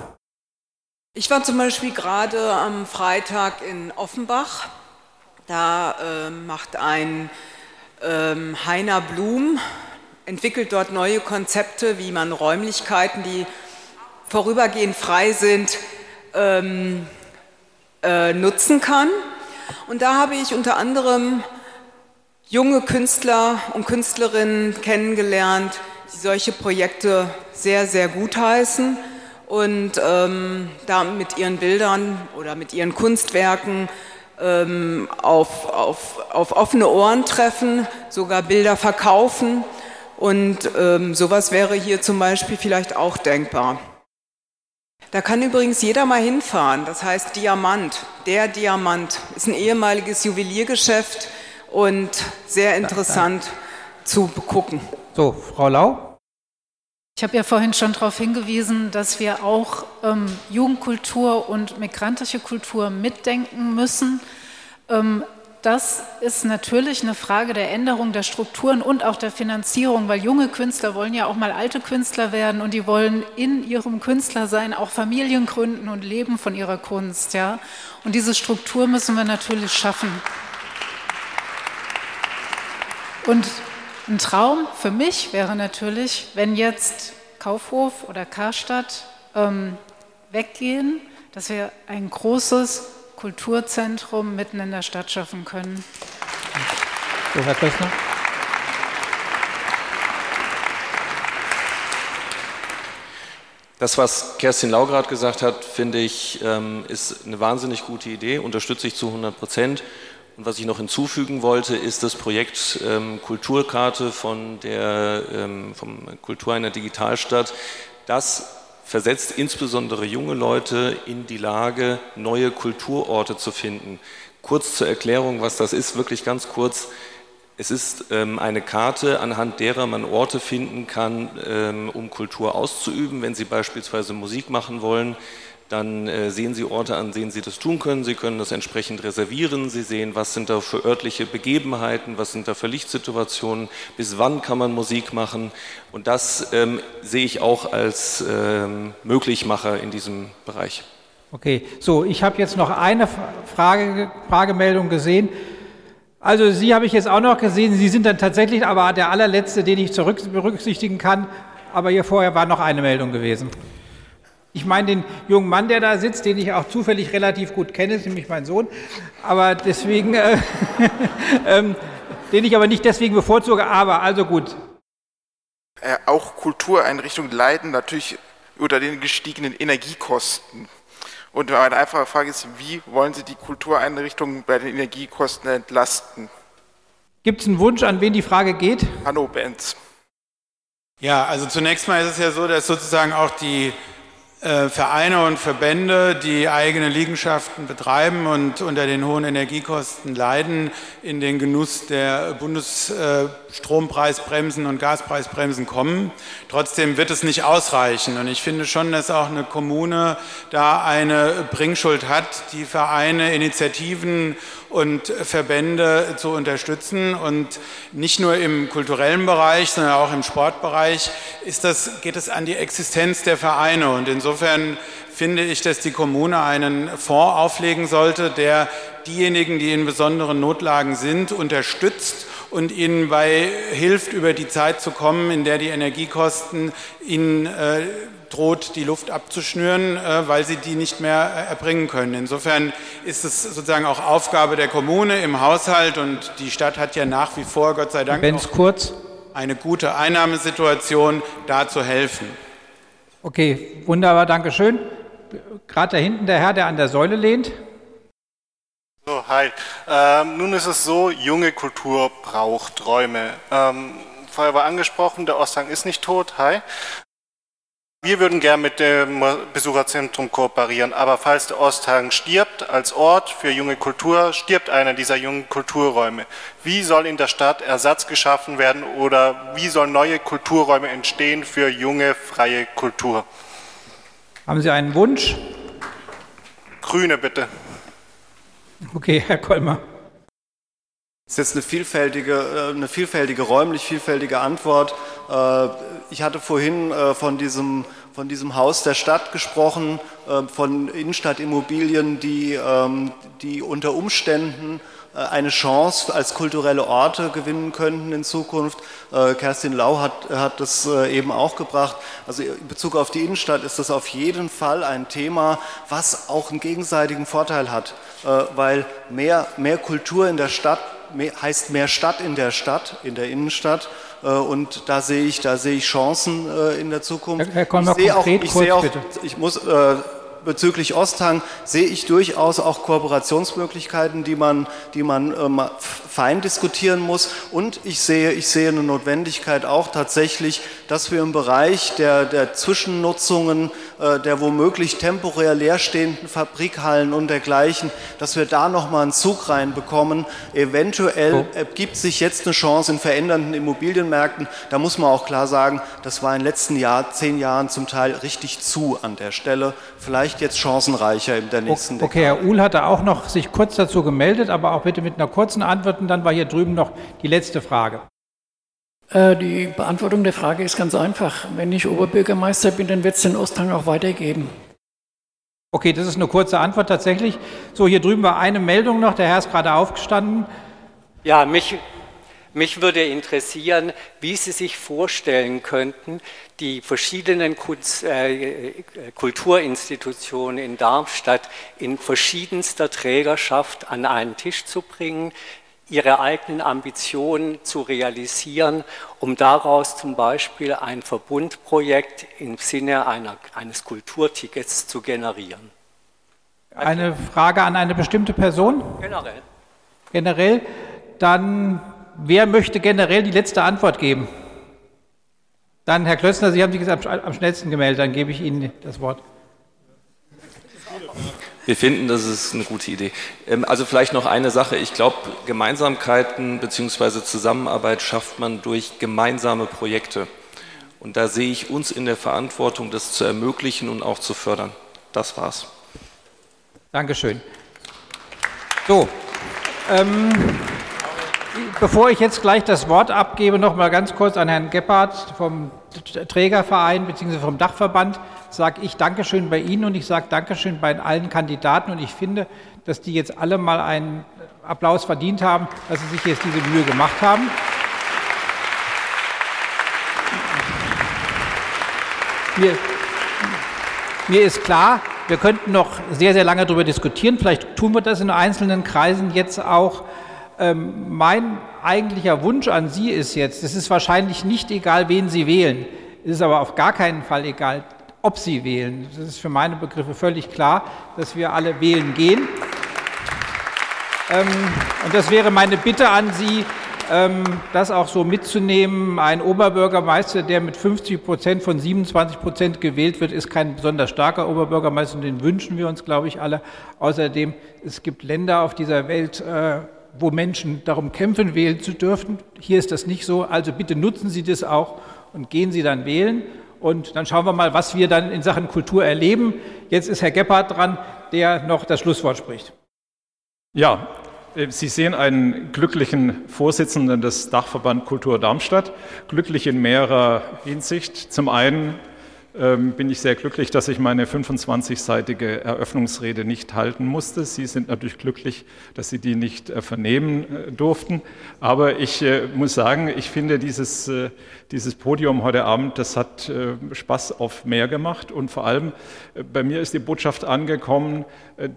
Ich war zum Beispiel gerade am Freitag in Offenbach. Da äh, macht ein ähm, Heiner Blum, entwickelt dort neue Konzepte, wie man Räumlichkeiten, die vorübergehend frei sind, ähm, äh, nutzen kann. Und da habe ich unter anderem junge Künstler und Künstlerinnen kennengelernt, die solche Projekte sehr, sehr gut heißen und ähm, da mit ihren Bildern oder mit ihren Kunstwerken ähm, auf, auf, auf offene Ohren treffen, sogar Bilder verkaufen. Und ähm, sowas wäre hier zum Beispiel vielleicht auch denkbar. Da kann übrigens jeder mal hinfahren. Das heißt Diamant. Der Diamant ist ein ehemaliges Juweliergeschäft und sehr interessant zu gucken.
So, Frau Lau.
Ich habe ja vorhin schon darauf hingewiesen, dass wir auch ähm, Jugendkultur und migrantische Kultur mitdenken müssen. Ähm, das ist natürlich eine Frage der Änderung der Strukturen und auch der Finanzierung, weil junge Künstler wollen ja auch mal alte Künstler werden und die wollen in ihrem Künstlersein auch Familien gründen und leben von ihrer Kunst. Ja? Und diese Struktur müssen wir natürlich schaffen. Und ein Traum für mich wäre natürlich, wenn jetzt Kaufhof oder Karstadt ähm, weggehen, dass wir ein großes Kulturzentrum mitten in der Stadt schaffen können.
So, Herr Köstner.
Das, was Kerstin Lau gerade gesagt hat, finde ich, ähm, ist eine wahnsinnig gute Idee, unterstütze ich zu 100 Prozent. Und was ich noch hinzufügen wollte, ist das Projekt ähm, Kulturkarte von der, ähm, vom Kultur einer Digitalstadt. Das versetzt insbesondere junge Leute in die Lage, neue Kulturorte zu finden. Kurz zur Erklärung, was das ist, wirklich ganz kurz. Es ist ähm, eine Karte, anhand derer man Orte finden kann, ähm, um Kultur auszuüben. Wenn Sie beispielsweise Musik machen wollen, dann äh, sehen Sie Orte an, denen Sie das tun können. Sie können das entsprechend reservieren. Sie sehen, was sind da für örtliche Begebenheiten, was sind da für Lichtsituationen, bis wann kann man Musik machen. Und das ähm, sehe ich auch als ähm, Möglichmacher in diesem Bereich.
Okay, so, ich habe jetzt noch eine Frage, Fragemeldung gesehen. Also Sie habe ich jetzt auch noch gesehen. Sie sind dann tatsächlich aber der allerletzte, den ich zurück berücksichtigen kann. Aber hier vorher war noch eine Meldung gewesen. Ich meine den jungen Mann, der da sitzt, den ich auch zufällig relativ gut kenne, ist nämlich mein Sohn, aber deswegen, äh, [laughs] ähm, den ich aber nicht deswegen bevorzuge, aber also gut.
Äh, auch Kultureinrichtungen leiden natürlich unter den gestiegenen Energiekosten. Und meine einfache Frage ist, wie wollen Sie die Kultureinrichtungen bei den Energiekosten entlasten?
Gibt es einen Wunsch, an wen die Frage geht?
Hanno Benz.
Ja, also zunächst mal ist es ja so, dass sozusagen auch die Vereine und Verbände, die eigene Liegenschaften betreiben und unter den hohen Energiekosten leiden, in den Genuss der Bundesstrompreisbremsen und Gaspreisbremsen kommen. Trotzdem wird es nicht ausreichen. Und ich finde schon, dass auch eine Kommune da eine Bringschuld hat, die Vereine, Initiativen und Verbände zu unterstützen. Und nicht nur im kulturellen Bereich, sondern auch im Sportbereich ist das, geht es an die Existenz der Vereine. Und insofern finde ich, dass die Kommune einen Fonds auflegen sollte, der diejenigen, die in besonderen Notlagen sind, unterstützt und ihnen bei hilft, über die Zeit zu kommen, in der die Energiekosten ihnen äh, droht, die Luft abzuschnüren, äh, weil sie die nicht mehr äh, erbringen können. Insofern ist es sozusagen auch Aufgabe der Kommune im Haushalt und die Stadt hat ja nach wie vor, Gott sei Dank,
kurz.
eine gute Einnahmesituation, da zu helfen.
Okay, wunderbar, danke schön. Gerade da hinten der Herr, der an der Säule lehnt.
So, hi. Ähm, nun ist es so, junge Kultur braucht Räume. Ähm, vorher war angesprochen, der Osthang ist nicht tot. Hi. Wir würden gern mit dem Besucherzentrum kooperieren, aber falls der Osthang stirbt als Ort für junge Kultur, stirbt einer dieser jungen Kulturräume. Wie soll in der Stadt Ersatz geschaffen werden oder wie sollen neue Kulturräume entstehen für junge, freie Kultur?
Haben Sie einen Wunsch?
Grüne bitte.
Okay, Herr Kolmer.
Das ist jetzt eine vielfältige, äh, eine vielfältige, räumlich vielfältige Antwort. Äh, ich hatte vorhin äh, von diesem, von diesem Haus der Stadt gesprochen, von Innenstadtimmobilien, die, ähm, die unter Umständen eine Chance als kulturelle Orte gewinnen könnten in Zukunft. Kerstin Lau hat, hat das eben auch gebracht. Also in Bezug auf die Innenstadt ist das auf jeden Fall ein Thema, was auch einen gegenseitigen Vorteil hat, weil mehr, mehr Kultur in der Stadt heißt mehr Stadt in der Stadt, in der Innenstadt. Äh, und da sehe ich, da sehe ich Chancen äh, in der Zukunft.
Herr Kolmer,
ich sehe auch,
ich
sehe auch,
bitte.
ich muss äh, bezüglich Osthang sehe ich durchaus auch Kooperationsmöglichkeiten, die man, die man ähm, fein diskutieren muss. Und ich sehe, ich sehe eine Notwendigkeit auch tatsächlich, dass wir im Bereich der, der Zwischennutzungen, äh, der womöglich temporär leerstehenden Fabrikhallen und dergleichen, dass wir da nochmal einen Zug reinbekommen. Eventuell
so.
ergibt sich jetzt eine Chance in verändernden Immobilienmärkten. Da muss man auch klar sagen, das war in den letzten Jahr, zehn Jahren zum Teil richtig zu an der Stelle. Vielleicht jetzt chancenreicher in der nächsten
Okay, Herr Uhl hatte auch noch sich kurz dazu gemeldet, aber auch bitte mit einer kurzen Antwort. Und dann war hier drüben noch die letzte Frage.
Äh, Die Beantwortung der Frage ist ganz einfach. Wenn ich Oberbürgermeister bin, dann wird es den Osthang auch weitergeben.
Okay, das ist eine kurze Antwort tatsächlich. So, hier drüben war eine Meldung noch. Der Herr ist gerade aufgestanden.
Ja, mich, mich würde interessieren, wie Sie sich vorstellen könnten, die verschiedenen Kunst, äh, Kulturinstitutionen in Darmstadt in verschiedenster Trägerschaft an einen Tisch zu bringen, ihre eigenen Ambitionen zu realisieren, um daraus zum Beispiel ein Verbundprojekt im Sinne einer, eines Kulturtickets zu generieren.
Eine Frage an eine bestimmte Person?
Generell.
Generell? Dann, wer möchte generell die letzte Antwort geben? Dann, Herr Klötzner, Sie haben sich am, am schnellsten gemeldet, dann gebe ich Ihnen das Wort.
Wir finden, das ist eine gute Idee. Ähm, also vielleicht noch eine Sache. Ich glaube, Gemeinsamkeiten bzw. Zusammenarbeit schafft man durch gemeinsame Projekte. Und da sehe ich uns in der Verantwortung, das zu ermöglichen und auch zu fördern. Das war's.
Dankeschön. So, ähm, bevor ich jetzt gleich das Wort abgebe, noch mal ganz kurz an Herrn Gebhardt vom Trägerverein bzw. vom Dachverband, sage ich Dankeschön bei Ihnen und ich sage Dankeschön bei allen Kandidaten und ich finde, dass die jetzt alle mal einen Applaus verdient haben, dass sie sich jetzt diese Mühe gemacht haben. Mir, mir ist klar, wir könnten noch sehr, sehr lange darüber diskutieren. Vielleicht tun wir das in einzelnen Kreisen jetzt auch. Ähm, mein eigentlicher Wunsch an Sie ist jetzt, es ist wahrscheinlich nicht egal, wen Sie wählen. Es ist aber auf gar keinen Fall egal, ob Sie wählen. Das ist für meine Begriffe völlig klar, dass wir alle wählen gehen. Ähm, und das wäre meine Bitte an Sie, ähm, das auch so mitzunehmen. Ein Oberbürgermeister, der mit 50 Prozent von 27 Prozent gewählt wird, ist kein besonders starker Oberbürgermeister und den wünschen wir uns, glaube ich, alle. Außerdem, es gibt Länder auf dieser Welt, äh, wo Menschen darum kämpfen, wählen zu dürfen. Hier ist das nicht so. Also bitte nutzen Sie das auch und gehen Sie dann wählen. Und dann schauen wir mal, was wir dann in Sachen Kultur erleben. Jetzt ist Herr Gebhardt dran, der noch das Schlusswort spricht.
Ja, äh, Sie sehen einen glücklichen Vorsitzenden des Dachverband Kultur Darmstadt, glücklich in mehrerer Hinsicht. Zum einen bin ich sehr glücklich, dass ich meine 25-seitige Eröffnungsrede nicht halten musste. Sie sind natürlich glücklich, dass Sie die nicht äh, vernehmen äh, durften. Aber ich muss sagen, ich finde dieses, dieses Podium heute Abend, das hat Spaß auf mehr gemacht. Und vor allem bei mir ist die Botschaft angekommen,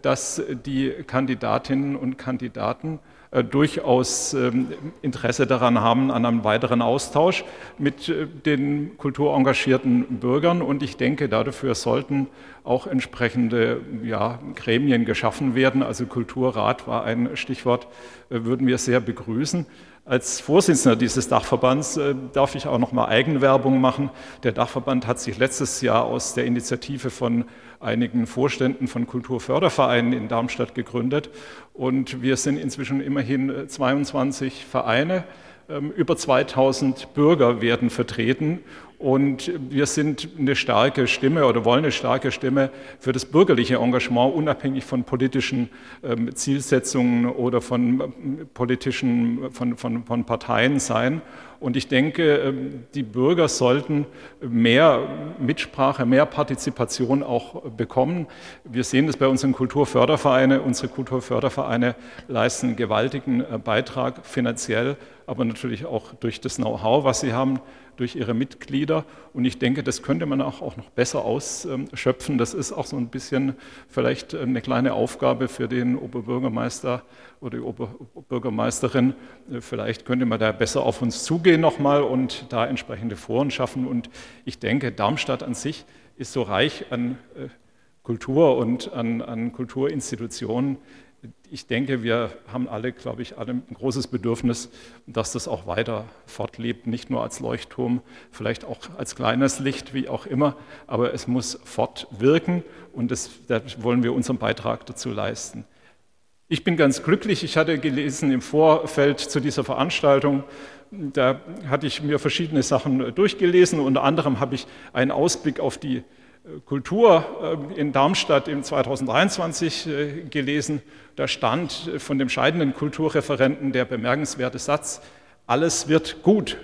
dass die Kandidatinnen und Kandidaten äh, durchaus ähm, Interesse daran haben, an einem weiteren Austausch mit äh, den kulturengagierten Bürgern. Und ich denke, dafür sollten auch entsprechende ja, Gremien geschaffen werden. Also Kulturrat war ein Stichwort, äh, würden wir sehr begrüßen. Als Vorsitzender dieses Dachverbands äh, darf ich auch noch mal Eigenwerbung machen. Der Dachverband hat sich letztes Jahr aus der Initiative von einigen Vorständen von Kulturfördervereinen in Darmstadt gegründet und wir sind inzwischen immerhin 22 äh, Vereine. Ähm, über 2000 Bürger werden vertreten und wir sind eine starke Stimme oder wollen eine starke Stimme für das bürgerliche Engagement, unabhängig von politischen ähm, Zielsetzungen oder von ähm, politischen, von, von, von Parteien sein. Und ich denke, ähm, die Bürger sollten mehr Mitsprache, mehr Partizipation auch bekommen. Wir sehen das bei unseren Kulturfördervereinen. Unsere Kulturfördervereine leisten einen gewaltigen äh, Beitrag finanziell, aber natürlich auch durch das Know-how, was sie haben, durch ihre Mitglieder. Und ich denke, das könnte man auch, auch noch besser ausschöpfen. Das ist auch so ein bisschen vielleicht eine kleine Aufgabe für den Oberbürgermeister oder die Oberbürgermeisterin. Vielleicht könnte man da besser auf uns zugehen nochmal und da entsprechende Foren schaffen. Und ich denke, Darmstadt an sich ist so reich an äh, Kultur und an, an Kulturinstitutionen, ich denke, wir haben alle, glaube ich, alle ein großes Bedürfnis, dass das auch weiter fortlebt, nicht nur als Leuchtturm, vielleicht auch als kleines Licht, wie auch immer, aber es muss fortwirken und das, da wollen wir unseren Beitrag dazu leisten. Ich bin ganz glücklich, ich hatte gelesen im Vorfeld zu dieser Veranstaltung, da hatte ich mir verschiedene Sachen durchgelesen, unter anderem habe ich einen Ausblick auf die Kultur äh, in Darmstadt im 2023 äh, gelesen. Da stand von dem scheidenden Kulturreferenten der bemerkenswerte Satz, alles wird gut.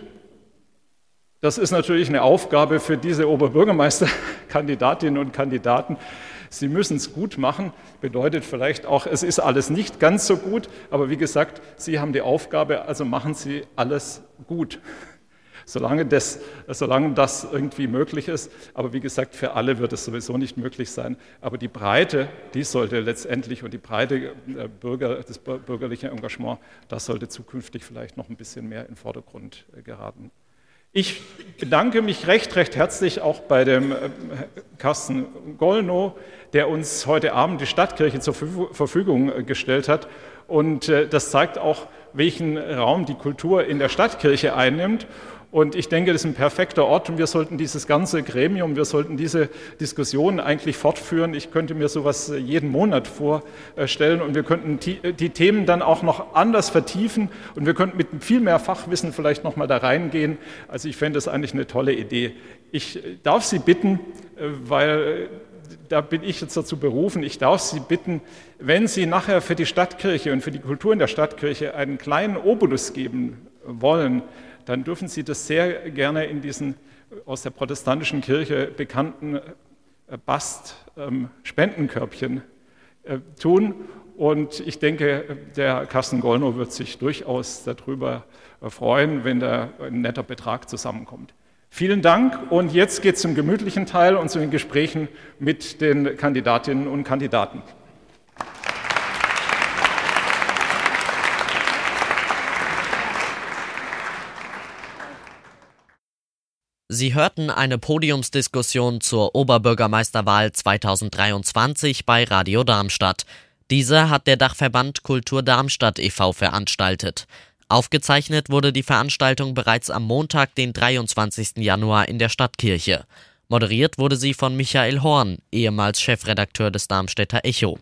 Das ist natürlich eine Aufgabe für diese Oberbürgermeisterkandidatinnen und Kandidaten. Sie müssen es gut machen, bedeutet vielleicht auch, es ist alles nicht ganz so gut, aber wie gesagt, Sie haben die Aufgabe, also machen Sie alles gut solange das, solange das irgendwie möglich ist. Aber wie gesagt, für alle wird es sowieso nicht möglich sein. Aber die Breite, die sollte letztendlich und die Breite äh, Bürger, das bürgerliche Engagement, das sollte zukünftig vielleicht noch ein bisschen mehr in den Vordergrund äh, geraten. Ich bedanke mich recht, recht herzlich auch bei dem äh, Carsten Gollnow, der uns heute Abend die Stadtkirche zur Verfügung gestellt hat. Und das zeigt auch, welchen Raum die Kultur in der Stadtkirche einnimmt. Und ich denke, das ist ein perfekter Ort und wir sollten dieses ganze Gremium, wir sollten diese Diskussion eigentlich fortführen. Ich könnte mir sowas jeden Monat vorstellen und wir könnten die, Themen dann auch noch anders vertiefen und wir könnten mit viel mehr Fachwissen vielleicht noch mal da reingehen. Also ich fände das eigentlich eine tolle Idee. Ich darf Sie bitten, weil da bin ich jetzt dazu berufen, ich darf Sie bitten, wenn Sie nachher für die Stadtkirche und für die Kultur in der Stadtkirche einen kleinen Obolus geben wollen, dann dürfen Sie das sehr gerne in diesen aus der protestantischen Kirche bekannten äh, Bast-Spendenkörbchen ähm, äh, tun. Und ich denke, der Carsten Gollnow wird sich durchaus darüber äh, freuen, wenn da ein netter Betrag zusammenkommt. Vielen Dank und jetzt geht es zum gemütlichen Teil und zu den Gesprächen mit den Kandidatinnen und Kandidaten.
Sie hörten eine Podiumsdiskussion zur Oberbürgermeisterwahl 2023 bei Radio Darmstadt. Diese hat der Dachverband Kultur Darmstadt e.V. veranstaltet. Aufgezeichnet wurde die Veranstaltung bereits am Montag, den 23. Januar in der Stadtkirche. Moderiert wurde sie von Michael Horn, ehemals Chefredakteur des Darmstädter Echo.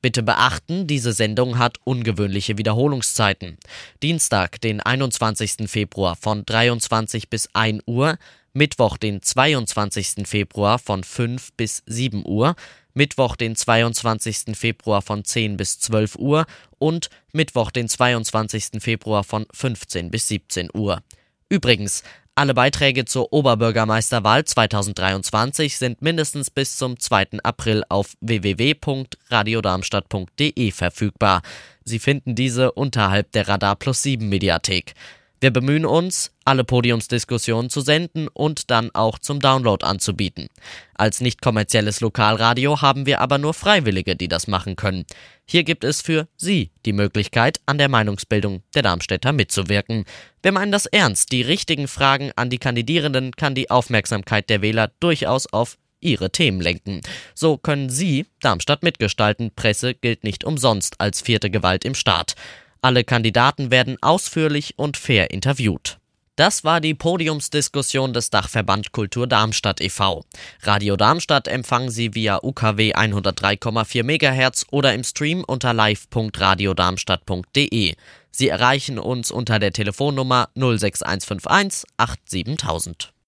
Bitte beachten, diese Sendung hat ungewöhnliche Wiederholungszeiten. Dienstag, den 21. Februar von 23 bis 1 Uhr, Mittwoch, den 22. Februar von 5 bis 7 Uhr, Mittwoch, den 22. Februar von 10 bis 12 Uhr und Mittwoch, den 22. Februar von 15 bis 17 Uhr. Übrigens, alle Beiträge zur Oberbürgermeisterwahl 2023 sind mindestens bis zum 2. April auf www.radiodarmstadt.de verfügbar. Sie finden diese unterhalb der Radar Plus 7 Mediathek. Wir bemühen uns, alle Podiumsdiskussionen zu senden und dann auch zum Download anzubieten. Als nicht kommerzielles Lokalradio haben wir aber nur Freiwillige, die das machen können. Hier gibt es für Sie die Möglichkeit, an der Meinungsbildung der Darmstädter mitzuwirken. Wir meinen das ernst. Die richtigen Fragen an die Kandidierenden kann die Aufmerksamkeit der Wähler durchaus auf ihre Themen lenken. So können Sie Darmstadt mitgestalten. Presse gilt nicht umsonst als vierte Gewalt im Staat. Alle Kandidaten werden ausführlich und fair interviewt. Das war die Podiumsdiskussion des Dachverband Kultur Darmstadt e.V. Radio Darmstadt empfangen Sie via UKW 103,4 MHz oder im Stream unter live.radiodarmstadt.de. Sie erreichen uns unter der Telefonnummer 06151 87000.